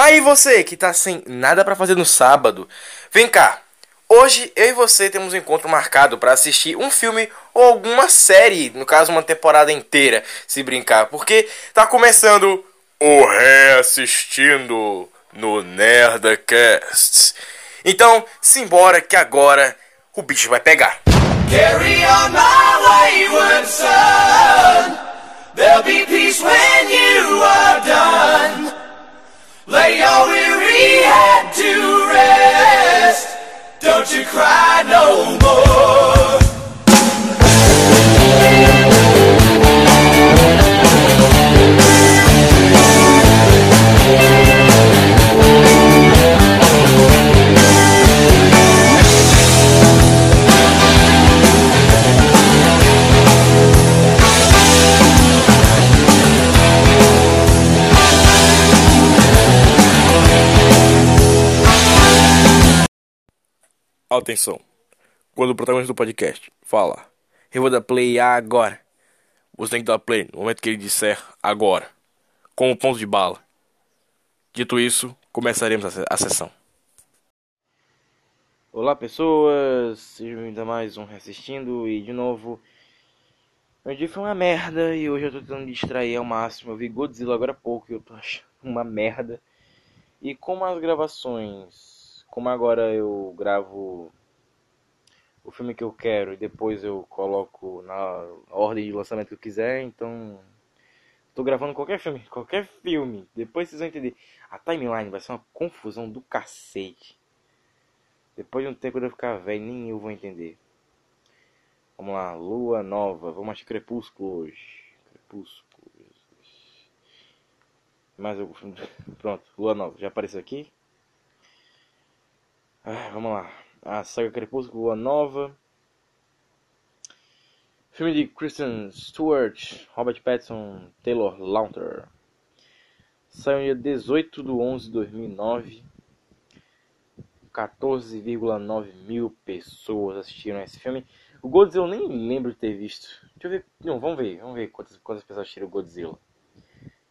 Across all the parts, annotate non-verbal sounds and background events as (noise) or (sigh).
Aí você que tá sem nada para fazer no sábado, vem cá. Hoje eu e você temos um encontro marcado para assistir um filme ou alguma série, no caso uma temporada inteira, se brincar, porque tá começando o reassistindo no Nerdcast. Então, simbora que agora o bicho vai pegar. Carry on my wayward son. There'll be peace when you are done. Lay your weary head to rest. Don't you cry no more. Atenção. Quando o protagonista do podcast fala, eu vou dar play agora. Você tem que dar play no momento que ele disser agora. Com o ponto de bala. Dito isso, começaremos a, sessão. Olá pessoas, sejam bem-vindos a mais um Reassistindo e de novo. Meu dia foi uma merda e hoje eu tô tentando distrair ao máximo. Eu vi Godzilla agora há pouco e eu tô achando uma merda. E como as gravações como agora eu gravo o filme que eu quero e depois eu coloco na ordem de lançamento que eu quiser, então tô gravando qualquer filme, qualquer filme. Depois vocês vão entender. A timeline vai ser uma confusão do cacete. Depois de um tempo eu ficar velho, nem eu vou entender. Vamos lá, lua nova. Vamos achar crepúsculo hoje. Crepúsculo. Mais algum filme. (laughs) Pronto, lua nova. Já apareceu aqui? Ah, vamos lá. A saga Crepúsculo, a nova. Filme de Kristen Stewart, Robert Pattinson, Taylor Lautner. Saiu dia 18 de 11 de 2009. 14,9 mil pessoas assistiram esse filme. O Godzilla eu nem lembro de ter visto. Deixa eu ver. Não, vamos ver. Vamos ver quantas, quantas pessoas assistiram o Godzilla.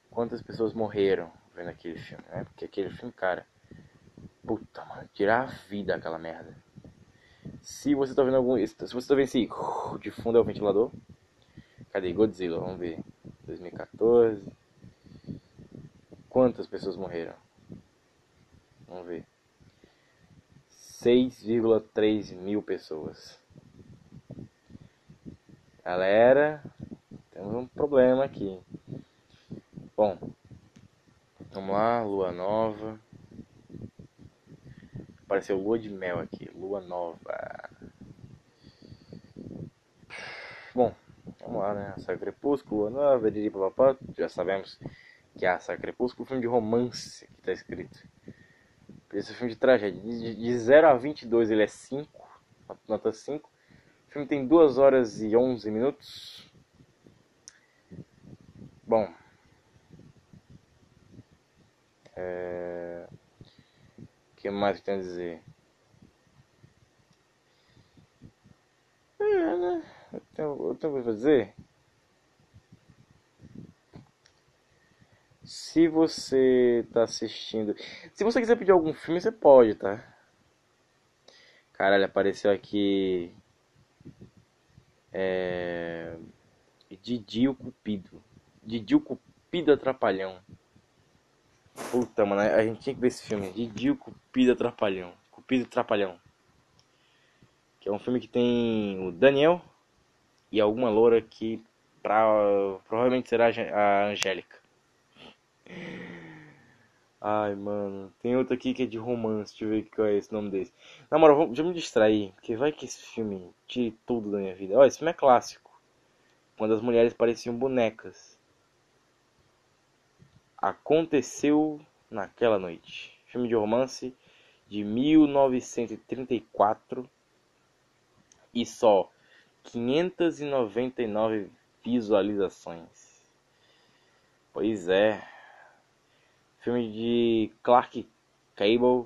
Quantas pessoas morreram vendo aquele filme, né? Porque aquele filme, cara Puta, mano, tirar a vida aquela merda. Se você tá vendo algum. Se você tá vendo esse de fundo é o ventilador. Cadê? Godzilla, vamos ver. 2014. Quantas pessoas morreram? Vamos ver. 6,3 mil pessoas. Galera, temos um problema aqui. Bom, vamos lá, lua nova. Apareceu lua de mel aqui, lua nova. Bom, vamos lá, né? Saga Crepúsculo, lua nova, papapá. Já sabemos que é a Saga Crepúsculo, filme de romance que tá escrito. Esse é filme de tragédia. De 0 a 22 ele é 5, nota 5. O filme tem 2 horas e 11 minutos. Bom. É que mais tem a dizer? É, né? Eu tenho, eu tenho coisa dizer. Se você tá assistindo. Se você quiser pedir algum filme, você pode, tá? Caralho, apareceu aqui. É. Didi o Cupido. Didi o Cupido Atrapalhão. Puta, mano, a gente tinha que ver esse filme. Didi, o Cupido Atrapalhão. Cupido Trapalhão. Que é um filme que tem o Daniel e alguma loura que pra, provavelmente será a Angélica. Ai, mano. Tem outro aqui que é de romance. Deixa eu ver qual é esse nome desse. Na moral, deixa eu me distrair. Porque vai que esse filme tire tudo da minha vida. Olha, esse filme é clássico. Quando as mulheres pareciam bonecas aconteceu naquela noite. Filme de romance de 1934 e só 599 visualizações. Pois é. Filme de Clark Cable,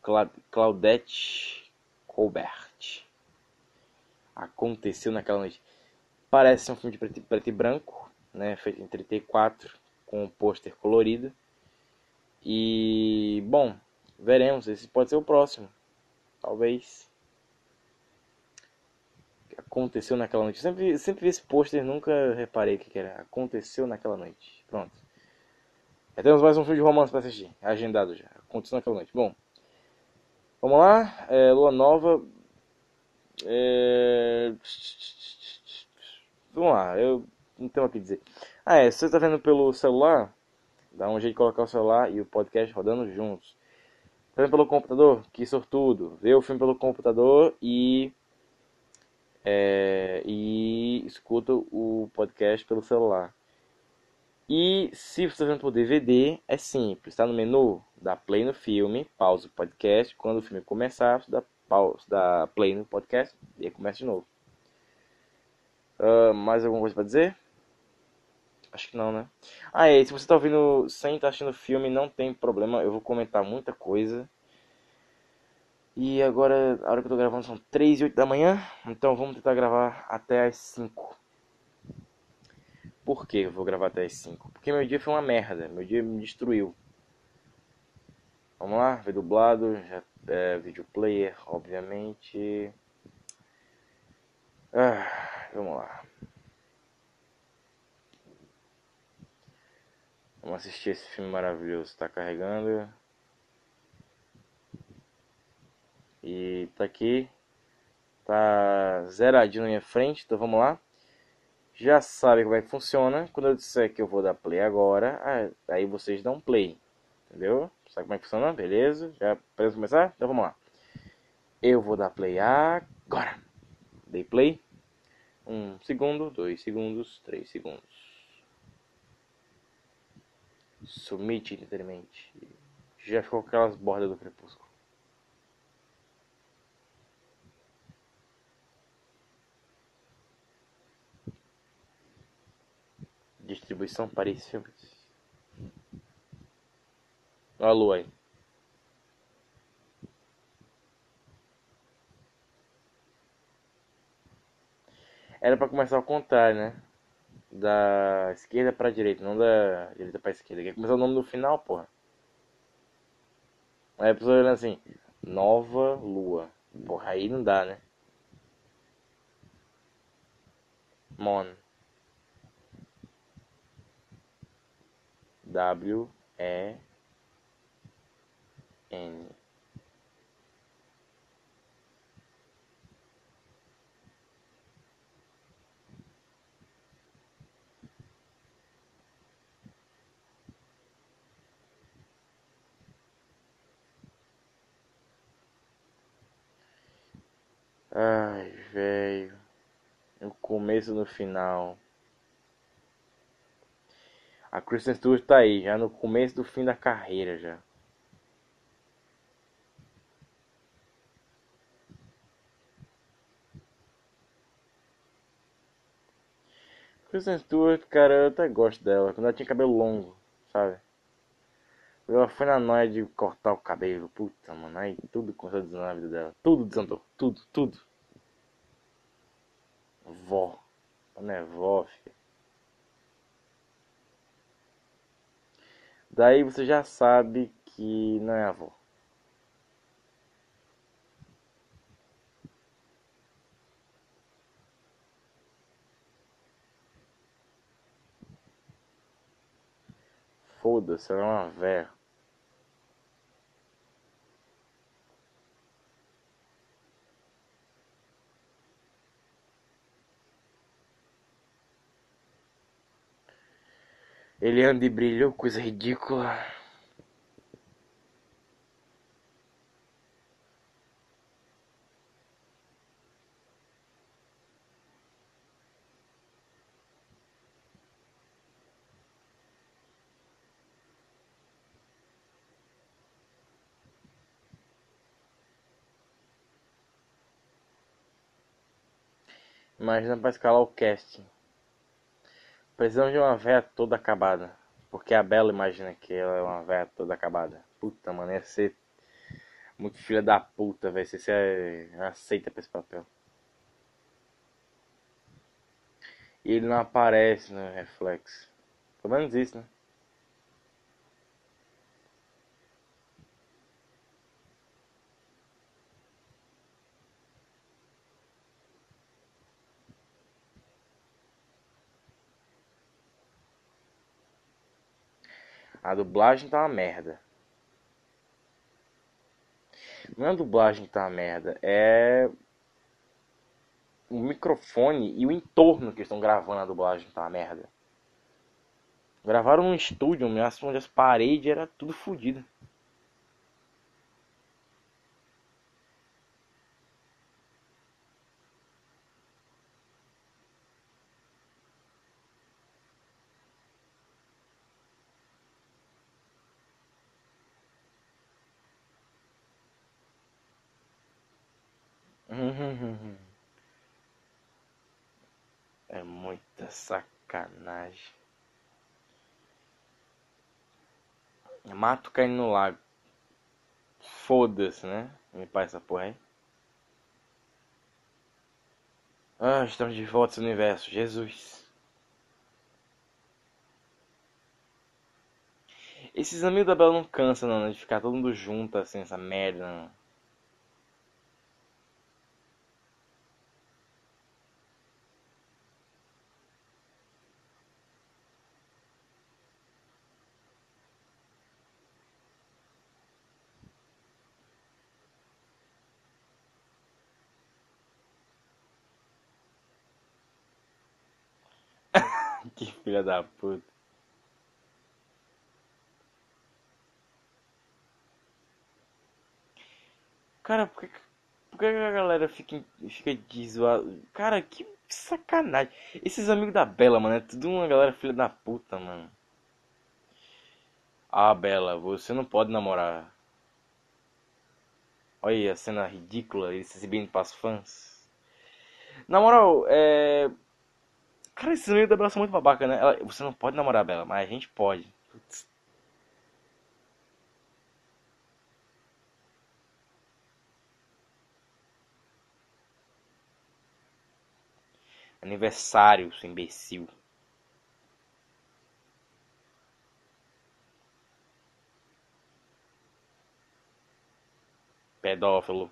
Cla Claudette Colbert. Aconteceu naquela noite. Parece um filme de preto, preto e branco, né, feito em 34, com um pôster colorido. E bom, veremos. Esse pode ser o próximo. Talvez. Aconteceu naquela noite. Sempre, sempre vi esse pôster, nunca reparei o que era. Aconteceu naquela noite. Pronto. Já temos mais um filme de romance para assistir. Agendado já. Aconteceu naquela noite. Bom. Vamos lá. É, Lua Nova. É... Vamos lá. Eu não tenho o que dizer. Ah, é. Se você está vendo pelo celular, dá um jeito de colocar o celular e o podcast rodando juntos. Tá vendo pelo computador? Que sortudo. Vê o filme pelo computador e. É, e escuta o podcast pelo celular. E se você está vendo por DVD, é simples. Está no menu, dá play no filme, pausa o podcast. Quando o filme começar, você dá, pausa, dá play no podcast e começa de novo. Uh, mais alguma coisa para dizer? Acho que não, né? Ah, é, se você está ouvindo sem estar tá assistindo filme, não tem problema, eu vou comentar muita coisa. E agora, a hora que eu tô gravando são 3 e 8 da manhã, então vamos tentar gravar até as 5. Por que eu vou gravar até as 5? Porque meu dia foi uma merda, meu dia me destruiu. Vamos lá, ver dublado, já é vídeo player, obviamente. Ah, vamos lá. Vamos assistir esse filme maravilhoso. Está carregando. E tá aqui. Tá zeradinho na minha frente. Então vamos lá. Já sabe como é que funciona. Quando eu disser que eu vou dar play agora, ah, aí vocês dão play. Entendeu? Sabe como é que funciona? Beleza? Já podemos começar? Então vamos lá. Eu vou dar play agora. Dei play. Um segundo, dois segundos, três segundos. Sumite literalmente. Já ficou aquelas bordas do crepúsculo. Distribuição Paris Filmes. Olha a lua aí. Era pra começar ao contrário, né? Da esquerda pra direita, não da direita pra esquerda. Quer começar o nome no final, porra. Aí a pessoa olhando assim, Nova Lua. Porra, aí não dá, né? Mon. W E N Ai, velho. No começo no final. A Kristen Stewart tá aí, já no começo do fim da carreira já. Kristen Stewart, cara, eu até gosto dela. Quando ela tinha cabelo longo, sabe? Ela foi na noia de cortar o cabelo. Puta, mano. Aí tudo começou a desandar na vida dela. Tudo desandou. Tudo, tudo. Vó. Não é vó. Daí você já sabe que não é avó. Foda-se, ela é uma véia. Ele anda e brilhou, coisa ridícula. Imagina para escalar o casting. Precisamos de uma véia toda acabada. Porque a Bela imagina que ela é uma véia toda acabada. Puta, mano, ia ser muito filha da puta, velho. Você é... aceita pra esse papel. E ele não aparece no reflexo. Pelo menos isso, né? A dublagem tá uma merda. Não é a dublagem que tá uma merda, é o microfone e o entorno que estão gravando a dublagem tá uma merda. Gravaram num estúdio, onde as paredes era tudo fodido. É muita sacanagem. Mato caindo no lago. Foda-se, né? Me passa essa porra aí. Ah, estamos de volta no universo. Jesus. Esses amigos da Bela não cansam, não, de ficar todo mundo junto, assim, essa merda, não. Que filha da puta. Cara, por que, por que a galera fica, fica de? Cara, que sacanagem. Esses amigos da Bela, mano, é tudo uma galera filha da puta, mano. Ah, Bela, você não pode namorar. Olha aí a cena ridícula, ele se exibindo para os fãs. Na moral, é. Cara, esses amigos da Bela são muito babaca, né? Ela, você não pode namorar a Bela, mas a gente pode. Putz. Aniversário, seu imbecil. Pedófilo.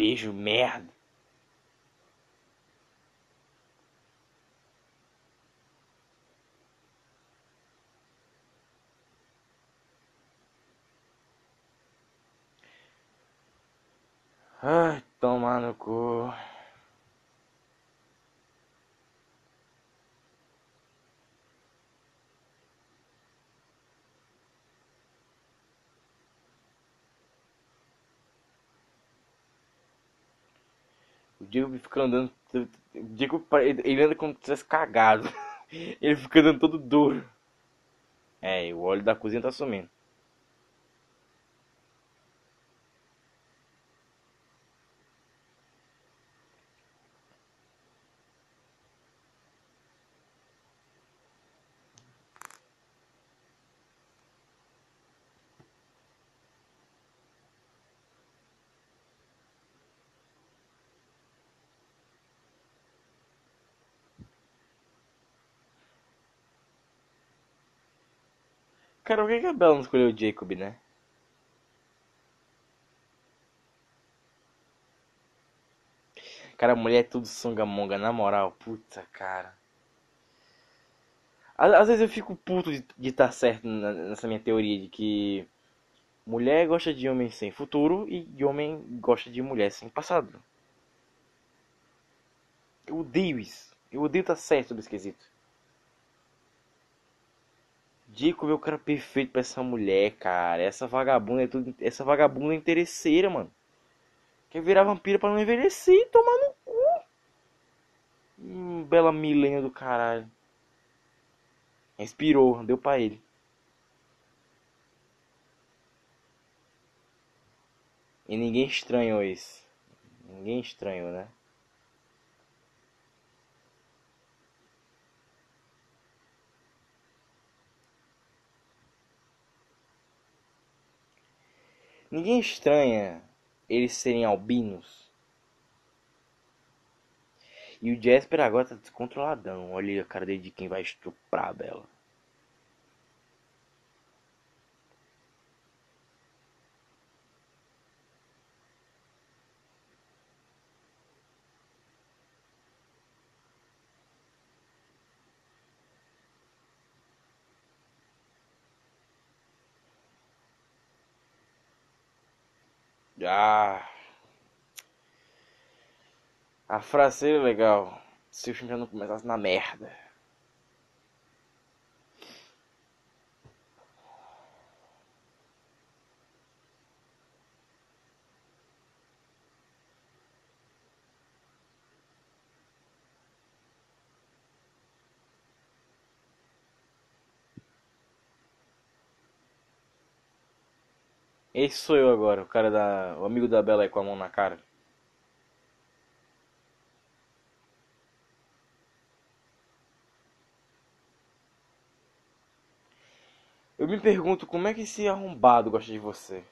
Beijo merda. Ai, tomar no cu. Diego fica andando. Diego ele anda como se tivesse cagado. (laughs) Ele fica andando todo duro. É, o óleo da cozinha tá sumindo. Cara, por que a Bella não escolheu o Jacob, né? Cara, mulher é tudo songamonga, na moral. Puta, cara. Às, vezes eu fico puto de estar tá certo nessa minha teoria de que mulher gosta de homem sem futuro e homem gosta de mulher sem passado. Eu odeio isso. Eu odeio estar tá certo sobre esse quesito. Dico, meu cara perfeito pra essa mulher, cara. Essa vagabunda é tudo. Essa vagabunda é interesseira, mano. Quer virar vampira pra não envelhecer e tomar no cu. Hum, bela milênio do caralho. Respirou, deu pra ele. E ninguém estranhou isso. Ninguém estranhou, né? Ninguém estranha eles serem albinos. E o Jasper agora tá descontroladão. Olha a cara dele de quem vai estuprar a Bela. Ah. A frase seria legal se o filme já não começasse na merda. Esse sou eu agora, o cara da. O amigo da Bela aí com a mão na cara. Eu me pergunto como é que esse arrombado gosta de você.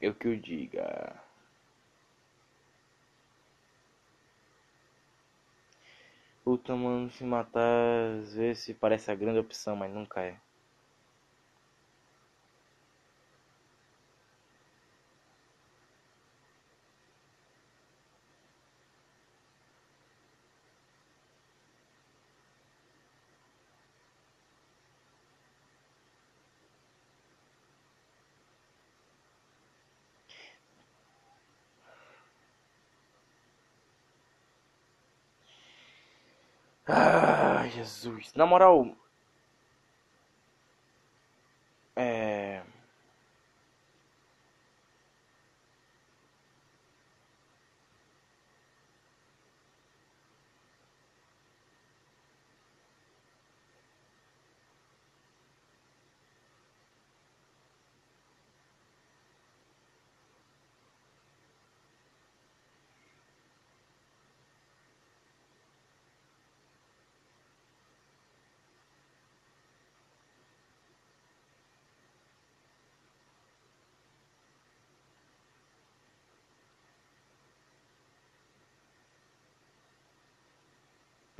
Eu que o diga. Puta, mano, se matar às vezes parece a grande opção, mas nunca é. Ah, Jesus. Na moral. É.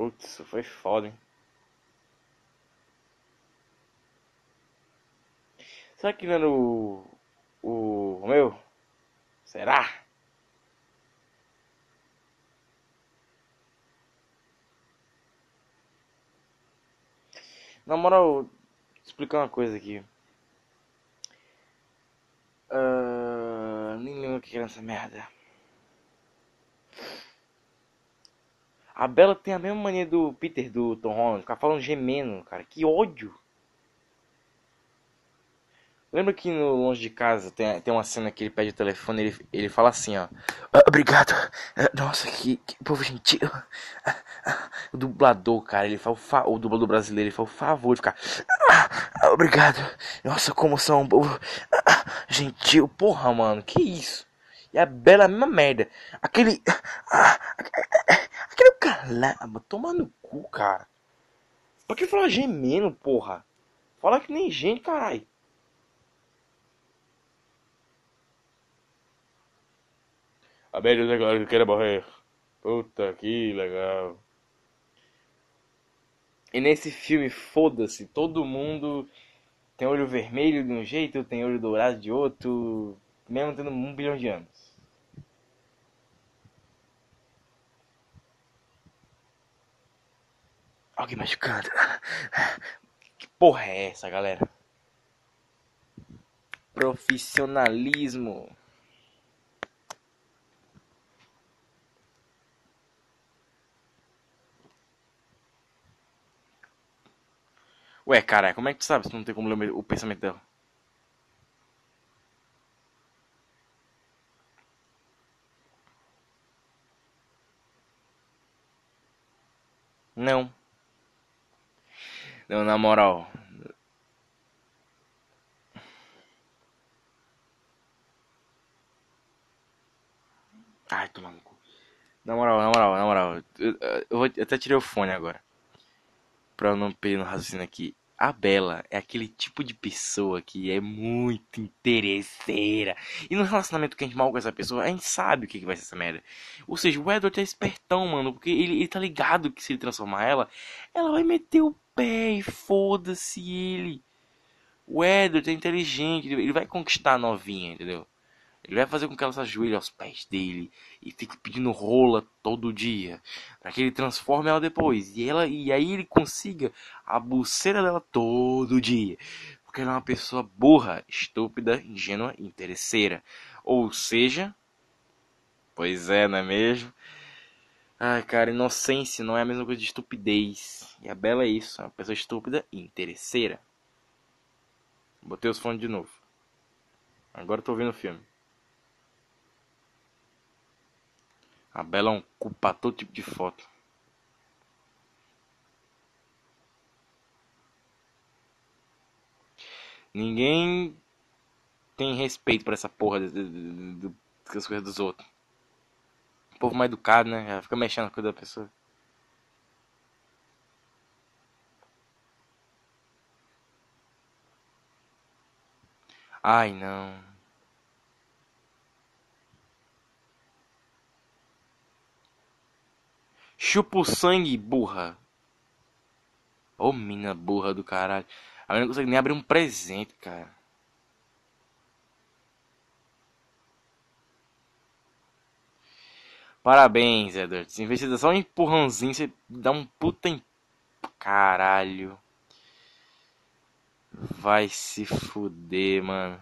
Putz, isso foi foda, hein? Será que não era o. O. Meu? Será? Na moral, explicar uma coisa aqui. Uh, nem lembro o que era essa merda. A Bela tem a mesma mania do Peter do Tom Holland, ficar falando gemendo, cara. Que ódio. Lembra que no Longe de Casa tem, tem uma cena que ele pede o telefone e ele, ele fala assim, ó. Ah, obrigado. Ah, nossa, que, que povo gentil. Ah, o dublador, cara, ele fala o, fa o dublador brasileiro, ele fala o favor de ficar. obrigado. Nossa, como são um povo gentil. Porra, mano, que isso? E a Bela é a mesma merda. Aquele. Aquele calaba, toma no cu, cara. Pra que falar gemendo, porra? Fala que nem gente, caralho. A melhor agora que quer morrer. Puta que legal. E nesse filme, foda-se, todo mundo tem olho vermelho de um jeito, tem olho dourado de outro, mesmo tendo um bilhão de anos. Alguém machucando. Que porra é essa, galera? Profissionalismo. Ué, cara, como é que tu sabe se não tem como ler o pensamento dela? Não. Não, na moral. Ai, toma no cu. Na moral, na moral, na moral. Eu, eu, vou, eu até tirei o fone agora. Pra eu não perder no raciocínio aqui. A Bela é aquele tipo de pessoa que é muito interesseira. E no relacionamento que a gente mal com essa pessoa, a gente sabe o que, que vai ser essa merda. Ou seja, o Edward é espertão, mano. Porque ele, ele tá ligado que se ele transformar ela, ela vai meter o pé e foda-se ele. O Edward é inteligente, ele vai conquistar a novinha, entendeu? Ele vai fazer com que ela se ajoelhe aos pés dele e fique pedindo rola todo dia, para que ele transforme ela depois. E ela e aí ele consiga a buceira dela todo dia. Porque ela é uma pessoa burra, estúpida, ingênua e interesseira. Ou seja, pois é, não é mesmo? Ai, cara, inocência não é a mesma coisa de estupidez. E a Bela é isso, é uma pessoa estúpida e interesseira. Botei os fones de novo. Agora tô ouvindo o filme. A Bela é um culpa todo tipo de foto. Ninguém tem respeito por essa porra das coisas dos outros. Povo mais educado, né? Fica mexendo na coisa da pessoa. Ai, não. Chupa o sangue, burra. Ô, oh, mina burra do caralho. A menina não consegue nem abrir um presente, cara. Parabéns, Edward. Em vez de dar só um empurrãozinho, você dá um puta em... Caralho. Vai se fuder, mano.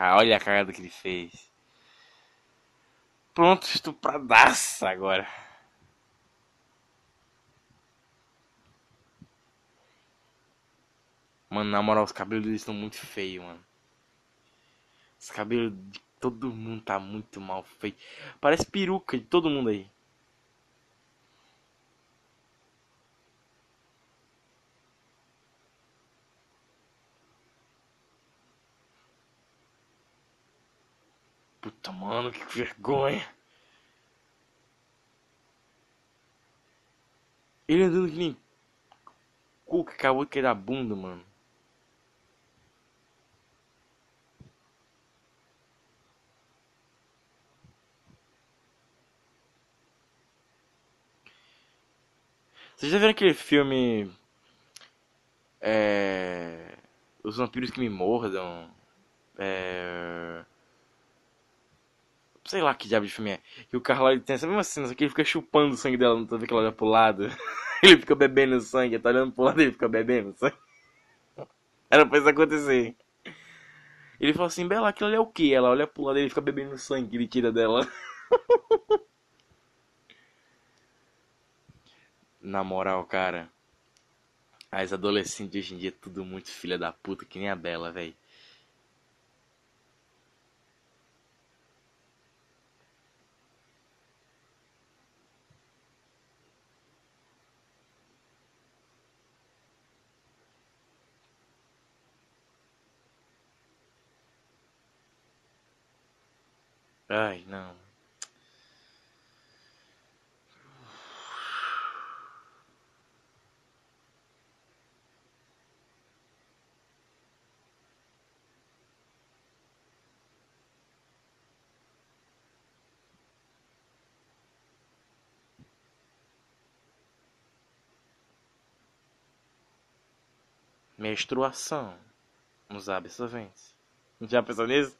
Olha a cagada que ele fez. Pronto, estupradaça agora. Mano, na moral, os cabelos deles estão muito feios, mano. Os cabelos de todo mundo tá muito mal feito. Parece peruca de todo mundo aí. Puta, mano, que vergonha. Ele andando que nem cu que acabou de cair da bunda, mano. Vocês já viram aquele filme. É. Os vampiros que me mordam? É. Sei lá que diabo de filme é. E o carro lá tem essa mesma cena, só que ele fica chupando o sangue dela, não tá vendo que ela (laughs) olha pro lado. ele fica bebendo sangue, tá olhando pro lado e ele fica bebendo sangue. Era pra isso acontecer. Ele fala assim, Bela, aquilo ali é o que? Ela olha pro lado e ele fica bebendo sangue ele tira dela. (laughs) Na moral, cara. As adolescentes de hoje em dia é tudo muito filha da puta, que nem a Bela, velho. Ai, não. Menstruação nos absorventes. (laughs) Já pensou nisso?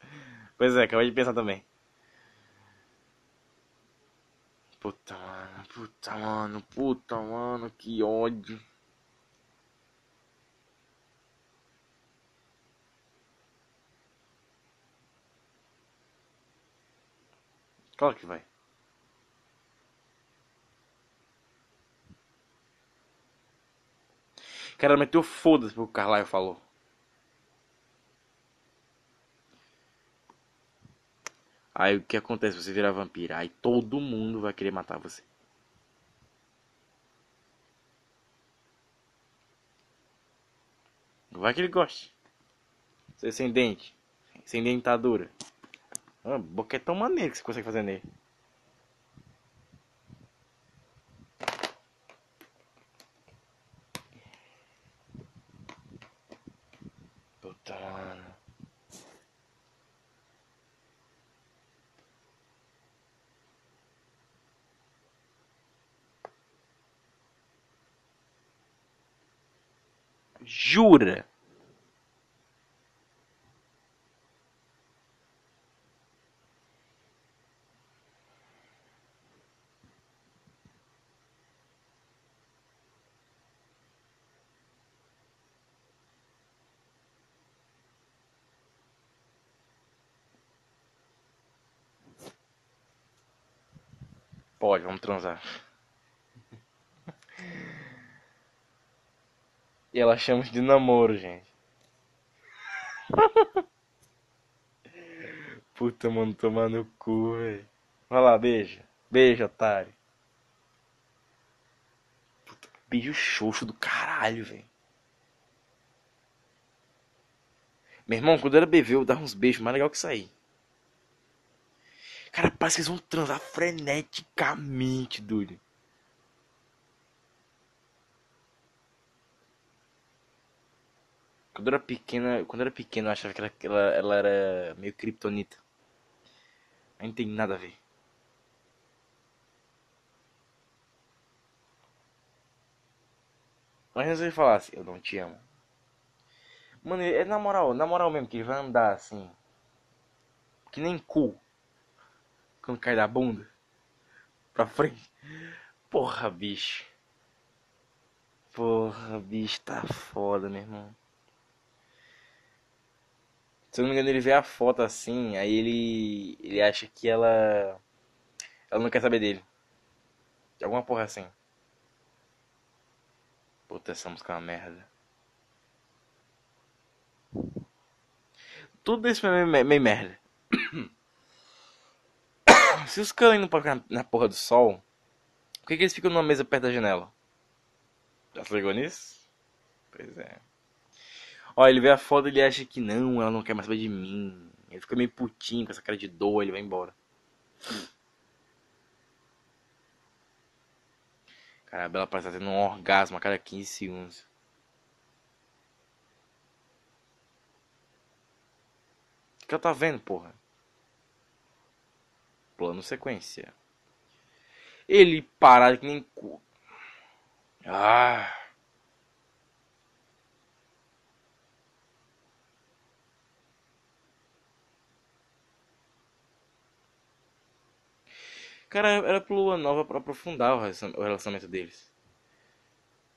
Pois é, acabei de pensar também. Puta, mano, puta, mano, puta, mano, que ódio. Claro que vai. Cara, meteu foda-se pro que o Carlyle falou. Aí o que acontece? Você vira vampira. Aí todo mundo vai querer matar você. Vai que ele goste. Você sem dente. Sem dentadura. Ah, boca é tão maneiro que você consegue fazer nele. Puta, mano. Jura? Pode, vamos transar. E ela chama de namoro, gente. (laughs) Puta, mano, tomar no cu, velho. Vai lá, beija. Beijo, otário. Puta, beijo xoxo do caralho, velho. Meu irmão, quando era bebê, eu dava uns beijos mais legal que aí. Cara, parece que eles vão transar freneticamente, doido. Quando eu era pequena, quando era pequeno, eu achava que ela, ela, ela era meio kryptonita. Aí não tem nada a ver. Mas ele falasse, eu não te amo. Mano, é na moral, na moral mesmo, que ele vai andar assim. Que nem cu. Quando cai da bunda. Pra frente. Porra, bicho. Porra, bicho, tá foda, meu irmão. Se eu não me engano, ele vê a foto assim, aí ele. ele acha que ela. Ela não quer saber dele. De alguma porra assim. Puta, essa música é uma merda. Tudo isso é meio, meio merda. (coughs) Se os caras não ficar na porra do sol, por que, que eles ficam numa mesa perto da janela? Já se ligou nisso? Pois é. Ó, ele vê a foto e ele acha que não, ela não quer mais saber de mim. Ele fica meio putinho com essa cara de dor, ele vai embora. Cara, a Bela parece estar tendo um orgasmo a cada 15 segundos. O que ela tá vendo, porra? Plano sequência. Ele parado que nem. Ah. Cara, era pro Lua Nova pra aprofundar o relacionamento deles.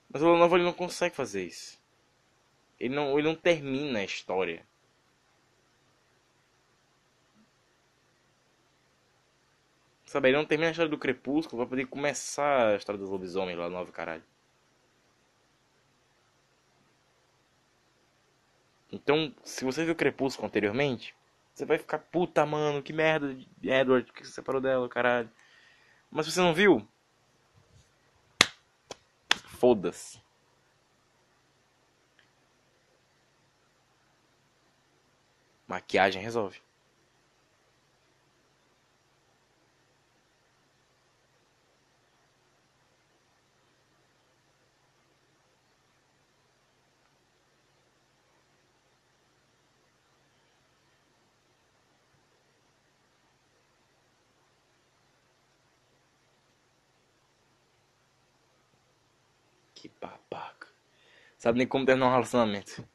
Mas o Lua Nova ele não consegue fazer isso. Ele não, ele não termina a história. Sabe, ele não termina a história do Crepúsculo pra poder começar a história dos lobisomens lá no Nova Caralho. Então, se você viu Crepúsculo anteriormente, você vai ficar, puta, mano, que merda, Edward, que você separou dela, caralho. Mas você não viu, foda-se. Maquiagem resolve. Que babaca. Sabe nem como terminar um relacionamento.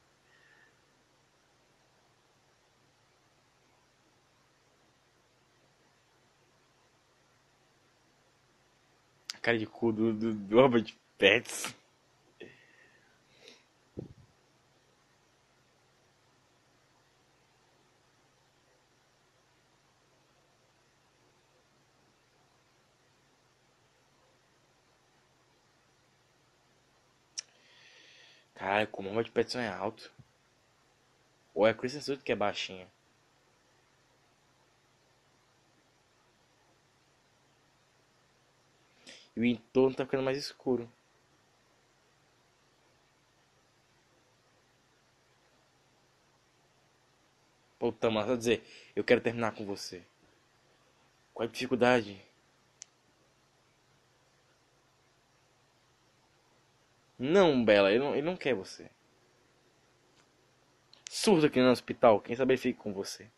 Cara de cu do, do, do Robert Pattinson. Caralho, como o Robert Pattinson é alto. Ou é Kristen Stewart que é baixinha. E o entorno tá ficando mais escuro. Puta, mas vou dizer, eu quero terminar com você. Qual é a dificuldade? Não, Bela, ele não, ele não quer você. Surda aqui no hospital, quem sabe ele fica com você.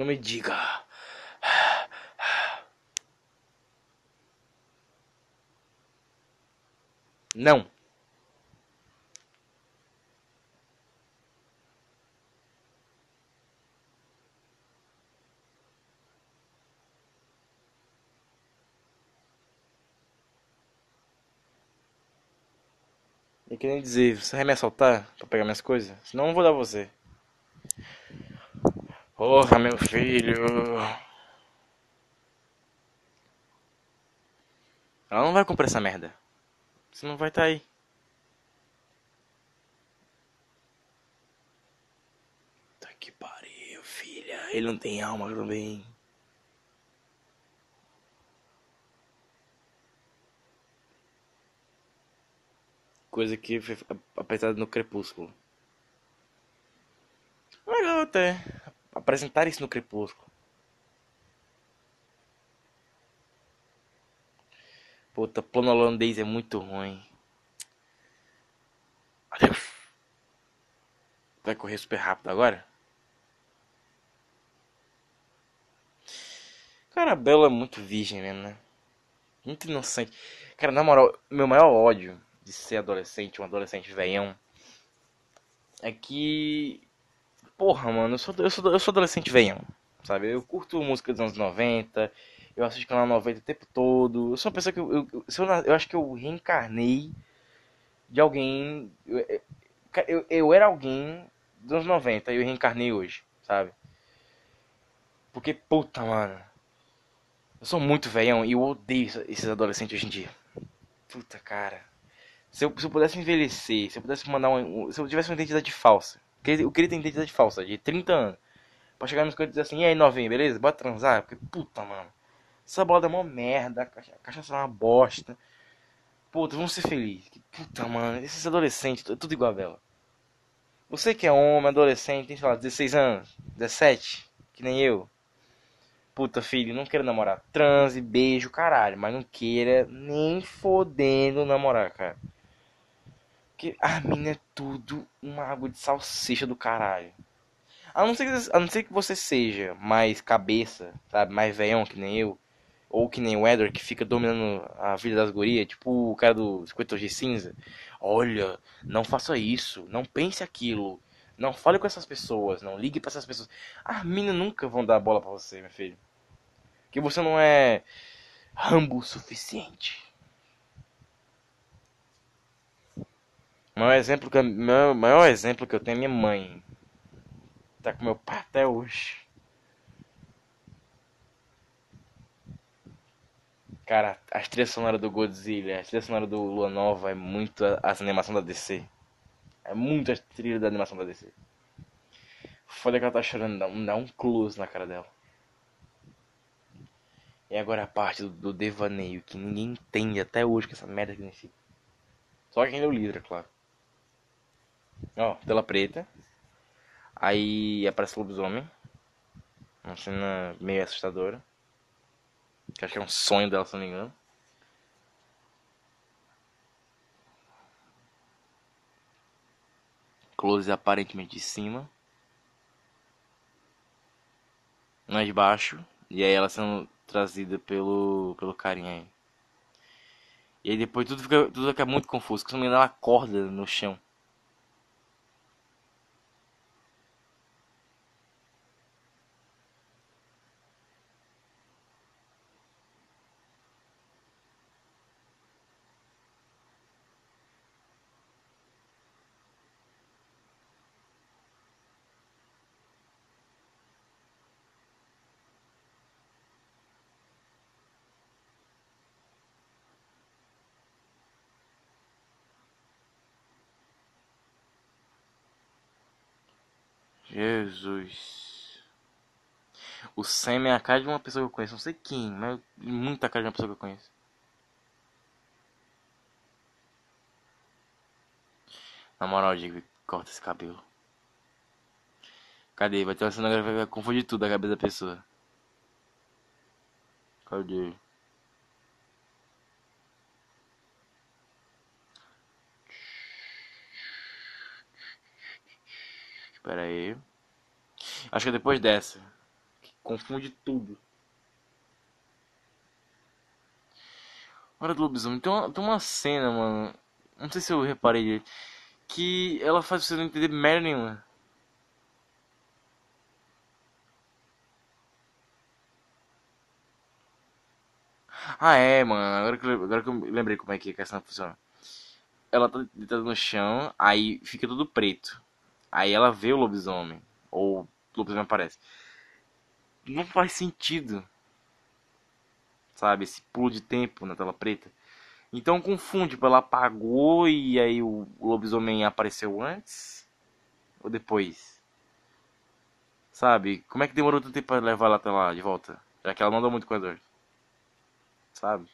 Não me diga. Não. Queria dizer, você vai me assaltar pra pegar minhas coisas? Senão eu não vou dar você. Porra, meu filho. Ela não vai comprar essa merda. Você não vai estar tá aí. Tá que pariu, filha. Ele não tem alma também. Coisa que foi apresentada no Crepúsculo. Legal até apresentar isso no Crepúsculo. Puta, plano holandês é muito ruim. Adeus. Vai correr super rápido agora? Cara, a Bela é muito virgem mesmo, né? Muito inocente. Cara, na moral, meu maior ódio de ser adolescente, um adolescente veião, é que. Porra, mano, eu sou, eu sou, eu sou adolescente veião, sabe? Eu curto música dos anos 90, eu assisto canal 90 o tempo todo. Eu sou uma pessoa que eu, eu, eu, eu acho que eu reencarnei de alguém. Eu, eu, eu era alguém dos anos 90 e eu reencarnei hoje, sabe? Porque, puta, mano. Eu sou muito velhão e eu odeio esses adolescentes hoje em dia. Puta, cara. Se eu, se eu pudesse envelhecer, se eu pudesse mandar um. Se eu tivesse uma identidade falsa. Eu queria ter identidade falsa, de 30 anos. Pra chegar nos cantos e dizer assim, e aí novinho, beleza? Bora transar? Porque, puta, mano. Essa bola é uma merda, a cachaça é uma bosta. Puta, vamos ser felizes. Puta, mano, esses adolescentes, é tudo igual a Bela. Você que é homem, adolescente, tem, sei lá, 16 anos, 17, que nem eu. Puta, filho, não quero namorar. Transe, beijo, caralho. Mas não queira nem fodendo namorar, cara. Porque a mina é tudo uma água de salsicha do caralho. A não ser que, a não ser que você seja mais cabeça, sabe? Mais velhão que nem eu. Ou que nem o Edward, que fica dominando a vida das gurias, tipo o cara do 50 de cinza. Olha, não faça isso, não pense aquilo. Não fale com essas pessoas, não ligue para essas pessoas. As meninas nunca vão dar bola para você, meu filho. Que você não é rambo o suficiente. O maior exemplo que, meu maior exemplo que eu tenho é minha mãe. Tá com meu pai até hoje. Cara, as trilhas sonoras do Godzilla, a trilha sonora do Lua Nova é muito as animações da DC. É muito as trilhas da animação da DC. Foda que ela tá chorando, dá um, dá um close na cara dela. E agora a parte do, do devaneio, que ninguém entende até hoje que essa merda significa. Só quem leu o livro, é claro. Ó, tela preta. Aí aparece o lobisomem. Uma cena meio assustadora. Que acho que é um sonho dela, se não me engano. Close aparentemente de cima. De baixo. E aí ela sendo trazida pelo, pelo carinha aí. E aí depois tudo fica, tudo fica muito confuso. Porque se não me engano ela acorda no chão. Jesus. O Sam é a cara de uma pessoa que eu conheço. Não sei quem, mas muita cara de uma pessoa que eu conheço. Na moral, digo, corta esse cabelo. Cadê? Vai ter uma cena vai confundir tudo a cabeça da pessoa. Cadê? Espera aí. Acho que é depois dessa. Que confunde tudo. Hora do lobisomem. Tem uma, tem uma cena, mano. Não sei se eu reparei que ela faz você não entender merda nenhuma. Ah, é, mano. Agora que, eu, agora que eu lembrei como é que a questão funciona. Ela tá deitada no chão, aí fica tudo preto. Aí ela vê o lobisomem. Ou o lobisomem aparece. Não faz sentido. Sabe? Esse pulo de tempo na tela preta. Então confunde, tipo, ela apagou e aí o lobisomem apareceu antes? Ou depois? Sabe? Como é que demorou tanto tempo pra levar ela até lá de volta? Já que ela não andou muito com a dor. Sabe?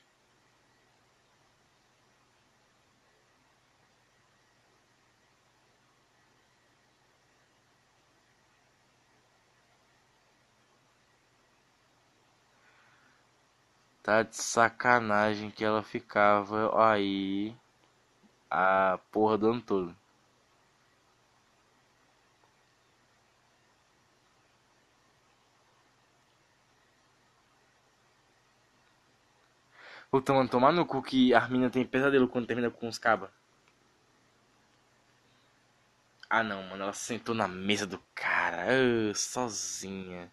Tá de sacanagem que ela ficava aí a porra do ano todo. Puta, tomar no cu que a Armina tem pesadelo quando termina com os cabas. Ah não, mano, ela sentou na mesa do cara, sozinha.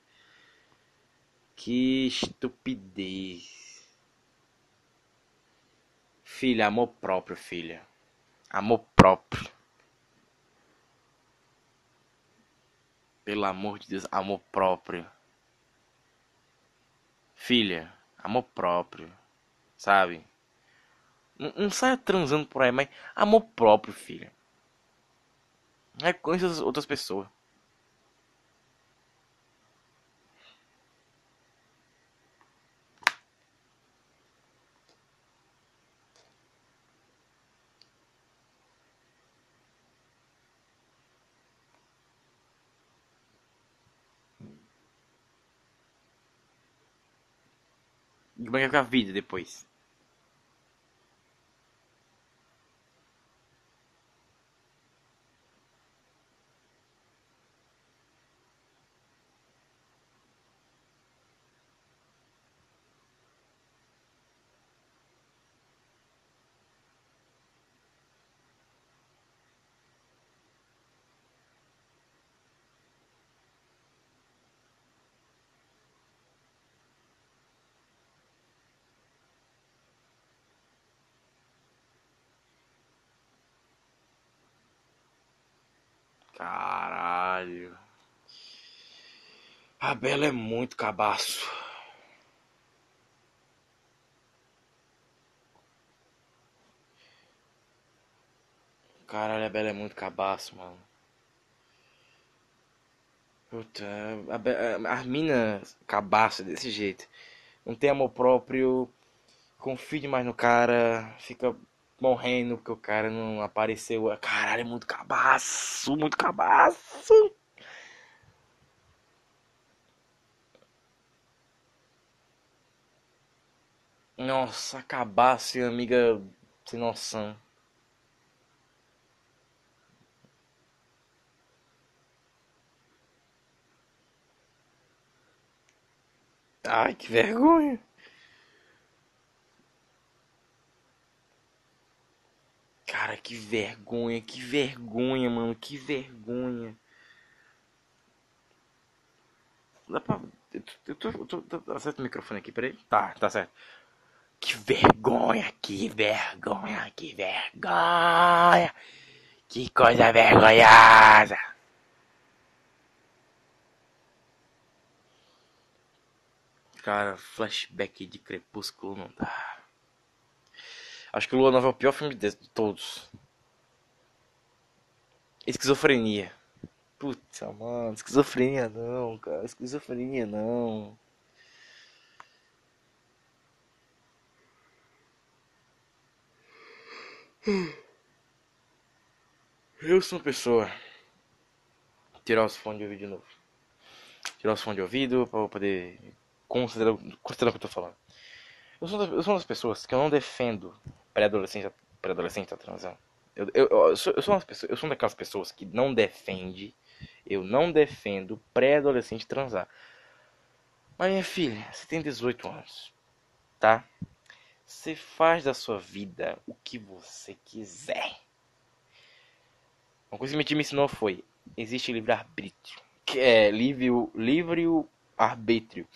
Que estupidez. Filha, amor próprio, filha. Amor próprio. Pelo amor de Deus, amor próprio. Filha, amor próprio. Sabe? Não, não saia transando por aí, mas amor próprio, filha. Reconheça as outras pessoas. Como é que a vida depois? Caralho. A Bela é muito cabaço. Caralho, a Bela é muito cabaço, mano. Puta, a, Be a mina cabaça desse jeito. Não tem amor próprio, confia demais no cara, fica morrendo porque o cara não apareceu. Caralho, é muito cabaço, muito cabaço. Nossa, cabaço, amiga sem noção. Ai, que vergonha. Cara, que vergonha, que vergonha, mano, que vergonha. Dá pra. Eu tô, eu tô, tô, tá certo o microfone aqui, peraí? Tá, tá certo. Que vergonha, que vergonha, que vergonha. Que coisa vergonhosa. Cara, flashback de Crepúsculo não dá. Acho que Lua Nova é o pior filme de todos. Esquizofrenia. Putz, mano, esquizofrenia não, cara. Esquizofrenia não. Eu sou uma pessoa. Tirar os fones de ouvido de novo. Tirar os fones de ouvido pra eu poder considerar, considerar o que eu tô falando. Eu sou, eu sou uma das pessoas que eu não defendo pré-adolescente pré-adolescente tá transando. Eu, eu, eu, sou, eu, sou uma pessoa, eu sou uma daquelas pessoas que não defende, eu não defendo pré-adolescente transar. Mas minha filha, você tem 18 anos, tá? Você faz da sua vida o que você quiser. Uma coisa que meu time ensinou foi: existe livre-arbítrio. Que é livre, livre arbítrio.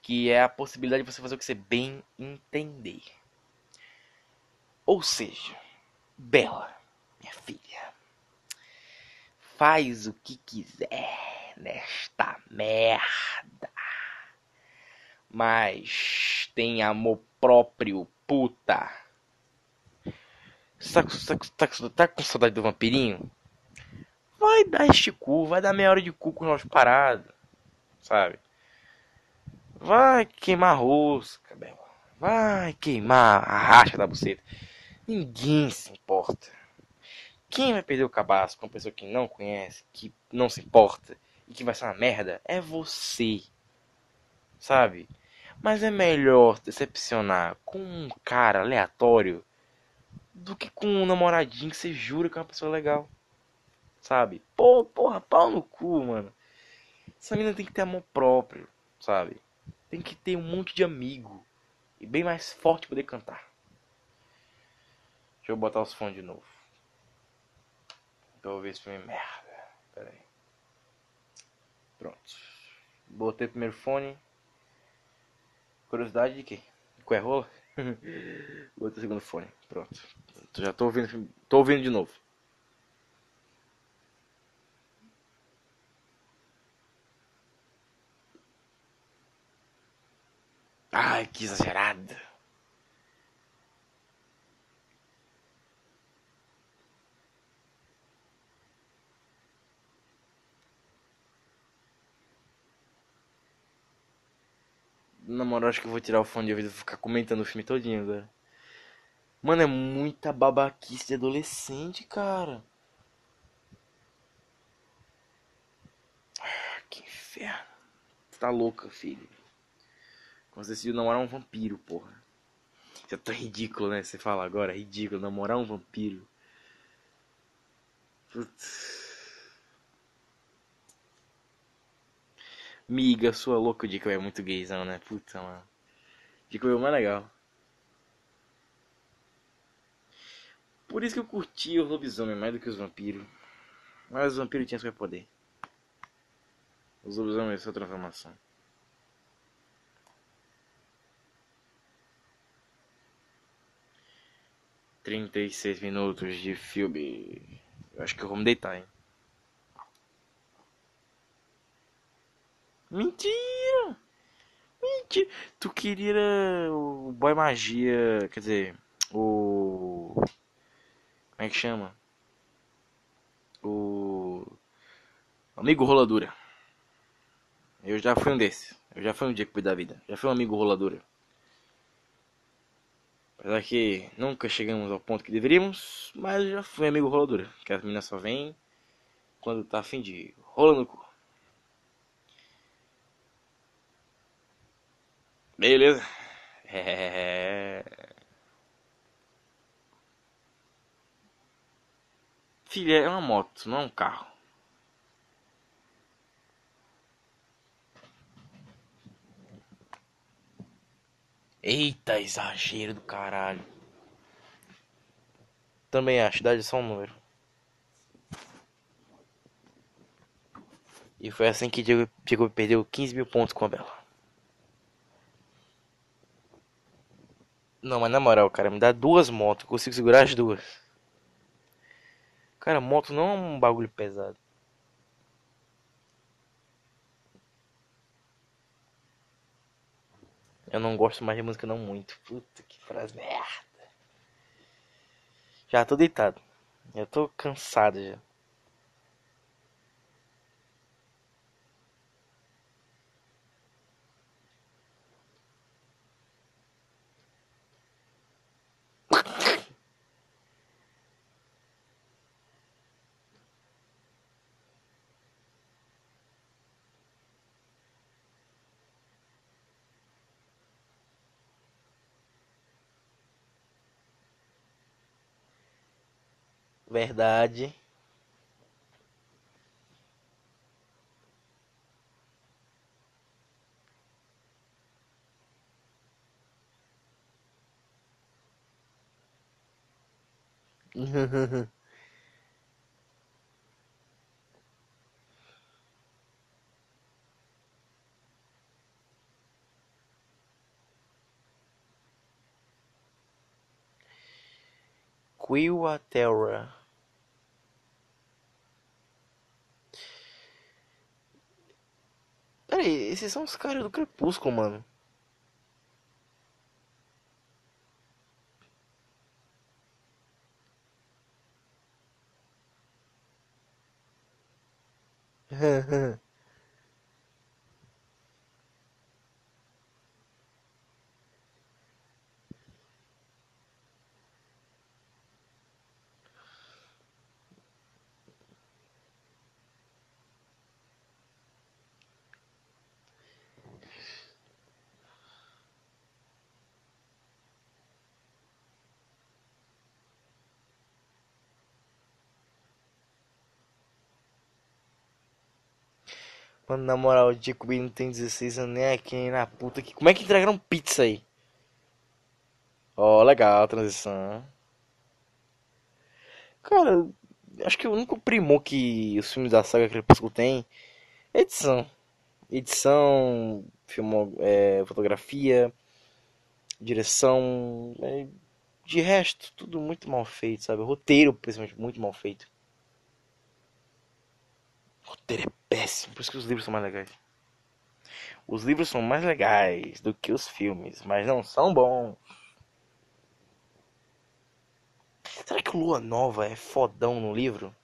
Que é a possibilidade de você fazer o que você bem entender. Ou seja, Bela, minha filha, faz o que quiser nesta merda. Mas tem amor próprio, puta. Tá, tá, tá, tá, com saudade do vampirinho? Vai dar este cu, vai dar meia hora de cu com nós parados, sabe? Vai queimar rosca, Bela. Vai queimar a racha da buceta. Ninguém se importa. Quem vai perder o cabaço com uma pessoa que não conhece, que não se importa e que vai ser uma merda é você. Sabe? Mas é melhor decepcionar com um cara aleatório do que com um namoradinho que você jura que é uma pessoa legal. Sabe? Pô, porra, pau no cu, mano. Essa menina tem que ter amor próprio, sabe? Tem que ter um monte de amigo. E bem mais forte poder cantar. Deixa eu botar os fones de novo. Pra ouvir esse filme merda. Pera aí. Pronto. Botei primeiro fone. Curiosidade de quê? Qual é? (laughs) Botei o segundo fone. Pronto. Já tô ouvindo, tô ouvindo de novo. Ai, que exagerada. Na moral, acho que eu vou tirar o fone de ouvido e ficar comentando o filme todinho agora. Mano, é muita babaquice de adolescente, cara. Ah, que inferno. Você tá louca, filho. Quando você decidiu namorar um vampiro, porra. Isso é tão ridículo, né? Você fala agora, é ridículo, namorar um vampiro. Putz. Miga, sua louca, o Dick é muito gaysão, né? Puta, mano. Dick é o mais legal. Por isso que eu curti o lobisomem mais do que os vampiros. Mas os vampiros tinham poder. Os lobisomens são transformação. Trinta e seis minutos de filme. Eu acho que eu vou me deitar, hein? Mentira! Mentira! Tu queria o Boy Magia, quer dizer, o. Como é que chama? O. Amigo Roladura. Eu já fui um desses. Eu já fui um dia que da vida. Já fui um amigo roladura. Apesar que nunca chegamos ao ponto que deveríamos, mas já fui amigo roladura. Que as meninas só vêm quando tá afim de rola no cu. Beleza. É... Filha, é uma moto, não é um carro. Eita, exagero do caralho. Também acho, idade é só um número. E foi assim que Diego, Diego perdeu 15 mil pontos com a Bela. Não, mas na moral, cara, me dá duas motos, eu consigo segurar as duas. Cara, moto não é um bagulho pesado. Eu não gosto mais de música não muito. Puta que frase merda. Já tô deitado. Já tô cansado já. verdade. (laughs) Quill Terra Pera aí, esses são os caras do Crepúsculo, mano. (laughs) Mano, na moral, o Jacob não tem 16 anos nem aqui nem na puta. Que... Como é que entregaram pizza aí? Ó, oh, legal a transição. Cara, acho que o único primor que os filmes da saga Crepúsculo tem é edição. Edição, filmo, é, fotografia, direção. É, de resto, tudo muito mal feito, sabe? roteiro, principalmente, muito mal feito. O roteiro é péssimo, por isso que os livros são mais legais. Os livros são mais legais do que os filmes, mas não são bons. Será que o Lua Nova é fodão no livro?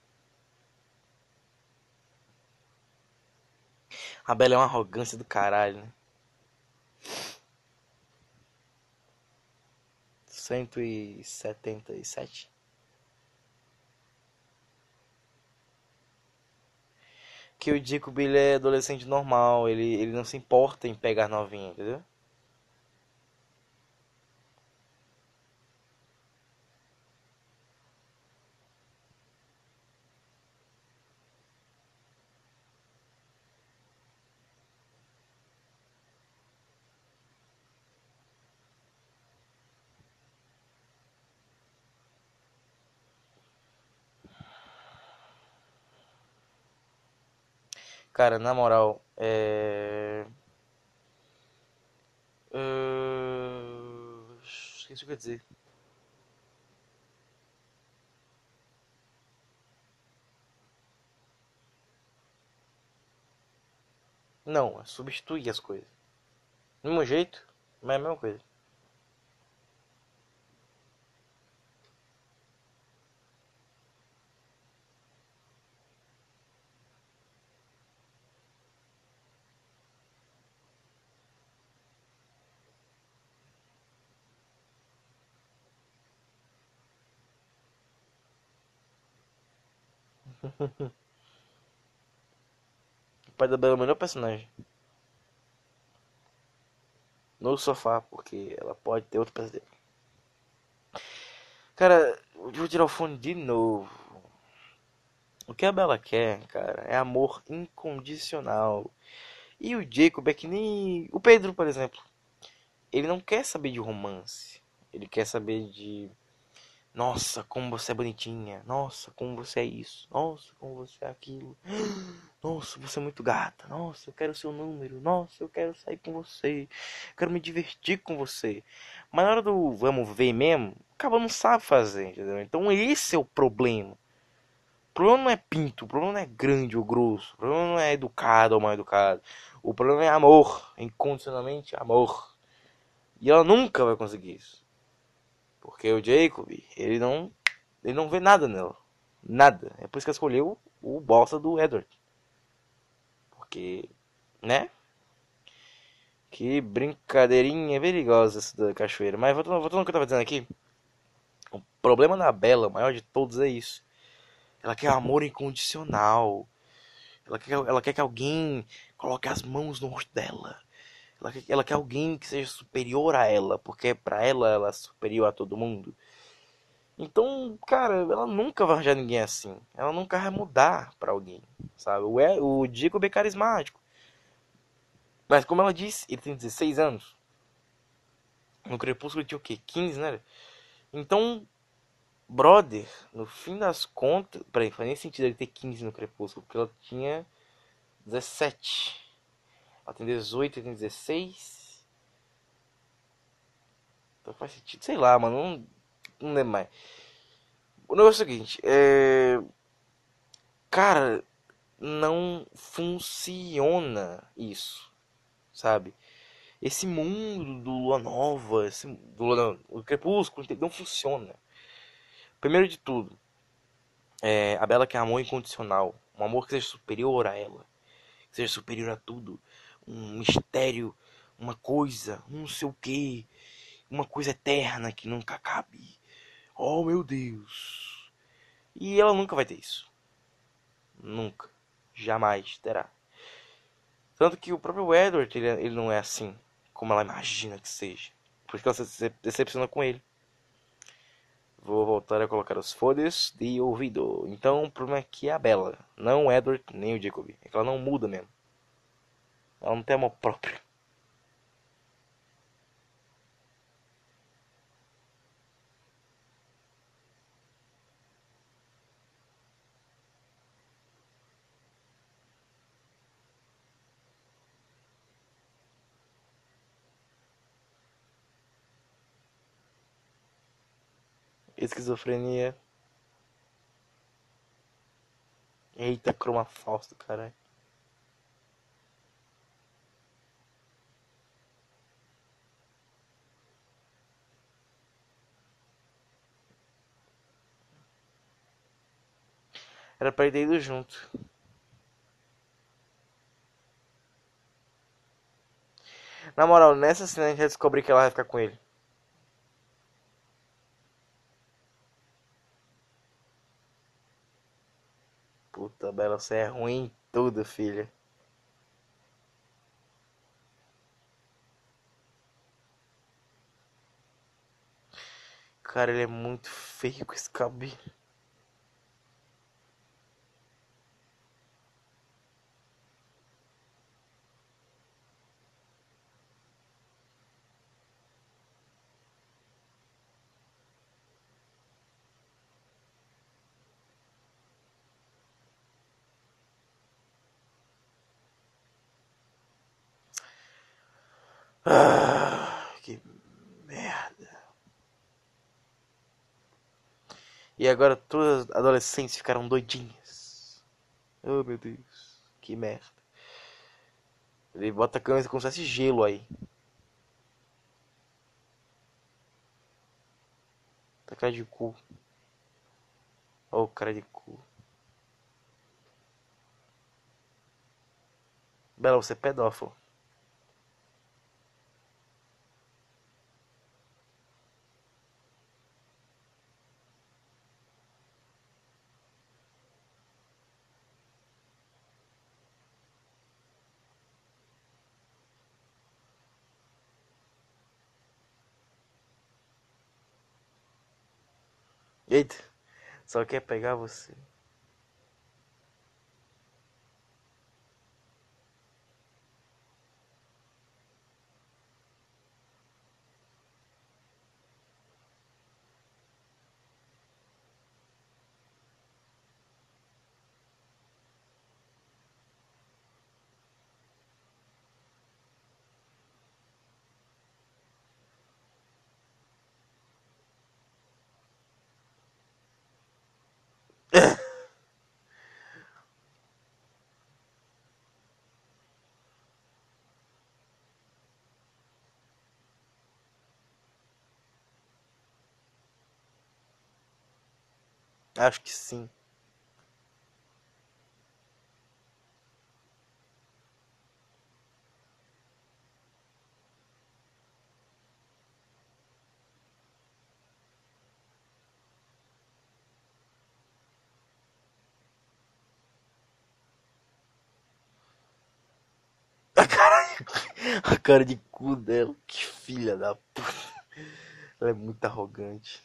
A Bela é uma arrogância do caralho, né? 177 que o Jacob ele é adolescente normal, ele, ele não se importa em pegar novinha, entendeu? Cara, na moral, é. Uh... Esqueci o que eu dizer. Não, é substituir as coisas. Do mesmo jeito, mas é a mesma coisa. (laughs) o pai da Bela é o melhor personagem. No sofá, porque ela pode ter outro pesadelo. Cara, vou tirar o fone de novo. O que a Bela quer, cara, é amor incondicional. E o Jacob é que nem o Pedro, por exemplo. Ele não quer saber de romance. Ele quer saber de nossa, como você é bonitinha. Nossa, como você é isso. Nossa, como você é aquilo. (gasps) Nossa, você é muito gata. Nossa, eu quero o seu número. Nossa, eu quero sair com você. Eu quero me divertir com você. Mas na hora do vamos ver mesmo, acaba não sabe fazer, entendeu? Então esse é o problema. O problema não é pinto, o problema não é grande ou grosso, o problema não é educado ou mal educado. O problema é amor, incondicionalmente amor. E ela nunca vai conseguir isso. Porque o Jacob, ele não, ele não vê nada nela. Nada. É por isso que escolheu o bosta do Edward. Porque, né? Que brincadeirinha perigosa essa da cachoeira. Mas voltando, voltando ao que eu tava dizendo aqui. O problema da Bela, o maior de todos, é isso. Ela quer amor incondicional. Ela quer, ela quer que alguém coloque as mãos no rosto dela. Ela ela quer alguém que seja superior a ela, porque para ela ela é superior a todo mundo. Então, cara, ela nunca vai arranjar ninguém assim. Ela nunca vai mudar para alguém, sabe? O, é, o Jacob é carismático. Mas como ela disse, ele tem 16 anos. No Crepúsculo ele tinha o quê? 15, né? Então, Brother, no fim das contas. Peraí, faz nem sentido ele ter 15 no Crepúsculo, porque ela tinha 17. Ela tem 18 e tem 16. Então faz sentido, sei lá, mano. Não, não lembro mais. O negócio é o seguinte, é. Cara, não funciona isso, sabe? Esse mundo do Lua Nova, esse, do Crepúsculo, não funciona. Primeiro de tudo, é, a Bela quer amor incondicional, um amor que seja superior a ela, que seja superior a tudo, um mistério, uma coisa, um não sei o que, uma coisa eterna que nunca cabe. Oh meu Deus! E ela nunca vai ter isso. Nunca. Jamais terá. Tanto que o próprio Edward, ele, ele não é assim como ela imagina que seja. Por isso que ela se decepciona com ele. Vou voltar a colocar os fones de ouvido. Então o problema aqui é a Bella, não o Edward nem o Jacob. É que ela não muda mesmo. Ela não tem amor próprio. Esquizofrenia. Eita, croma falso, caralho. Era ir ter ido junto. Na moral, nessa cena a gente já descobriu que ela vai ficar com ele. Puta, Bela, você é ruim em tudo, filha. Cara, ele é muito feio com esse cabelo. Ah, que merda. E agora todas as adolescentes ficaram doidinhas. Oh meu Deus, que merda. Ele bota a câmera como se fosse gelo aí. Tá cara de cu. Oh, cara de cu. Bela, você é pedófilo. Só quer pegar você. Acho que sim. (laughs) A cara, (laughs) a cara de cu dela, que filha da puta. Ela é muito arrogante.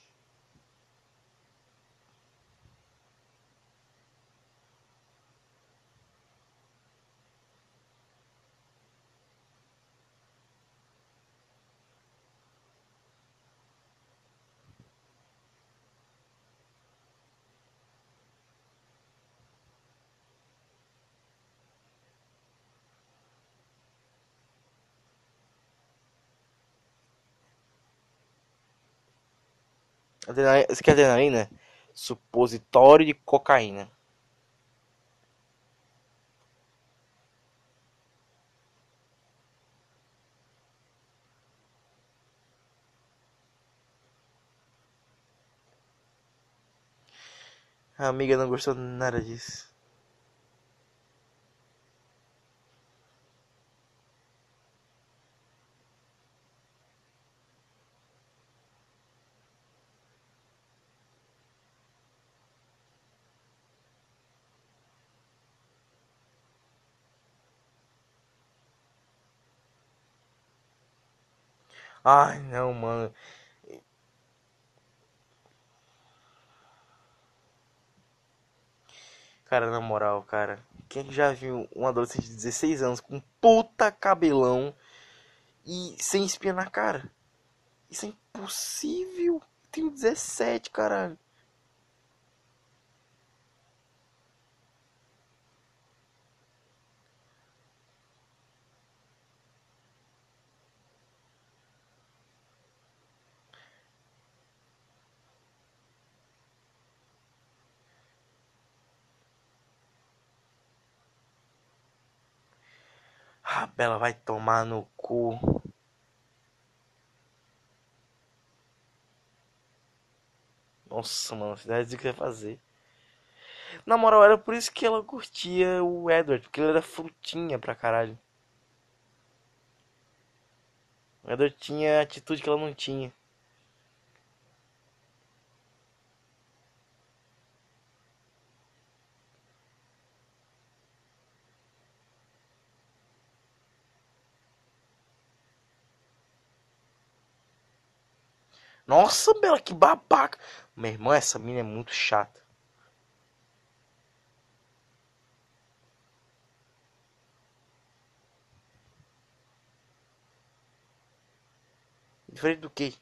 Adrenalina, você quer adrenalina? Supositório de cocaína. A amiga não gostou nada disso. Ai, não, mano. Cara, na moral, cara. Quem já viu um adolescente de 16 anos com puta cabelão e sem espinha na cara? Isso é impossível. Tenho 17, caralho. Ah, Bela vai tomar no cu. Nossa, mano, você deve dizer o que vai fazer. Na moral, era por isso que ela curtia o Edward, porque ele era frutinha pra caralho. O Edward tinha a atitude que ela não tinha. Nossa, Bela, que babaca. Meu irmão, essa mina é muito chata. Diferente do que?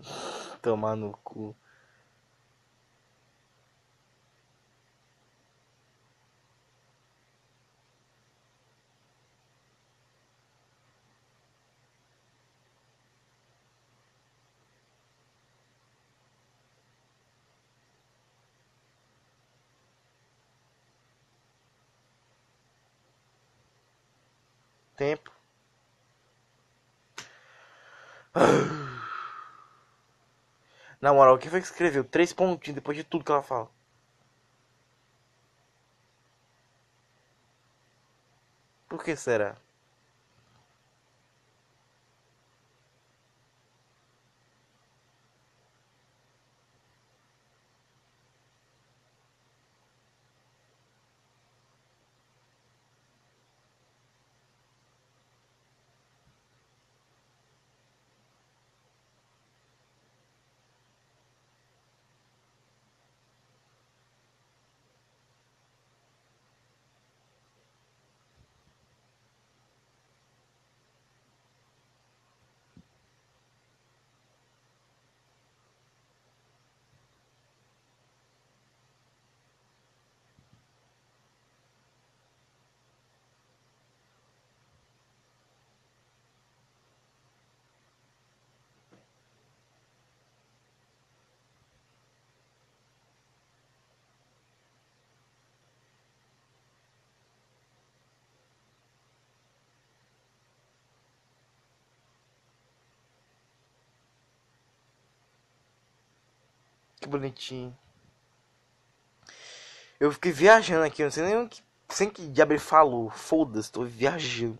(laughs) Tomar no cu. Tempo. Na moral, quem foi que escreveu três pontinhos depois de tudo que ela fala? Por que será? Que bonitinho. Eu fiquei viajando aqui, não sei nem o que. Sem que diabo ele falou. Foda-se, tô viajando.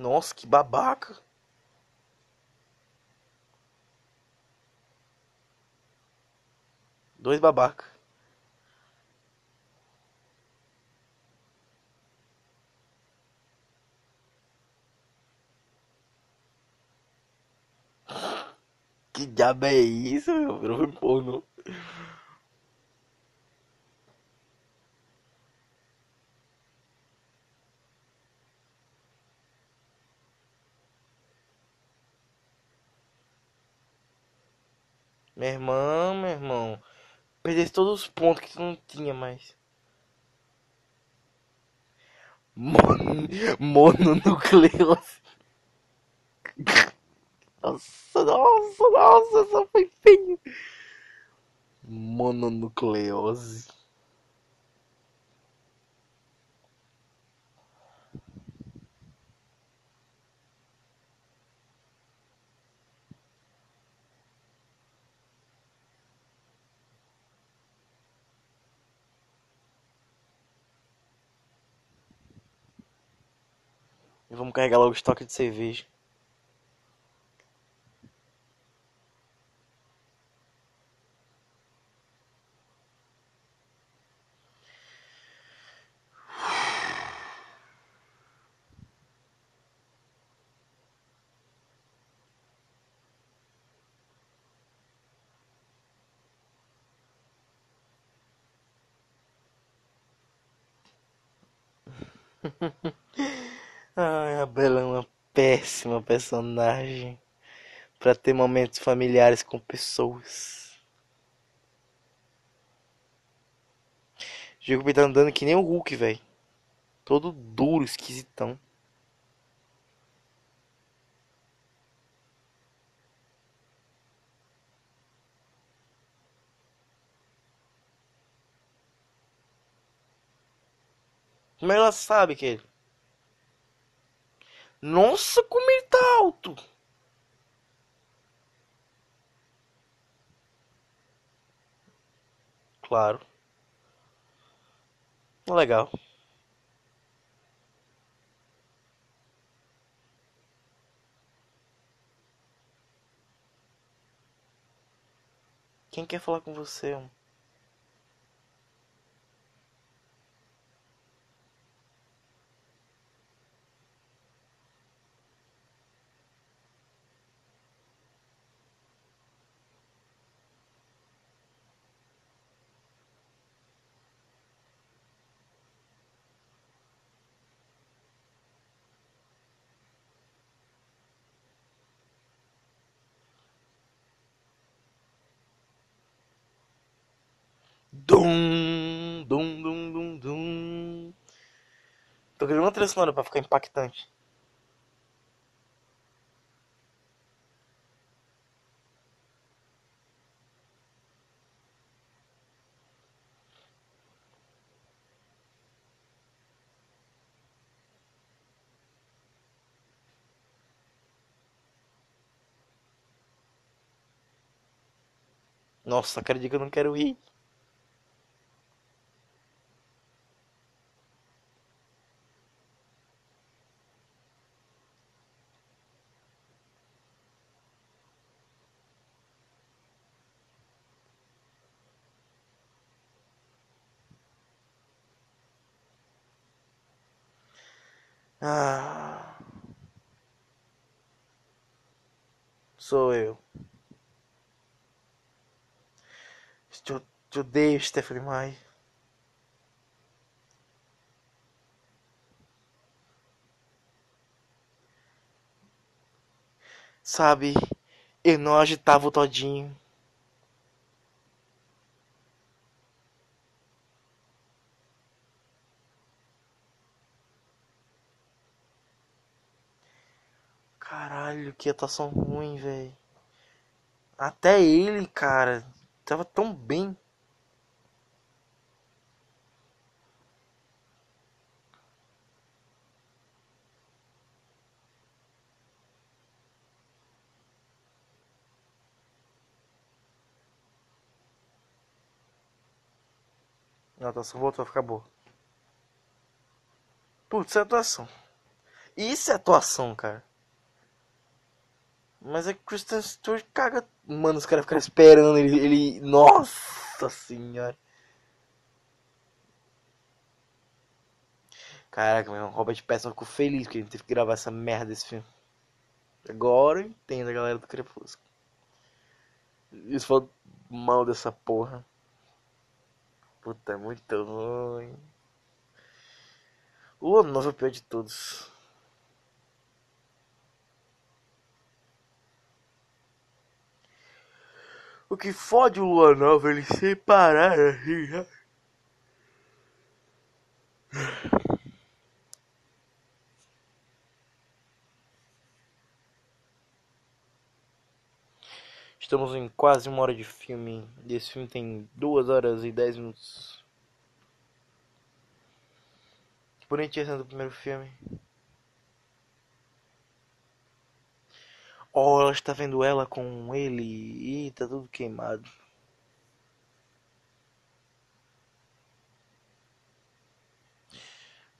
Nossa, que babaca. Dois babaca. Que diabo é isso, meu? Filme pornô. Meu irmão, meu irmão. Perdesse todos os pontos que tu não tinha mais. Mon... Mononucleose. Nossa, nossa, nossa, só foi feio. Mononucleose. E vamos carregar logo o estoque de cerveja. Ai, a Bela é uma péssima personagem para ter momentos familiares com pessoas. Jacob tá andando que nem o Hulk, velho. Todo duro, esquisitão. Como ela sabe que ele? Nossa, como ele tá alto! Claro. Legal. Quem quer falar com você? Trilha sonora pra ficar impactante. Nossa, acredito que eu não quero ir. Ah. Sou eu. Te, te odeio, Stephanie Mai. Sabe, eu não agitava o todinho. Caralho, que atuação ruim, velho. Até ele, cara, tava tão bem. A atuação voltou a ficar boa. Putz, é atuação. Isso é atuação, cara. Mas é que Kristen Stewart caga. Mano, os caras ficaram esperando ele, ele. Nossa senhora. Caraca, meu, Robert Pattinson ficou feliz que a gente teve que gravar essa merda desse filme. Agora eu entendo a galera do Crepúsculo. Isso foi mal dessa porra. Puta, é muito ruim. O novo é o pior de todos. O que fode o Lua Nova, eles separaram assim, já. Estamos em quase uma hora de filme. E esse filme tem 2 horas e 10 minutos. Que bonitinha cena do primeiro filme. Oh, ela está vendo ela com ele. Ih, tá tudo queimado.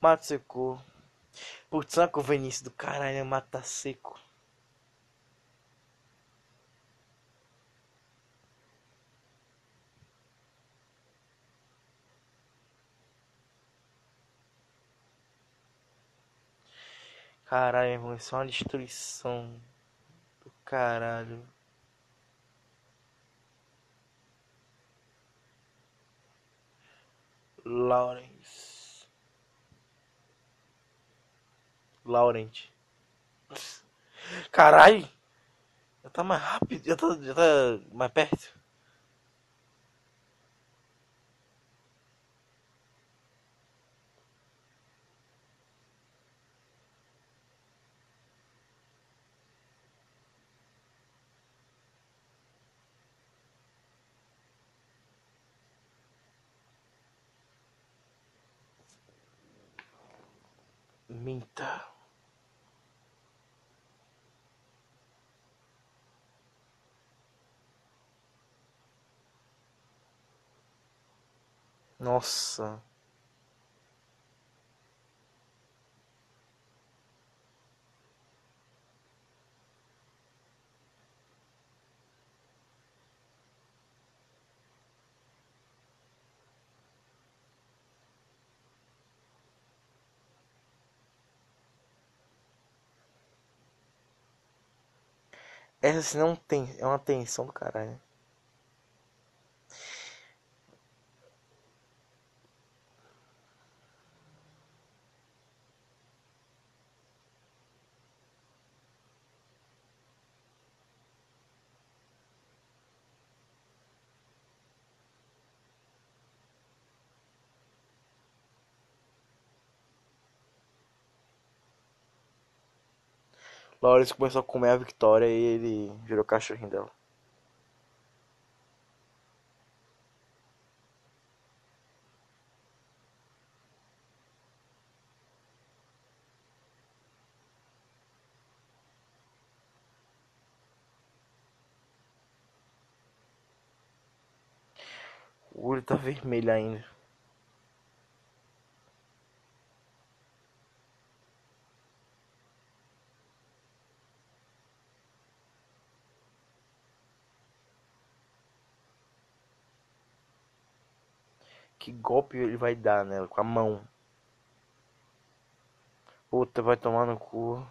Mato secou. Putz, uma conveniência do caralho, né? Mato seco. Caralho, irmão, isso é uma destruição caralho. Lawrence. Laurent. Caralho! Já tá mais rápido, já tá, já tá mais perto. Minta. Nossa. Essa não tem, é uma tensão do caralho. Lawrence começou a comer a Victoria e ele virou cachorrinho dela. O olho tá vermelho ainda. Golpe ele vai dar nela com a mão. Puta, vai tomar no cu.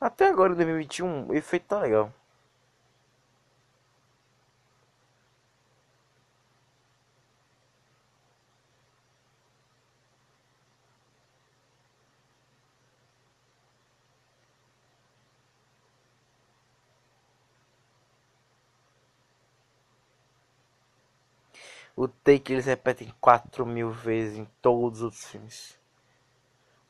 Até agora em 2021 o efeito tá legal. O take eles repetem 4 mil vezes em todos os filmes.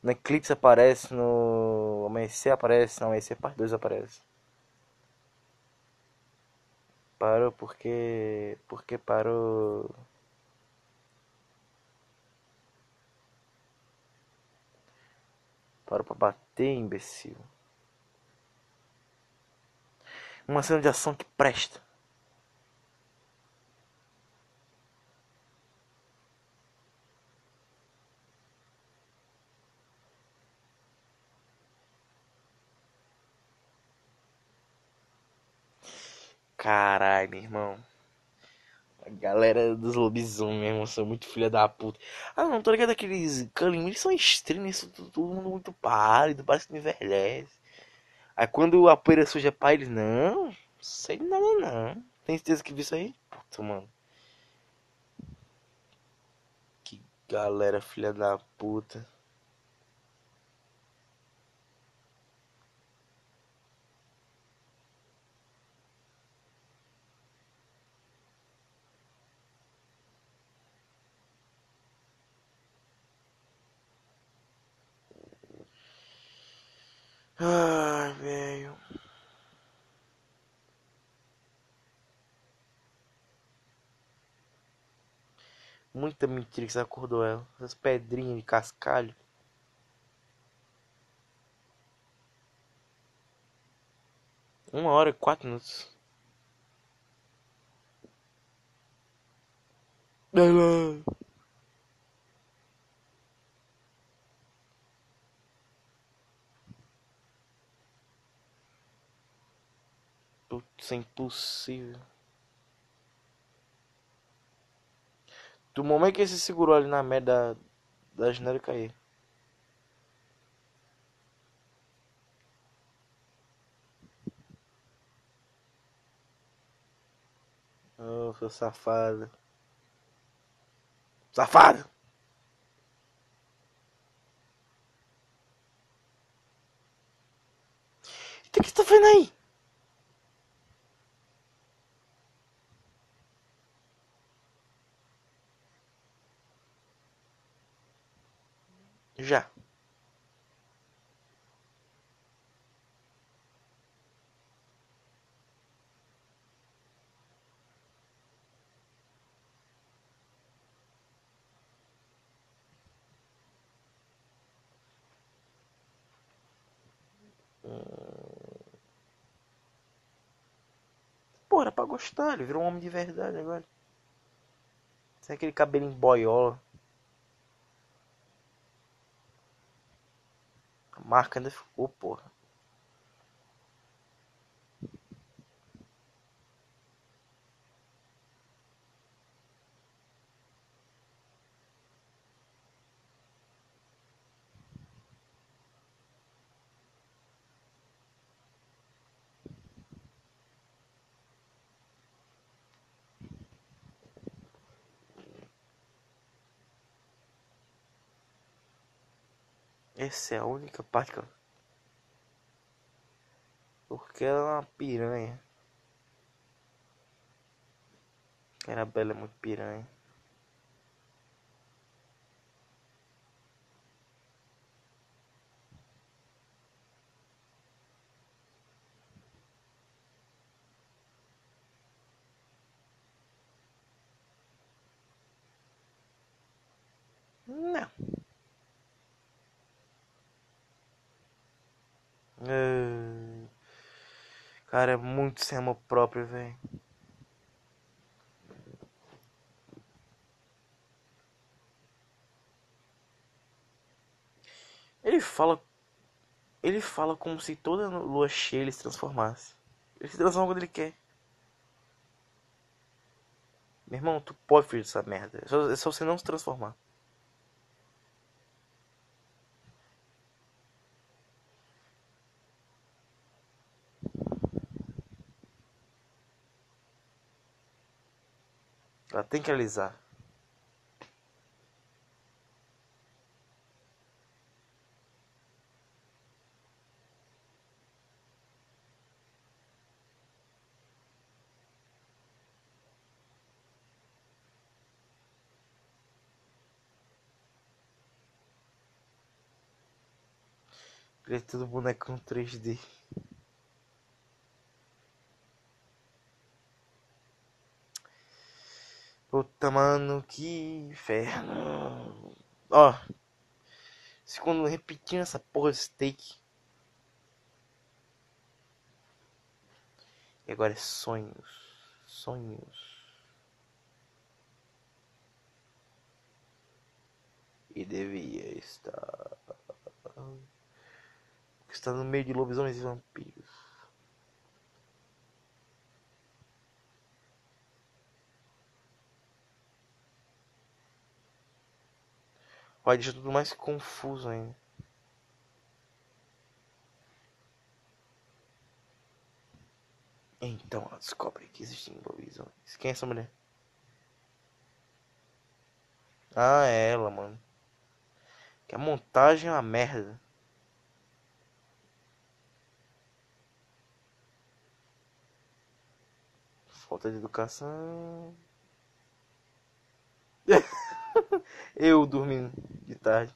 No Eclipse aparece, no Amanhecer aparece, no Amanhecer Parte 2 aparece. Parou porque. Porque parou. Parou pra bater, imbecil. Uma cena de ação que presta. Caralho, meu irmão. A galera dos lobisomens, irmão, são muito filha da puta. Ah, não, tô ligado aqueles Culling, eles são estranhos, todo, mundo muito pálido, parece que não envelhece. Aí quando a poeira suja pra eles, não, sei nada não. Tem certeza que viu isso aí? Puta, mano. Que galera filha da puta. Ai, velho. Muita mentira que você acordou ela. Essas pedrinhas de cascalho. Uma hora e quatro minutos. Putz, é impossível. Do momento que ele se segurou ali na merda da, da janela cair. Oh, seu safado. Safado! O que você tá fazendo aí? Já. Pô, era pra gostar, ele virou um homem de verdade agora. Sem aquele cabelinho boiola. Marca ainda ficou, porra. Essa é a única parte que eu... Porque ela é uma piranha. Era bela é muito piranha. Não. Cara, é muito sem amor próprio, velho. Ele fala. Ele fala como se toda lua cheia ele se transformasse. Ele se transforma quando ele quer. Meu irmão, tu pode fazer essa merda. É só, é só você não se transformar. Ela tem que alisar. Ele é boneco 3D. Puta, mano, que inferno. Ó. Segundo repetindo essa porra de steak. E agora é sonhos. Sonhos. E devia estar. Está no meio de lobisomens e vampiros. Pai deixa tudo mais confuso ainda. Então ela descobre que existem lobisomens. Quem é essa mulher? Ah, é ela, mano. Que a montagem é uma merda. Falta de educação. (laughs) (laughs) Eu dormindo de tarde.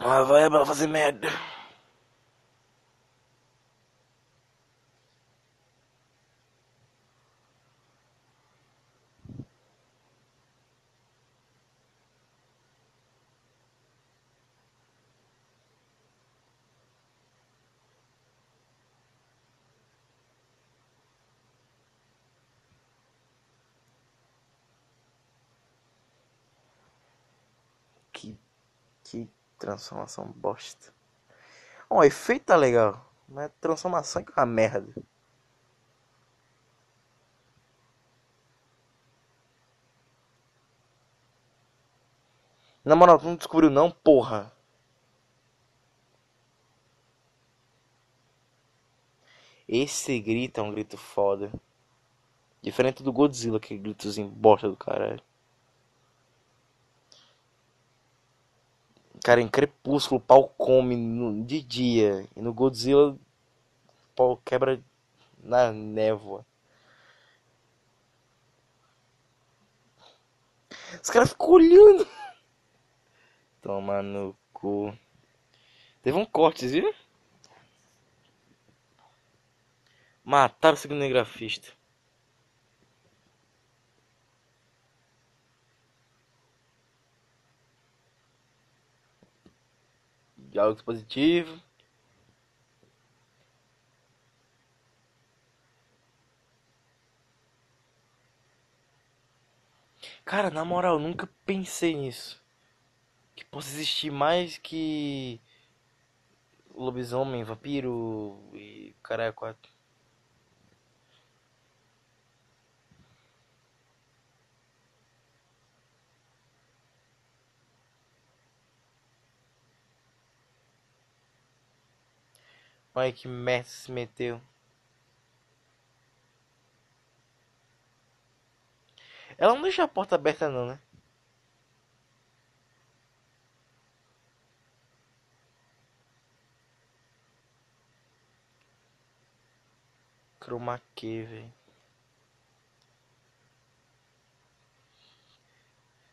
Ah, vai pra fazer merda. Que, que transformação bosta. O efeito tá legal, mas transformação é é uma merda. Na moral, tu não descobriu não, porra. Esse grito é um grito foda. Diferente do Godzilla, que gritozinho bosta do caralho. Cara, em Crepúsculo o pau come de dia. E no Godzilla o pau quebra na névoa. Os caras ficam olhando. (laughs) Toma no cu. Teve um corte, viu? Mataram o segundo Diálogo positivo. Cara, na moral, nunca pensei nisso. Que possa existir mais que lobisomem, vampiro e caralho quatro. Olha que merda se meteu. Ela não deixa a porta aberta não, né? Chroma key, velho.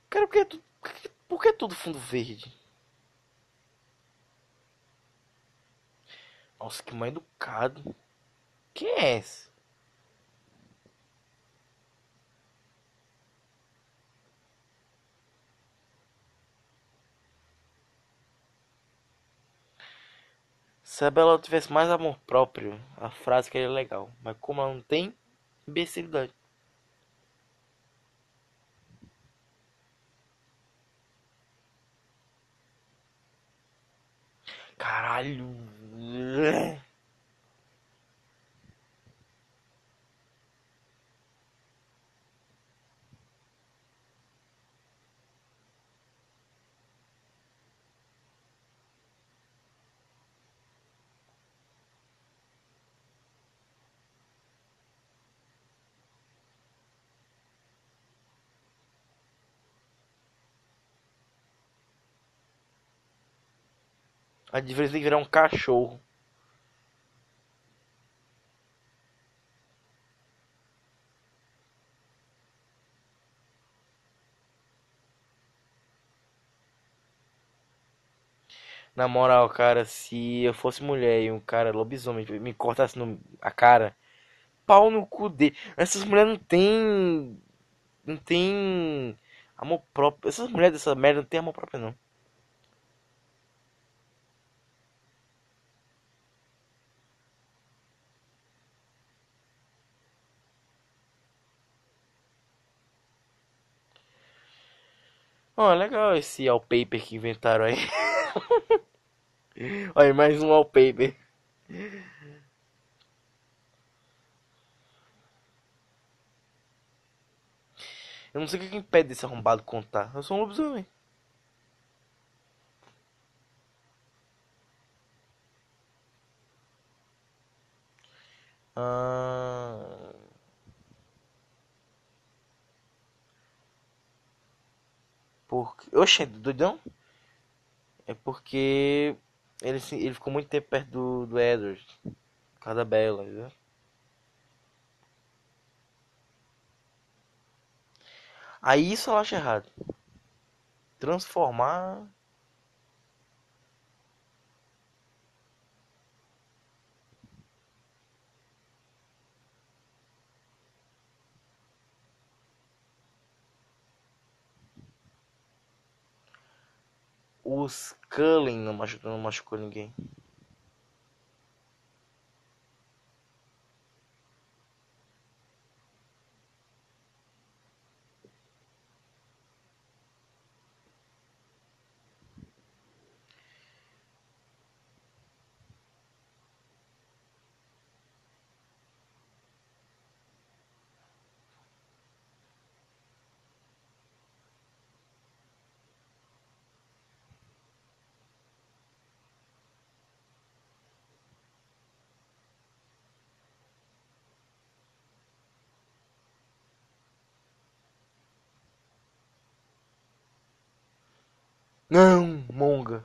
Cara, por que, tudo, por que é tudo fundo verde? Nossa, que mal educado. Quem é esse? Se a Bela tivesse mais amor próprio, a frase que é legal. Mas como ela não tem, imbecilidade. Caralho. bleh. A diferença tem que virar um cachorro. Na moral, cara, se eu fosse mulher e um cara lobisomem me cortasse no, a cara, pau no cu dele. Essas mulheres não tem. Não tem amor próprio. Essas mulheres dessa merda não tem amor próprio, não. Ó, oh, legal esse wallpaper que inventaram aí. (laughs) Olha, mais um wallpaper.。Eu não sei o que, que impede desse arrombado contar. Eu sou um lobisomem. Ah... Porque... Oxe, doidão? É porque ele, ele ficou muito tempo perto do, do Edward. Por causa da entendeu? Aí isso eu acho errado. Transformar. Os Cullen não machucou, não machucou ninguém. Não, monga.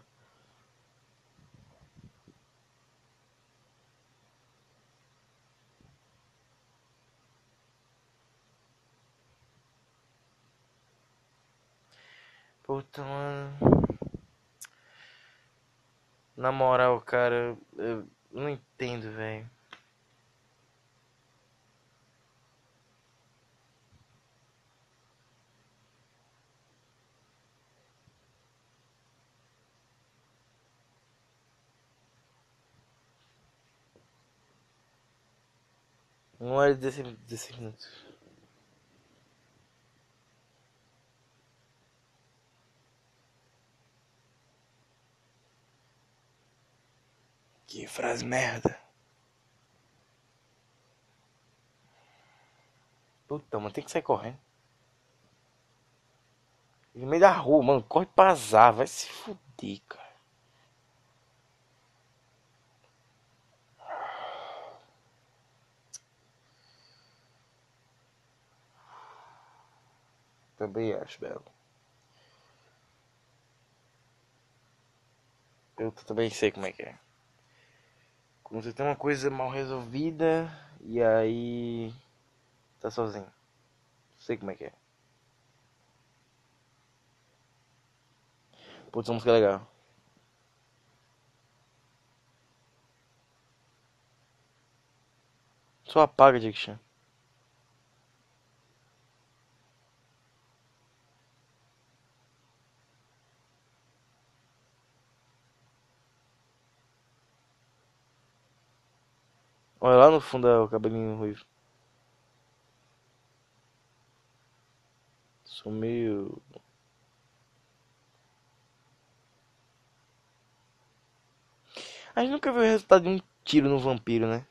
Puta, mano. Na moral, cara, eu não entendo, velho. Uma hora e 16 minutos. Que frase merda. Puta, mano, tem que sair correndo. No meio da rua, mano, corre pra azar, vai se fuder, cara. Também acho, Belo. Eu também sei como é que é. Quando você tem uma coisa mal resolvida e aí tá sozinho. Sei como é que é. Putz, essa música é legal. Só apaga, Jack Olha lá no fundo é o cabelinho ruivo. Sumiu. A gente nunca viu o resultado de um tiro no vampiro, né?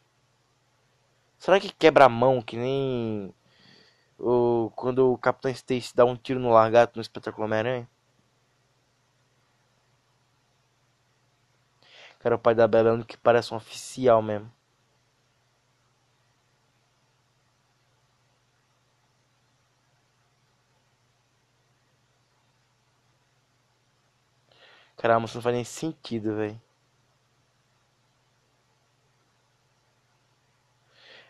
Será que quebra a mão que nem o quando o Capitão Stacy dá um tiro no largato no espetáculo Homem-Aranha? Cara, o pai da Bela é que parece um oficial mesmo. Caramba, isso não faz nem sentido, velho.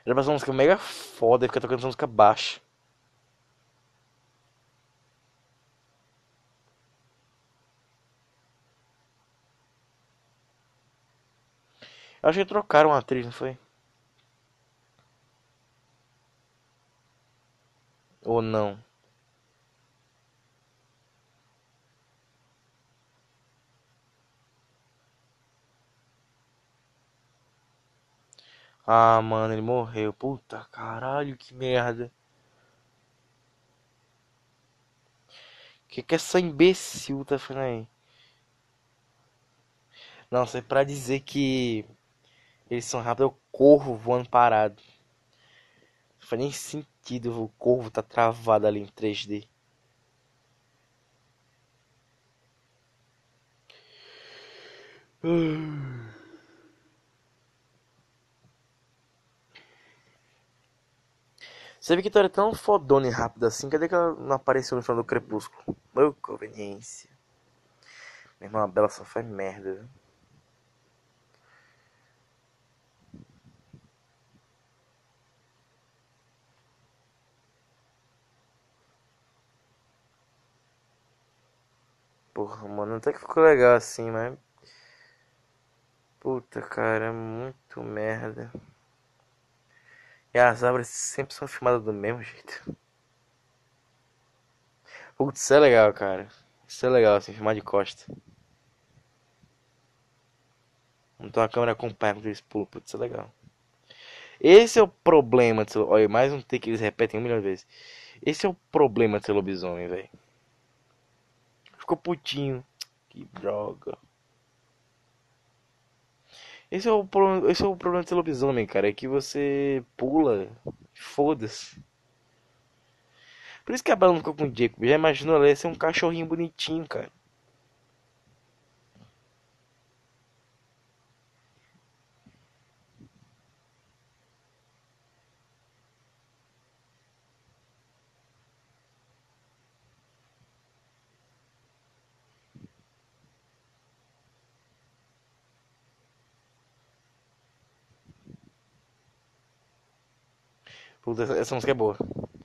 Era pra ser uma música mega foda e ficar tocando essa música baixa. Eu acho que trocaram a atriz, não foi? Ou não? Ah, mano, ele morreu. Puta caralho, que merda. Que que essa imbecil tá fazendo aí? Não, é pra dizer que eles são rápidos, eu corro voando parado. Não faz nem sentido o corvo tá travado ali em 3D. Você (sighs) vê que tu era tão fodona e rápida assim, cadê que ela não apareceu no final do Crepúsculo? Ô, conveniência. Minha irmã Bela só faz merda? Porra, mano, até que ficou legal assim, mas. Puta, cara, é muito merda. E as árvores sempre são filmadas do mesmo jeito. Putz, isso é legal, cara. Isso é legal, assim, filmar de costa. Então a câmera acompanha quando eles pulam. Putz, isso é legal. Esse é o problema ser... Olha, mais um take que eles repetem um milhão de vezes. Esse é o problema de ser lobisomem, velho. Ficou putinho. Que droga. Esse é o, pro... Esse é o problema de ser lobisomem, cara. É que você pula. Foda-se. Por isso que a Bela não ficou com o Jacob. Já imaginou ela ia ser um cachorrinho bonitinho, cara. Puta, essa música é boa.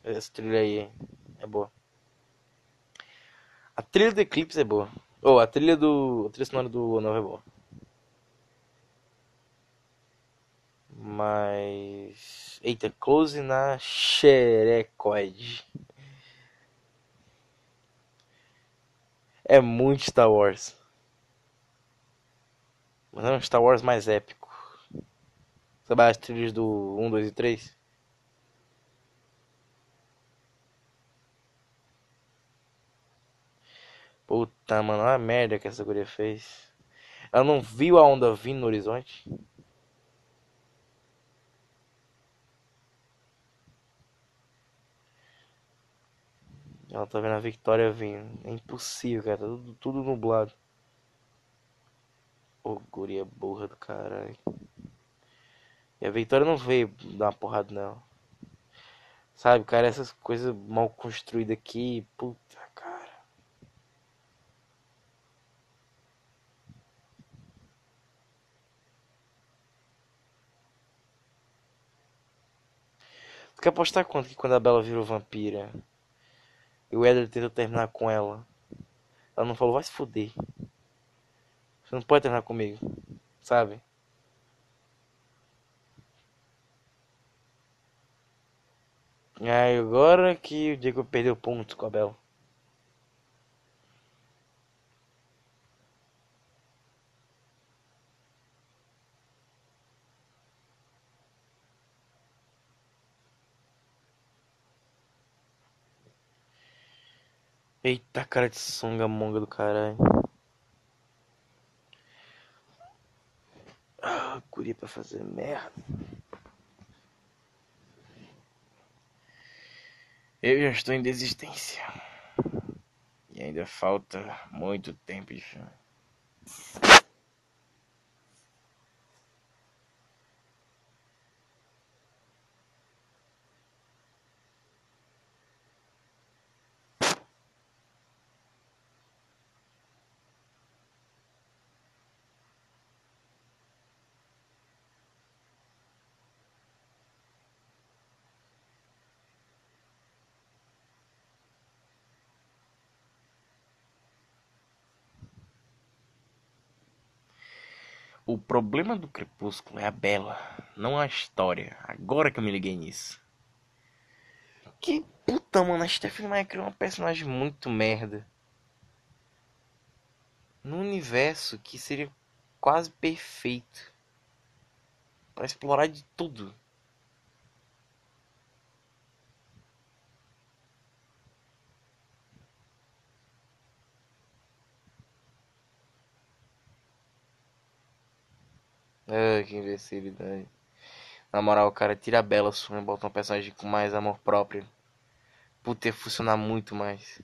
Essa trilha aí é boa. A trilha do Eclipse é boa. Ou oh, a trilha do. A trilha sonora do Novo é boa. Mas. Eita, close na xerecoide. É muito Star Wars. Mas é um Star Wars mais épico. Sabe as trilhas do 1, 2 e 3? Puta, mano, olha a merda que essa guria fez. Ela não viu a onda vindo no horizonte? Ela tá vendo a Victoria vindo. É impossível, cara. Tá tudo, tudo nublado. Ô, guria burra do caralho. E a Victoria não veio dar uma porrada nela. Sabe, cara, essas coisas mal construídas aqui. Puta, cara. Tu quer apostar quanto que quando a Bela virou vampira e o Edward tenta terminar com ela, ela não falou, vai se fuder. Você não pode terminar comigo, sabe? Aí agora que o Diego perdeu pontos com a Bela. Eita, cara de sunga monga do caralho. Ah, curia pra fazer merda. Eu já estou em desistência. E ainda falta muito tempo de filme. O problema do Crepúsculo é a Bela, não a história. Agora que eu me liguei nisso. Que puta, mano, a Stephanie Meyer criou uma personagem muito merda. Num universo que seria quase perfeito. para explorar de tudo. Ah, que imbecilidade. Na moral, cara, tira a Bela Suma e bota um personagem com mais amor próprio. Puta, ia funcionar muito mais.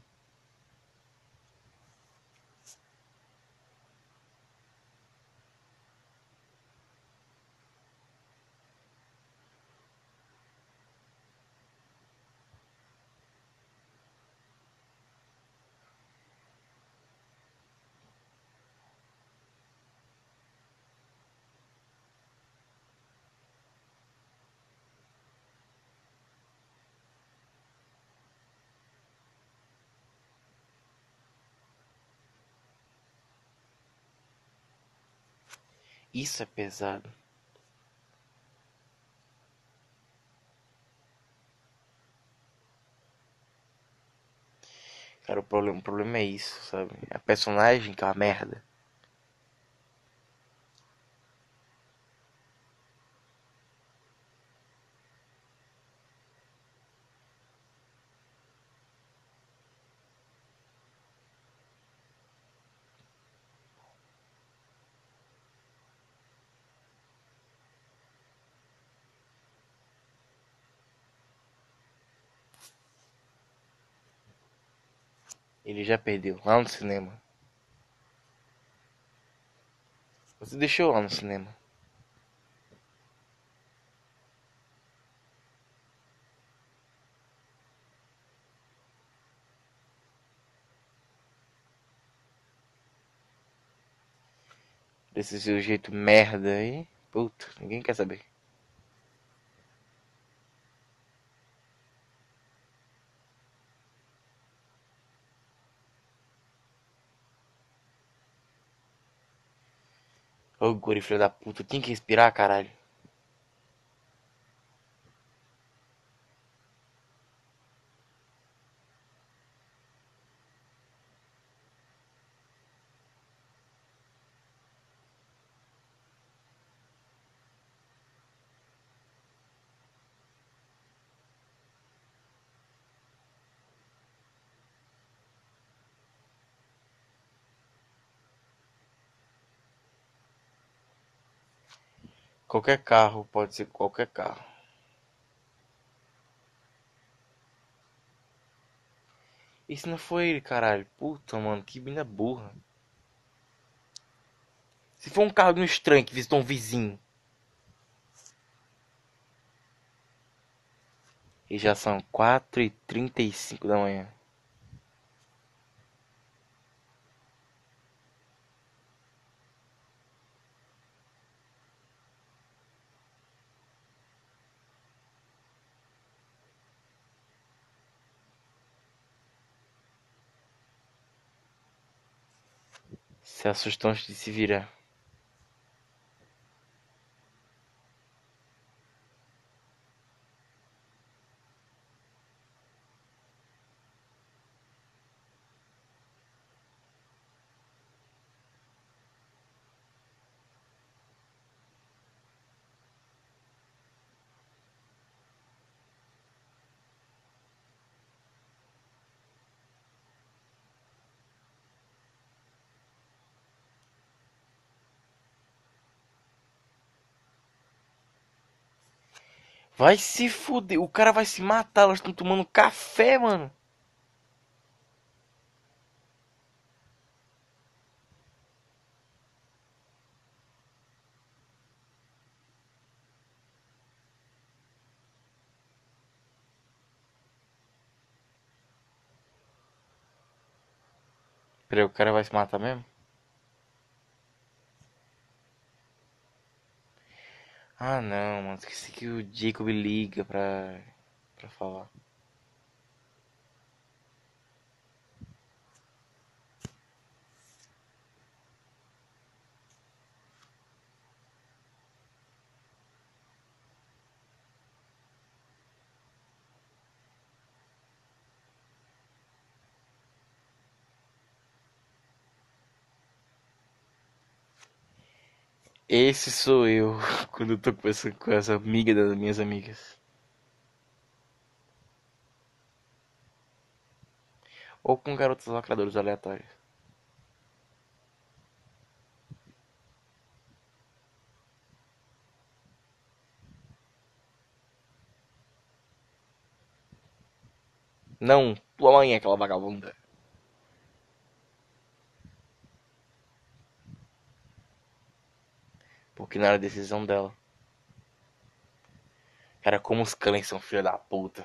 Isso é pesado. Cara, o problema, o problema é isso, sabe? A personagem que é uma merda. Ele já perdeu lá no cinema. Você deixou lá no cinema. Desse seu jeito merda aí. Puta, ninguém quer saber. Ô, guri, filho da puta, tem que respirar, caralho. Qualquer carro pode ser qualquer carro. Isso não foi ele, caralho. Puta, mano, que mina burra. Se for um carro de um estranho que visitou um vizinho. E já são 4h35 da manhã. Se assustou antes de se virar. Vai se fuder, o cara vai se matar, elas estão tomando café, mano. Peraí, o cara vai se matar mesmo? Ah não, mano, esqueci que o Jacob liga pra, pra falar. Esse sou eu (laughs) quando eu tô conversando com as amigas das minhas amigas. Ou com garotos lacradores aleatórios. Não, tua mãe é aquela vagabunda. Porque não era decisão dela. Cara, como os cães são filha da puta.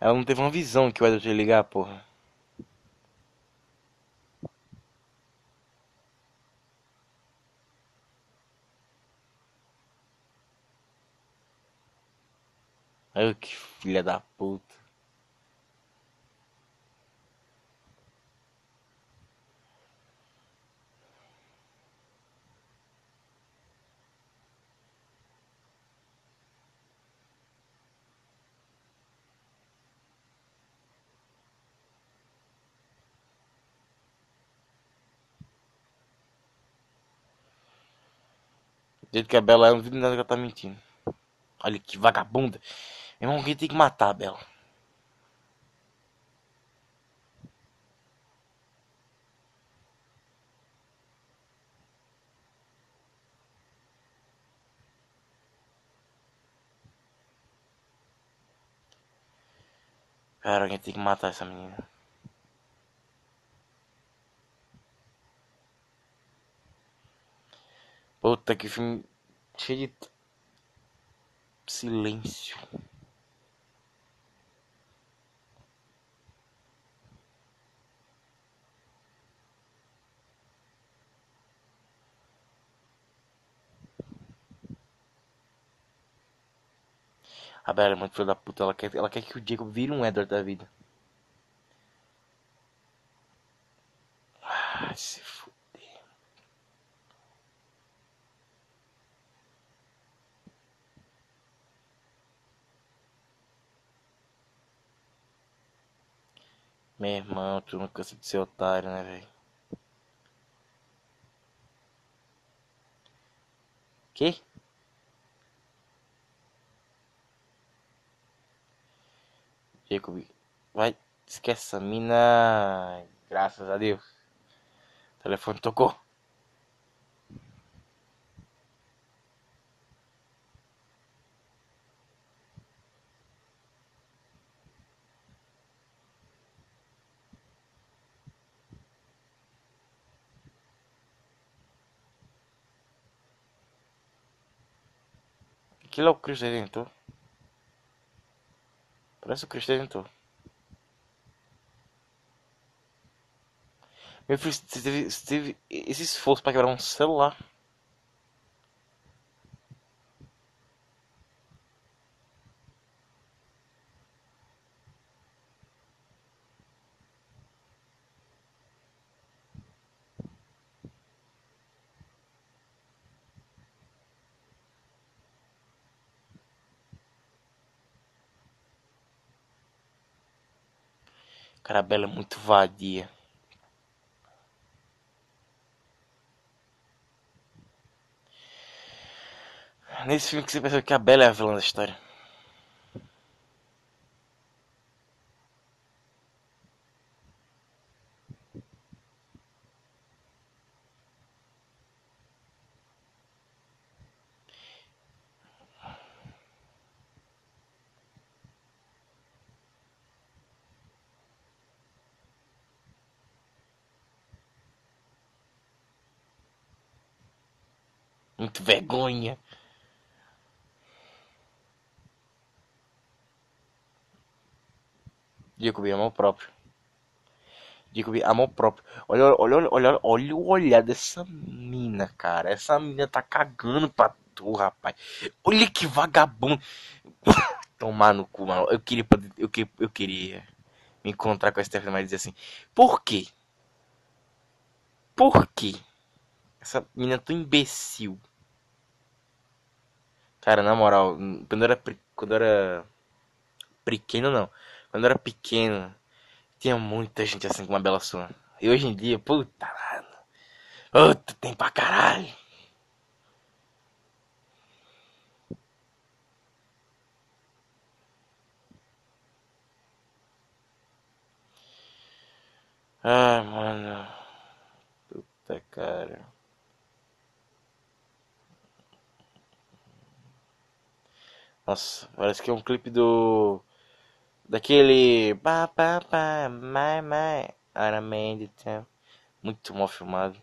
Ela não teve uma visão que o Edward ia ligar, porra. Ai, que filha da puta. Do que a Bela é, não duvido nada que ela tá mentindo. Olha que vagabunda. Meu irmão, alguém tem que matar a Bela. Cara, alguém tem que matar essa menina. Puta que filme cheio de silêncio. A Bela é muito filha da puta. Ela quer, ela quer que o Jacob vire um Edward da vida. Ai, se fuder. Meu irmão, tu não cansa de ser otário, né, velho? Que? Jacob, vai, esquece essa mina. Graças a Deus. O telefone tocou. Aquilo é o Cristo Redentor. Parece o Cristo Redentor. Meu filho, teve, teve esse esforço pra quebrar um celular. Cara, a Bela é muito vadia. Nesse filme que você pensa que a Bela é a vilã da história. Muito vergonha. Jacob, amor próprio. Jacob, amor próprio. Olha, olha, olha, olha o olhar dessa mina, cara. Essa mina tá cagando pra tu, rapaz. Olha que vagabundo. (laughs) Tomar no cu, mano. Eu queria, eu, eu queria me encontrar com a Stephanie, mas dizer assim: Por quê? Por quê? Essa menina é tão imbecil. Cara, na moral, quando eu era, quando eu era pequeno, não. Quando eu era pequeno, tinha muita gente assim com uma bela sua. E hoje em dia, puta, mano. Puta, tem pra caralho. Ai, mano. cara. Nossa, parece que é um clipe do. Daquele. Pá, pá, pá, my, my. Muito mal filmado.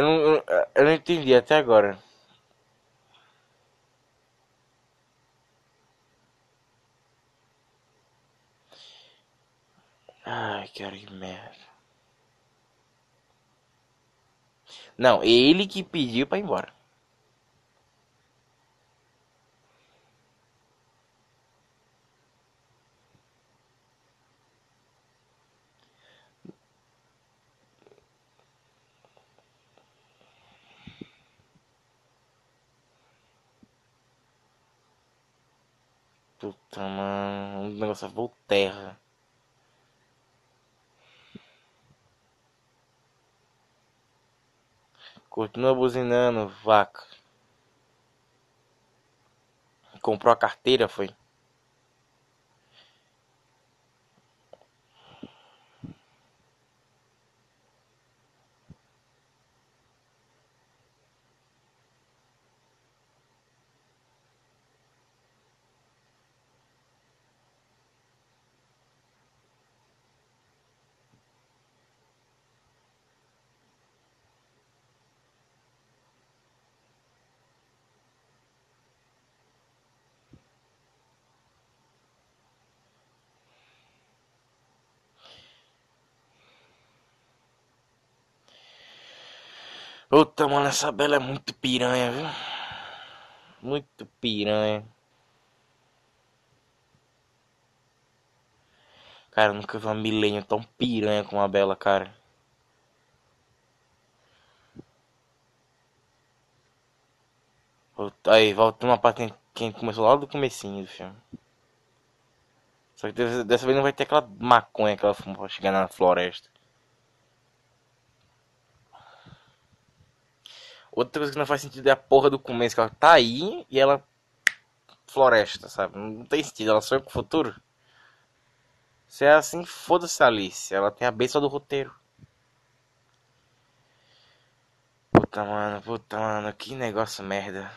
Eu não, eu não entendi até agora. Ai, cara, que merda. Não, ele que pediu pra ir embora. Puta, mano. O negócio é Volterra. Continua buzinando, vaca. Comprou a carteira, foi? Puta, mano, essa bela é muito piranha, viu? Muito piranha. Cara, nunca vi uma milênio tão piranha como a Bela, cara. Aí, volta uma parte que começou lá do comecinho do filme. Só que dessa vez não vai ter aquela maconha que ela fuma pra chegar na floresta. Outra coisa que não faz sentido é a porra do começo, que ela tá aí e ela. Floresta, sabe? Não tem sentido, ela sonha com o futuro. Se é assim, foda-se a Alice. Ela tem a benção do roteiro. Puta, mano, puta, mano, que negócio merda.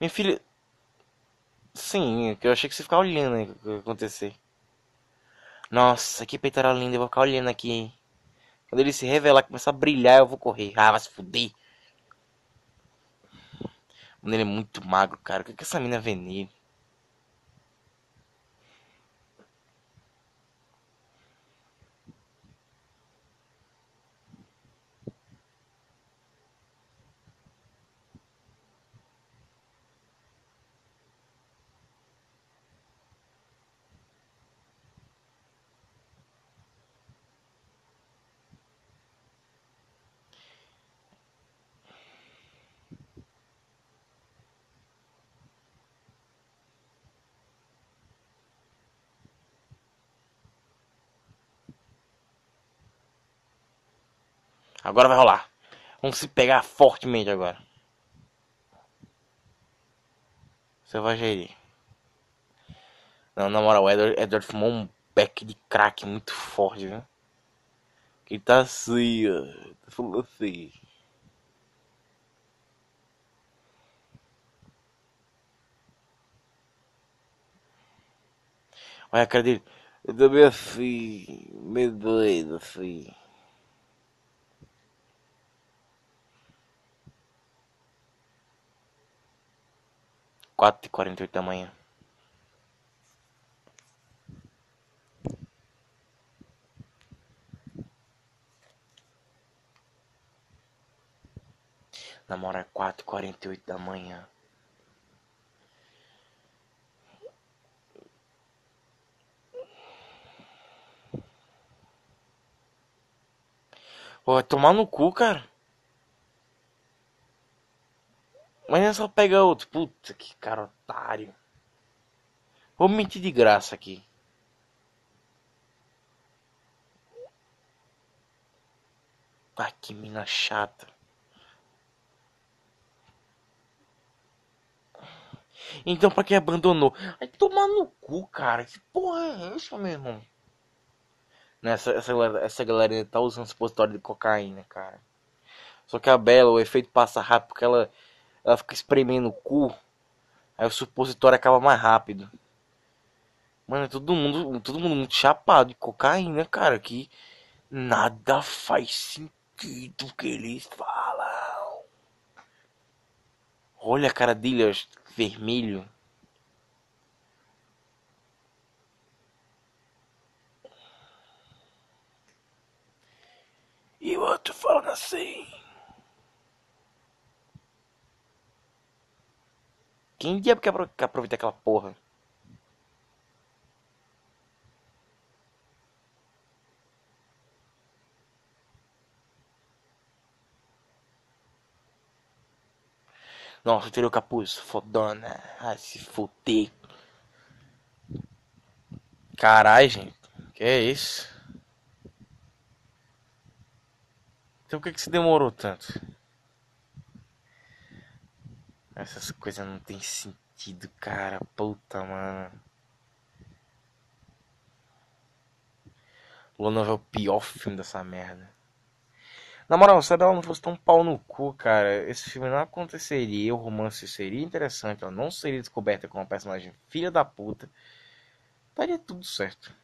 Minha filha. Sim, eu achei que você ficava olhando o que acontecer. Nossa, que peitoral lindo, eu vou ficar olhando aqui. Quando ele se revelar, começar a brilhar, eu vou correr. Ah, vai se fuder. Mano, ele é muito magro, cara. O que, que essa mina vê nele? Agora vai rolar. Vamos se pegar fortemente agora. Gerir. Não, na moral, o Edward, Edward fumou um beck de crack muito forte, viu? Quem tá assim, ó. Tá falando assim. Olha a cara dele. Eu também assim. Meio doido assim. Quatro e quarenta e oito da manhã. Namora é quatro e quarenta e oito da manhã. Pô, tomar no cu, cara. Mas é só pegar outro. Puta que cara otário. Vou mentir de graça aqui. Ah, que mina chata. Então, pra quem abandonou? Aí tomar no cu, cara. Que porra é essa, meu irmão? Nessa, essa, essa galera tá usando supositório de cocaína, cara. Só que a Bela, o efeito passa rápido porque ela, ela fica espremendo o cu. Aí o supositório acaba mais rápido. Mano, é todo mundo, todo mundo muito chapado de cocaína, cara. Que nada faz sentido que eles falam. Olha a cara dele, vermelho. E o outro falando assim. Quem diabo quer aproveitar aquela porra? Nossa, tirei o capuz. Fodona. Ah, se fuder. Caralho, gente. Que é isso? Então por que, que se demorou tanto? Essas coisas não tem sentido, cara. Puta, mano. Luna é o pior filme dessa merda. Na moral, se ela não fosse tão pau no cu, cara, esse filme não aconteceria, o romance seria interessante, ela não seria descoberta como uma personagem filha da puta. Estaria tudo certo.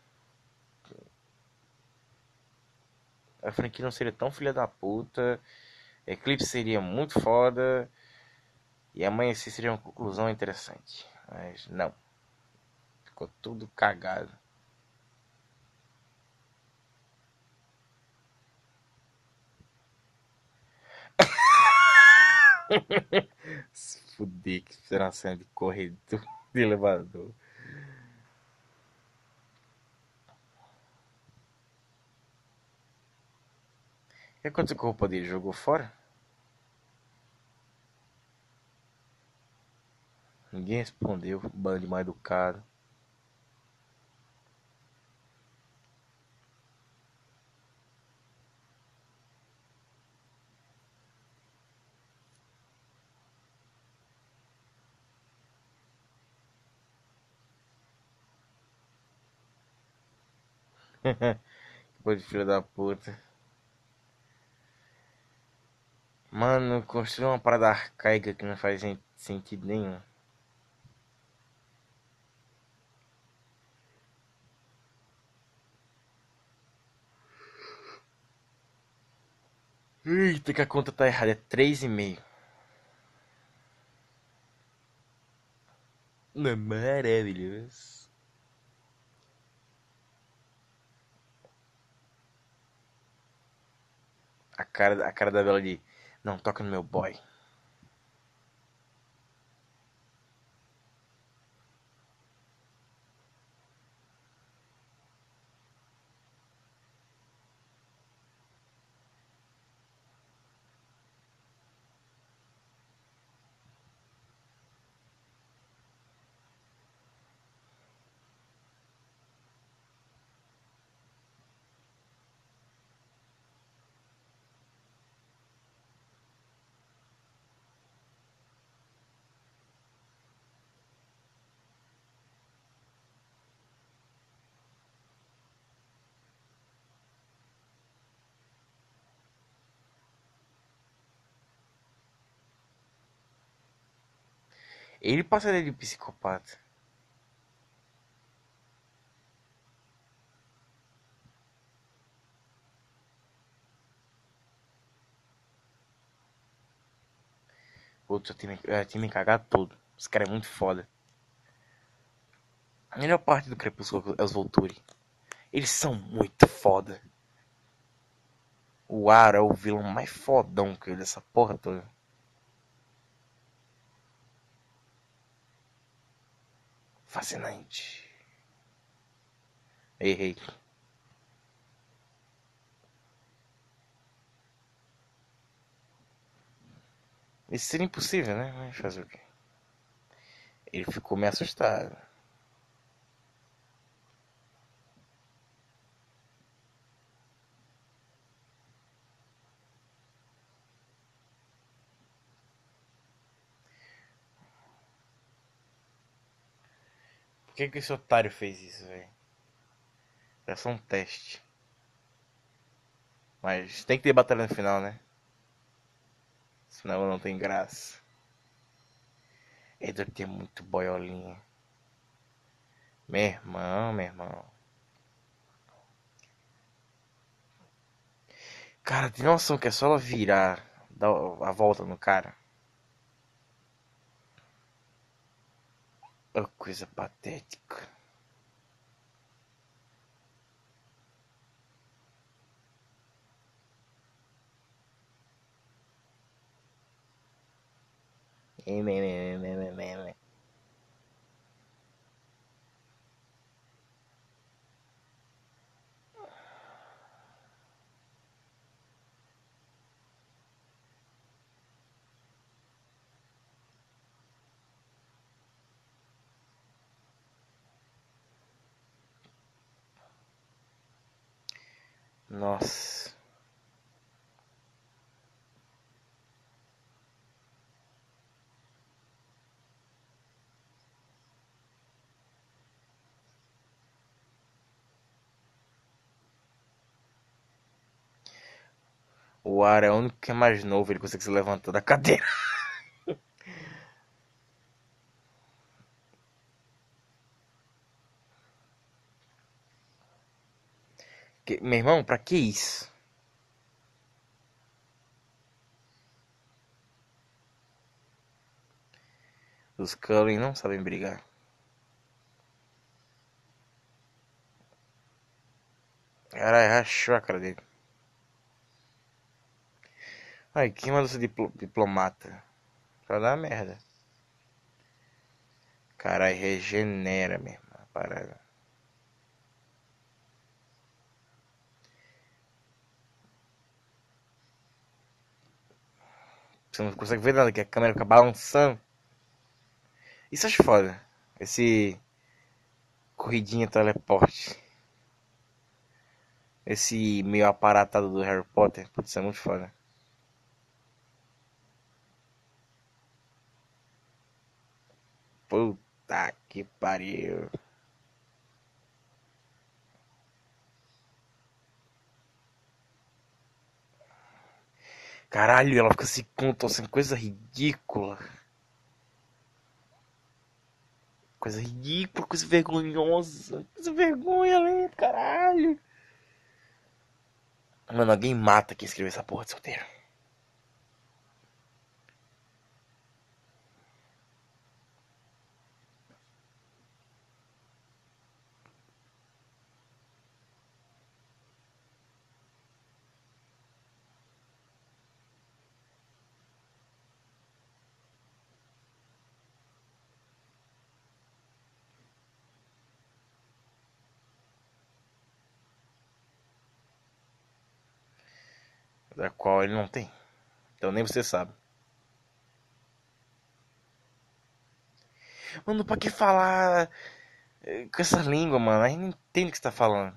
A franquia não seria tão filha da puta. Eclipse seria muito foda. E amanhecer seria uma conclusão interessante. Mas não. Ficou tudo cagado. (laughs) Se fuder que fizeram uma cena de corredor (laughs) de elevador. O que aconteceu com a roupa dele? Jogou fora? Ninguém respondeu, bando mal educado. (laughs) Depois de filho da puta. Mano, construir uma parada arcaica que não faz sentido nenhum. Eita, que a conta tá errada. É 3,5. Maravilhoso. a cara, a cara da Bela de não toca no meu boy. Ele passaria de psicopata. Putz, eu tinha, eu tinha me cagado todo. Esse cara é muito foda. A melhor parte do Crepúsculo é os Volturi. Eles são muito foda. O Aro é o vilão mais fodão que eu dessa porra toda. Fascinante. Errei. Isso seria impossível, né? Mas fazer o quê? Ele ficou meio assustado. Que, que esse otário fez isso, velho? É só um teste. Mas tem que ter batalha no final, né? Senão não tem graça. Edward é muito boiolinha. Meu irmão, meu irmão. Cara, tem noção que é só ela virar, dar a volta no cara. Oh, coisa patética. Nossa. O ar é o único que é mais novo, ele consegue se levantar da cadeira. (laughs) Que, meu irmão, pra que isso? Os Cullen não sabem brigar. Caralho, rachou a cara dele. Ai, quem mandou ser diplo diplomata? Só dá merda. Caralho, regenera mesmo a parada. Você não consegue ver nada, que a câmera fica balançando. Isso acho foda. Esse corridinha teleporte. Esse meio aparatado do Harry Potter. Putz, é muito foda. Puta que pariu. Caralho, ela fica se contorcendo, coisa ridícula. Coisa ridícula, coisa vergonhosa. Coisa vergonha, né? Caralho. Mano, alguém mata quem escreveu essa porra de solteiro. Da qual ele não tem. Então nem você sabe. Mano, pra que falar eh, com essa língua, mano? A gente não entende o que você tá falando.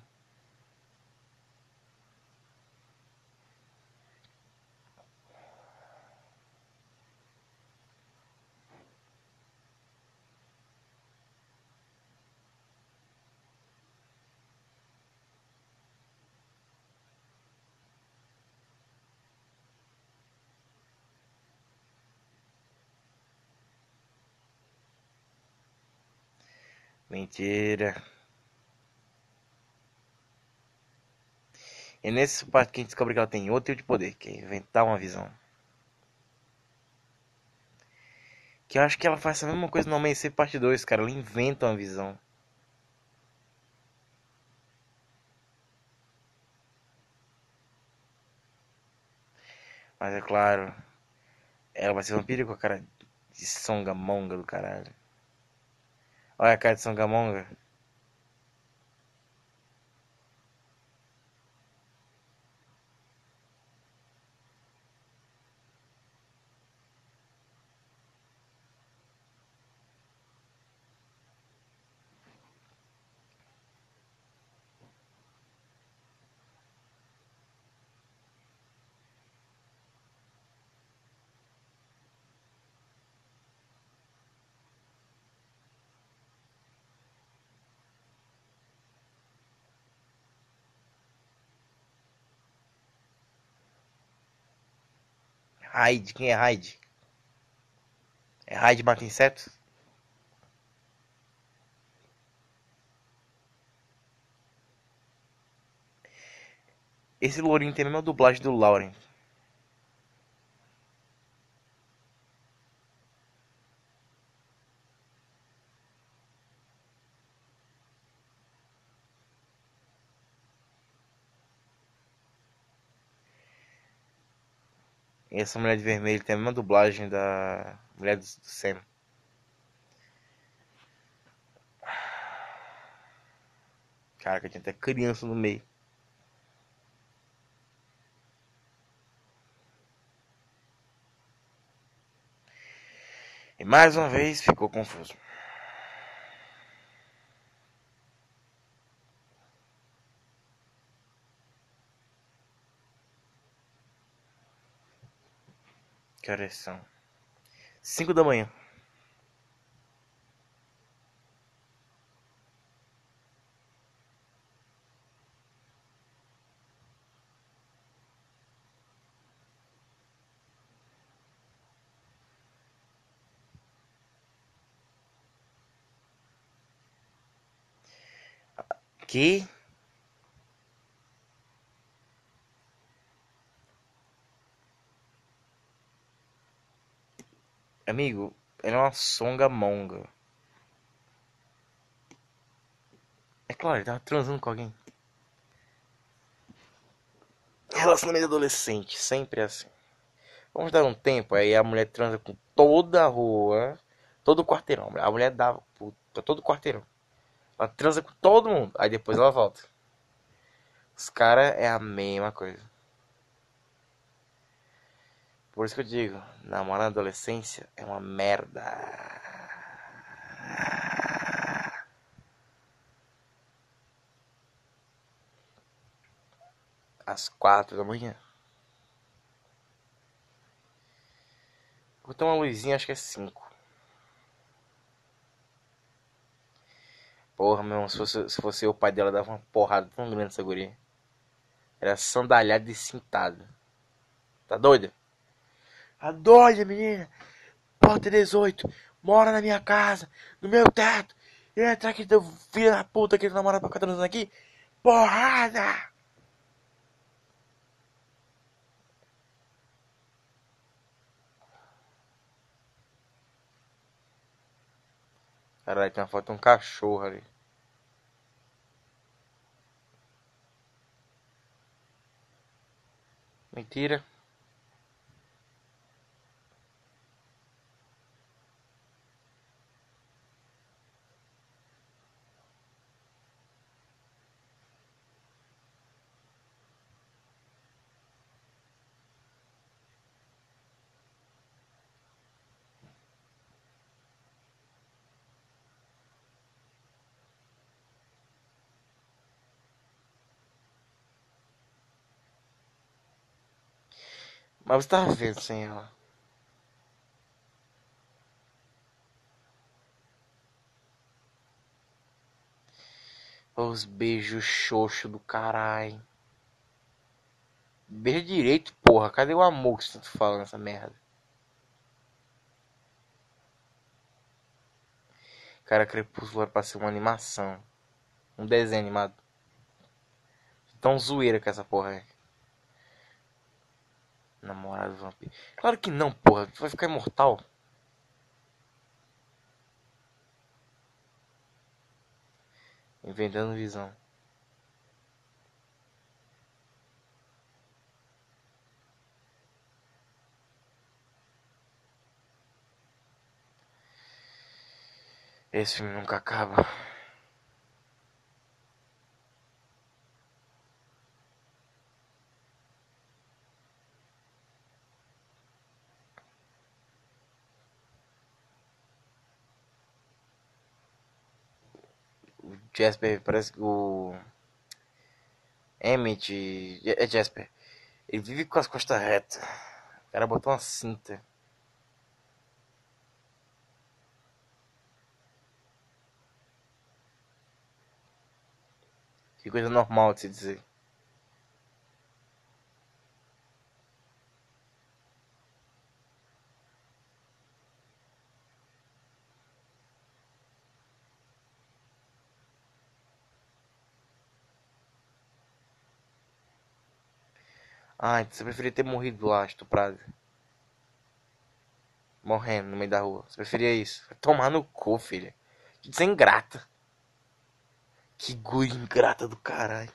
Mentira. É nesse parte que a gente descobre que ela tem outro tipo de poder, que é inventar uma visão. Que eu acho que ela faz a mesma coisa no Amanhecer Parte 2, cara. Ela inventa uma visão. Mas é claro, ela vai ser vampira com a cara de songamonga do caralho. Olha a cara de Raid, quem é Raid? É Raid mata insetos? Esse lourinho tem a mesma dublagem do Lauren. E essa mulher de vermelho tem a mesma dublagem da mulher do, do Sam. Caraca, tinha até criança no meio. E mais uma vez ficou confuso. Que horas são? 5 da manhã. Que Amigo, ela é uma songamonga. É claro, ele tava transando com alguém. Relacionamento adolescente, sempre é assim. Vamos dar um tempo, aí a mulher transa com toda a rua, todo o quarteirão. A mulher dá pra todo o quarteirão. Ela transa com todo mundo, aí depois ela volta. Os caras é a mesma coisa. Por isso que eu digo, namorar na adolescência é uma merda. Às quatro da manhã. Vou ter uma luzinha, acho que é cinco. Porra, meu, se fosse, se fosse o pai dela, dava uma porrada tão grande essa guria. Era sandalhada e cintada. Tá doida? A doida, menina. Porta 18. Mora na minha casa. No meu teto. E entrar aqui, teu filho da puta que namora pra ficar transando aqui. Porrada! Caralho, tem uma foto de um cachorro ali. Mentira. Mas você tava vendo sem ela. Os beijos xoxo do caralho. Beija direito, porra. Cadê o amor que você tá falando essa merda? Cara, Crepúsculo era pra ser uma animação. Um desenho animado. Tão zoeira que essa porra é. Namorado vampiro. Claro que não, porra. Tu vai ficar imortal. Inventando visão. Esse filme nunca acaba. O Jasper parece que o Emmett é Jasper. Ele vive com as costas retas. O cara botou uma cinta. Que coisa normal de se dizer. Ai, você preferia ter morrido lá, estuprado. Morrendo no meio da rua. Você preferia isso? Tomar no cu, filha. Que desengrata. Que guri ingrata do caralho.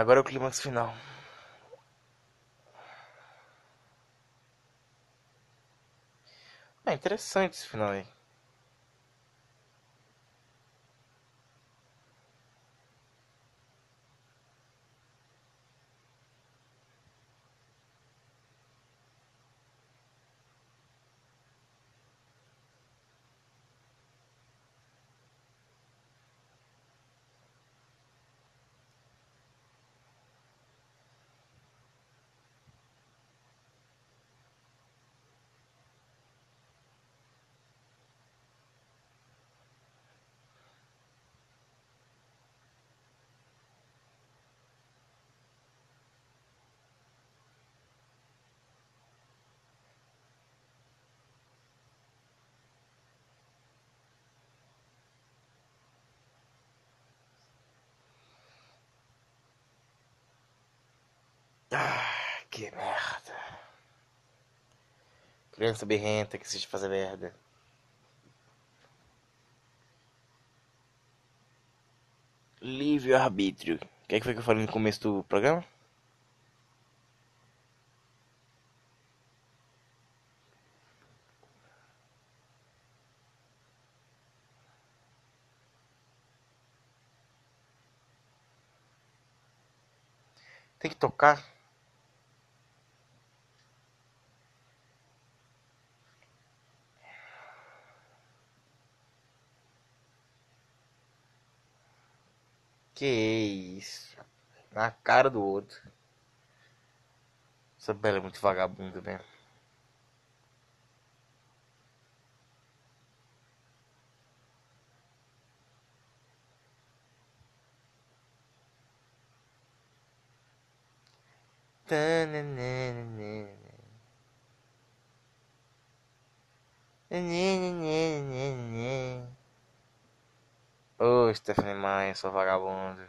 Agora é o clímax final. É interessante esse final aí. Ah, que merda. Criança berrenta que assiste fazer merda. Livre-arbítrio. O que, é que foi que eu falei no começo do programa? Tem que tocar. Que isso? Na cara do outro. Essa bela é muito vagabunda mesmo. Ô, oh, Stephanie Maia, sou vagabundo.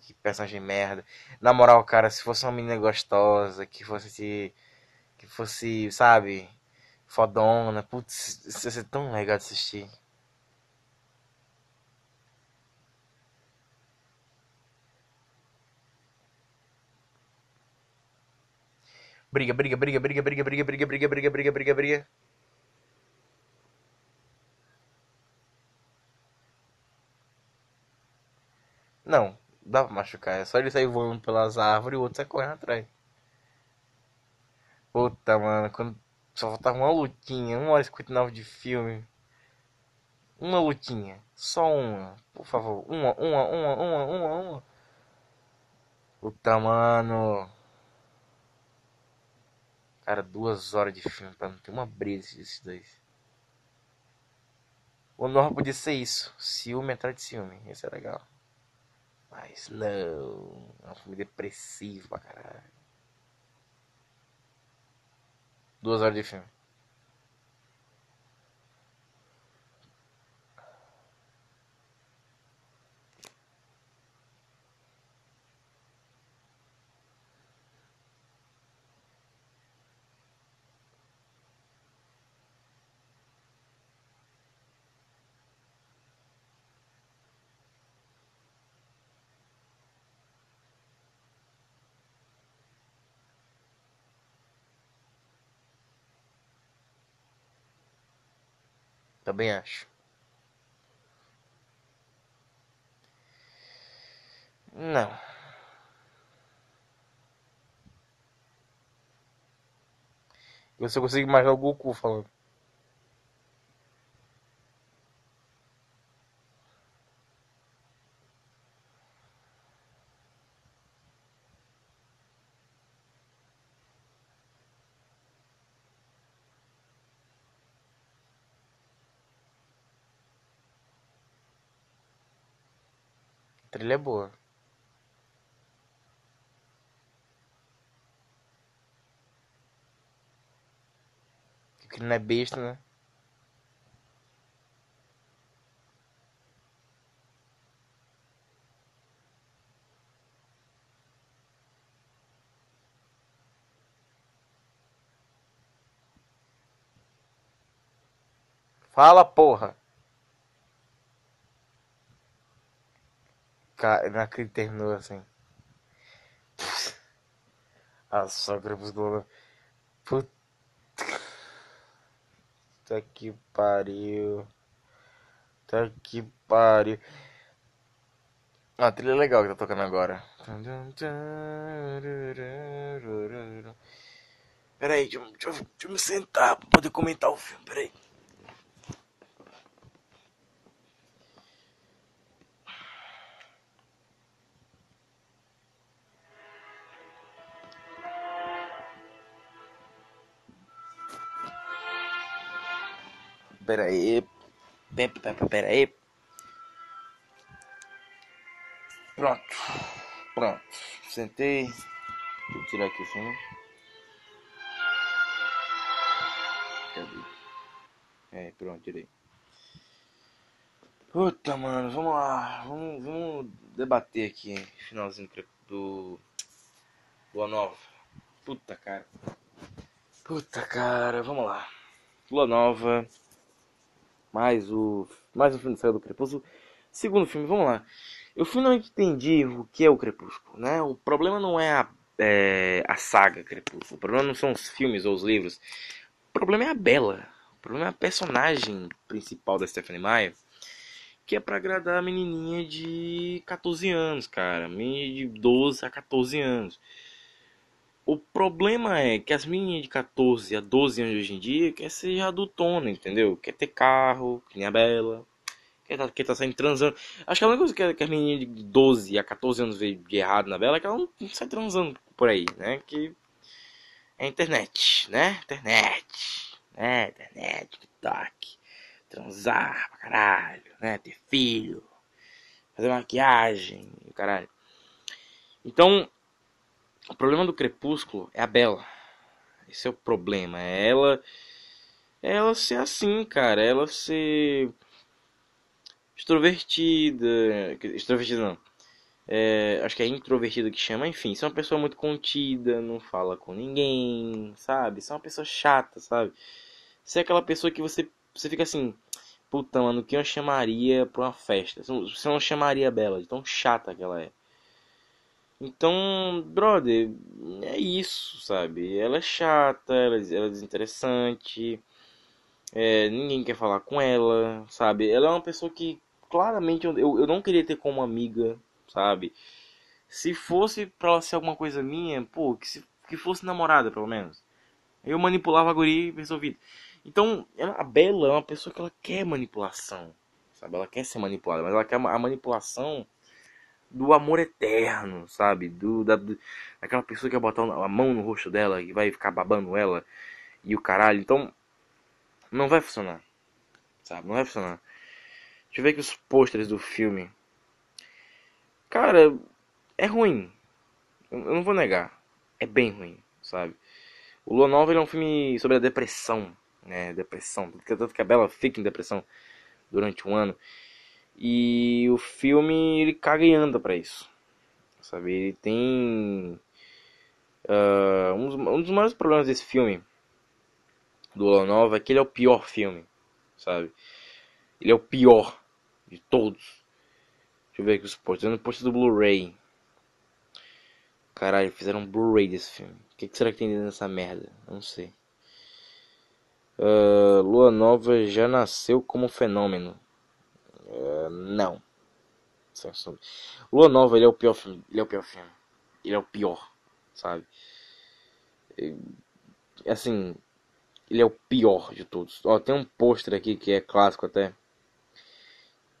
Que personagem merda. Na moral, cara, se fosse uma menina gostosa, que fosse. Que fosse, sabe? Fodona. Putz, ia ser tão legal de assistir. Briga, briga, briga, briga, briga, briga, briga, briga, briga, briga, briga, briga. Não, dá pra machucar. É só ele sair voando pelas árvores e o outro sai correndo atrás. Puta, mano, quando só faltava uma lutinha, uma hora e 59 de filme. Uma lutinha. Só uma. Por favor. Uma, uma, uma, uma, uma, uma. Puta, mano. Cara, duas horas de filme pra não ter uma brisa desses dois. O normal podia ser isso. Ciúme atrás de ciúme. Isso é legal. Mas não. É um filme depressivo pra caralho. Duas horas de filme. Também acho. Não. Você consegue imaginar o Goku falando. Trilha é boa. Que não é besta, né? Fala, porra! Que terminou assim. A sogra dos Globo. Puta que pariu. Puta que pariu. Ah, a trilha é legal que tá tocando agora. Peraí, deixa, deixa, deixa eu me sentar pra poder comentar o filme, peraí. Pera aí. Pera aí. Pronto. Pronto. Sentei. Vou tirar aqui o filme. Cadê? É, pronto, tirei. Puta, mano, vamos lá. Vamos, vamos debater aqui. Finalzinho do. Lua Nova. Puta, cara. Puta, cara, vamos lá. Lua Nova mais o mais um filme do Crepúsculo. Segundo filme, vamos lá. Eu finalmente entendi o que é o Crepúsculo, né? O problema não é a, é, a saga Crepúsculo. O problema não são os filmes ou os livros. O problema é a Bela. O problema é a personagem principal da Stephanie Meyer. Que é para agradar a menininha de 14 anos, cara. Menina de 12 a 14 anos. O problema é que as meninas de 14 a 12 anos hoje em dia quer ser adultona, entendeu? Quer ter carro, que nem a Bela. Quer tá, quer tá saindo transando. Acho que a única coisa que, que as meninas de 12 a 14 anos vê de errado na Bela é que ela não, não sai transando por aí, né? Que é internet, né? Internet, né? Internet, TikTok. Transar pra caralho, né? Ter filho. Fazer maquiagem, caralho. Então, o problema do Crepúsculo é a Bela. Esse é o problema. É ela. É ela ser assim, cara. É ela ser. Extrovertida. Extrovertida não. É, acho que é introvertida que chama. Enfim, ser uma pessoa muito contida, não fala com ninguém, sabe? Ser uma pessoa chata, sabe? Ser aquela pessoa que você, você fica assim. Puta, mano, que eu chamaria pra uma festa? Você não chamaria Bela, de tão chata que ela é. Então, brother, é isso, sabe? Ela é chata, ela, ela é desinteressante, é, ninguém quer falar com ela, sabe? Ela é uma pessoa que claramente eu, eu não queria ter como amiga, sabe? Se fosse pra ela ser alguma coisa minha, pô, que, se, que fosse namorada, pelo menos. Eu manipulava a guria e resolvido. Então, ela, a Bela é uma pessoa que ela quer manipulação, sabe? Ela quer ser manipulada, mas ela quer a manipulação do amor eterno, sabe? Do, da, do, daquela pessoa que vai botar a mão no rosto dela e vai ficar babando ela e o caralho. Então, não vai funcionar, sabe? Não vai funcionar. Deixa eu ver aqui os pôsteres do filme. Cara, é ruim. Eu não vou negar. É bem ruim, sabe? O Lua Nova é um filme sobre a depressão, né? Depressão. Tanto que a Bela fica em depressão durante um ano. E o filme ele caga e anda pra isso. Sabe? Ele tem. Uh, um, dos, um, dos, maiores problemas desse filme, do Lua Nova, é que ele é o pior filme. Sabe? Ele é o pior de todos. Deixa eu ver aqui os posts. No post do Blu-ray. Caralho, fizeram um Blu-ray desse filme. O que, que, será que tem dentro dessa merda? Não sei. Uh, Lua Nova já nasceu como fenômeno. Uh, não. Lua Nova ele é o pior filme. Ele é o pior filme. Ele é o pior, sabe? assim, ele é o pior de todos. Ó, tem um pôster aqui que é clássico até.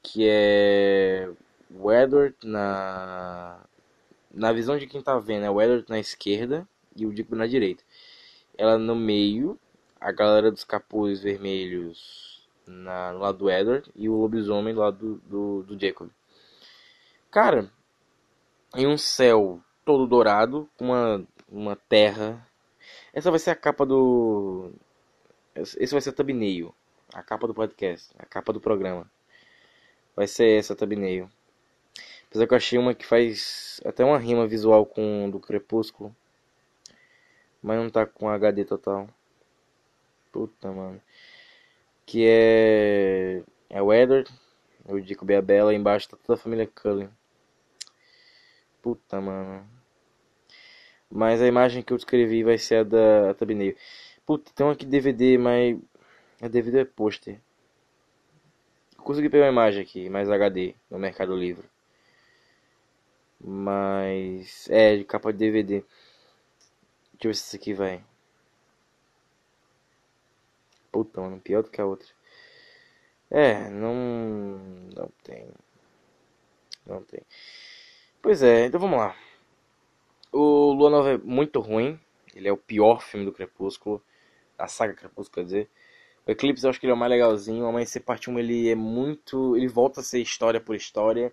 Que é o Edward na na visão de quem tá vendo é o Edward na esquerda e o Dick na direita. Ela no meio, a galera dos capuzes vermelhos na, no lado do Edward e o lobisomem do lado do, do, do Jacob. Cara, em um céu todo dourado, com uma, uma terra. Essa vai ser a capa do. Esse vai ser a thumbnail. A capa do podcast. A capa do programa. Vai ser essa thumbnail. Apesar que eu achei uma que faz até uma rima visual com do Crepúsculo. Mas não tá com HD total. Puta, mano. Que é. É o Edward, o Jacob e a Bella. Embaixo tá toda a família Cullen. Puta, mano. Mas a imagem que eu descrevi vai ser a da thumbnail. Puta, tem uma aqui DVD, mas. A DVD é pôster. Consegui pegar uma imagem aqui, mais HD, no Mercado Livre. Mas. É, de capa de DVD. Deixa eu ver se esse aqui vai. Puta, mano, pior do que a outra. É, não. Não tem. Não tem. Pois é, então vamos lá. O Lua Nova é muito ruim. Ele é o pior filme do Crepúsculo. A saga Crepúsculo, quer dizer. O Eclipse eu acho que ele é o mais legalzinho. O Amanhecer Parte 1 ele é muito. Ele volta a ser história por história.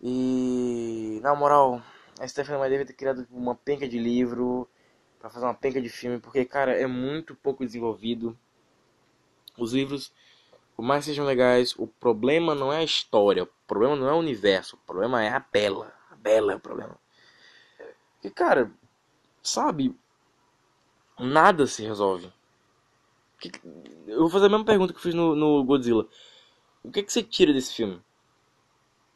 E na moral, a Stephanie Meyer deve ter criado uma penca de livro para fazer uma penca de filme, porque cara, é muito pouco desenvolvido. Os livros, por mais sejam legais, o problema não é a história, o problema não é o universo, o problema é a Bela. A Bela é o problema. E cara, sabe, nada se resolve. Eu vou fazer a mesma pergunta que eu fiz no, no Godzilla. O que, que você tira desse filme?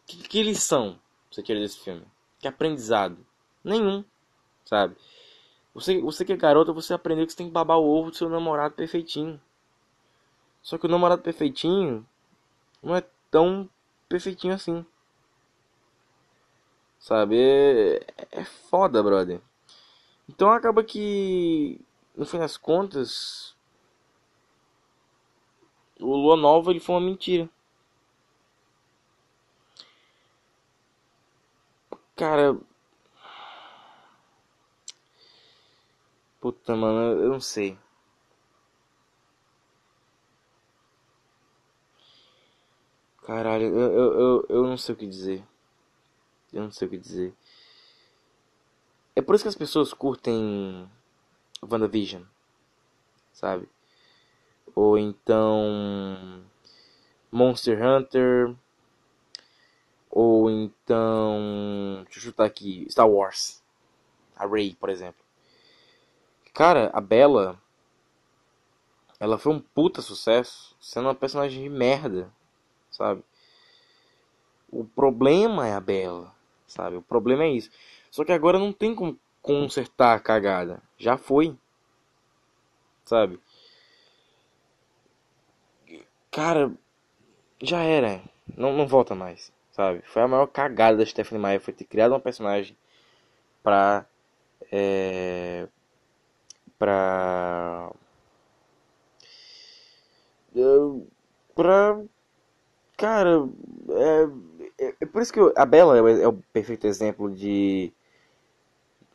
Que, que lição você tira desse filme? Que aprendizado? Nenhum, sabe? Você, você que é garota, você aprendeu que você tem que babar o ovo do seu namorado perfeitinho. Só que o namorado perfeitinho não é tão perfeitinho assim. Sabe? É, é foda, brother. Então acaba que, no fim das contas, o Lua Nova ele foi uma mentira. Cara. Puta, mano, eu não sei. Caralho, eu, eu, eu, eu não sei o que dizer. Eu não sei o que dizer. É por isso que as pessoas curtem WandaVision, sabe? Ou então Monster Hunter, ou então. Deixa eu chutar aqui. Star Wars. A Rey, por exemplo. Cara, a Bella. Ela foi um puta sucesso. Sendo uma personagem de merda. Sabe? O problema é a Bella. sabe? O problema é isso. Só que agora não tem como consertar a cagada. Já foi. Sabe? Cara, já era. Não, não volta mais, sabe? Foi a maior cagada da Stephanie Meyer foi ter criado uma personagem pra. É, pra. Pra. Cara, é, é, é por isso que eu, a Bela é, é o perfeito exemplo de.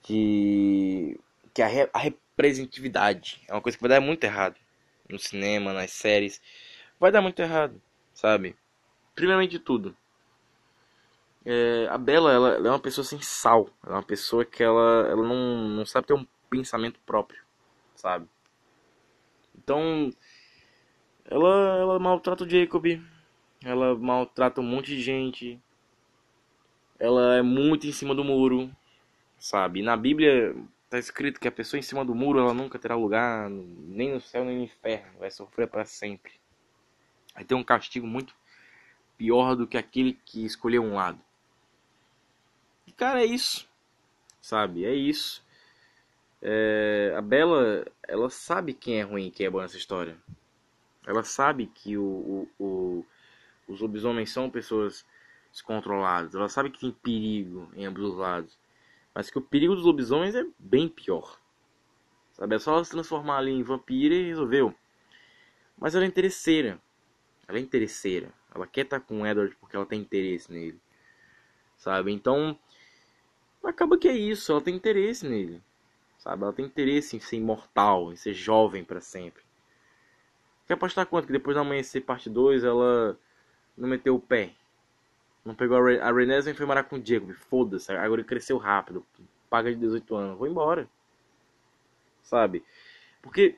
de. que a, re, a representatividade é uma coisa que vai dar muito errado no cinema, nas séries. Vai dar muito errado, sabe? Primeiramente de tudo. É, a Bela, ela, ela, é uma pessoa sem sal. Ela é uma pessoa que ela, ela não, não sabe ter um pensamento próprio, sabe? Então, ela, ela maltrata o Jacob. Ela maltrata um monte de gente. Ela é muito em cima do muro, sabe? na Bíblia tá escrito que a pessoa em cima do muro ela nunca terá lugar nem no céu nem no inferno, vai sofrer para sempre. Vai ter um castigo muito pior do que aquele que escolheu um lado. E cara, é isso. Sabe? É isso. É, a Bela, ela sabe quem é ruim e quem é bom nessa história. Ela sabe que o, o, o, os lobisomens são pessoas descontroladas. Ela sabe que tem perigo em ambos os lados. Mas que o perigo dos lobisomens é bem pior. Sabe? É só ela se transformar ali em vampira e resolveu. Mas ela é interesseira. Ela é interesseira. Ela quer estar com o Edward porque ela tem interesse nele. Sabe? Então, acaba que é isso. Ela tem interesse nele. Sabe? Ela tem interesse em ser imortal, em ser jovem para sempre. Quer apostar quanto que depois da amanhecer parte 2 ela não meteu o pé? Não pegou a, Re a Renée e foi morar com o Jacob. Foda-se, agora ele cresceu rápido. Paga de 18 anos. Vou embora. Sabe? Porque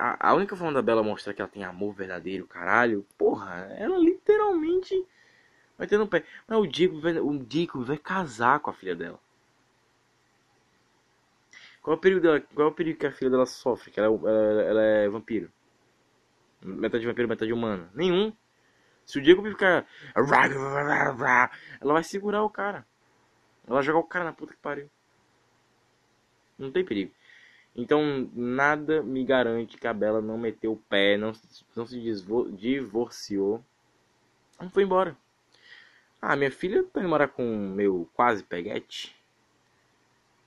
a, a única forma da Bela mostrar que ela tem amor verdadeiro, caralho, porra, ela literalmente vai ter no pé. Mas o vai, o Dico vai casar com a filha dela. Qual é o perigo dela? Qual é o perigo que a filha dela sofre? Que ela, é ela, ela é vampiro. Metade vampiro, metade humana. Nenhum. Se o Diego ficar. Ela vai segurar o cara. Ela vai jogar o cara na puta que pariu. Não tem perigo. Então, nada me garante que a Bela não meteu o pé, não, não se divorciou. Não foi embora. Ah, minha filha tá indo morar com meu quase peguete.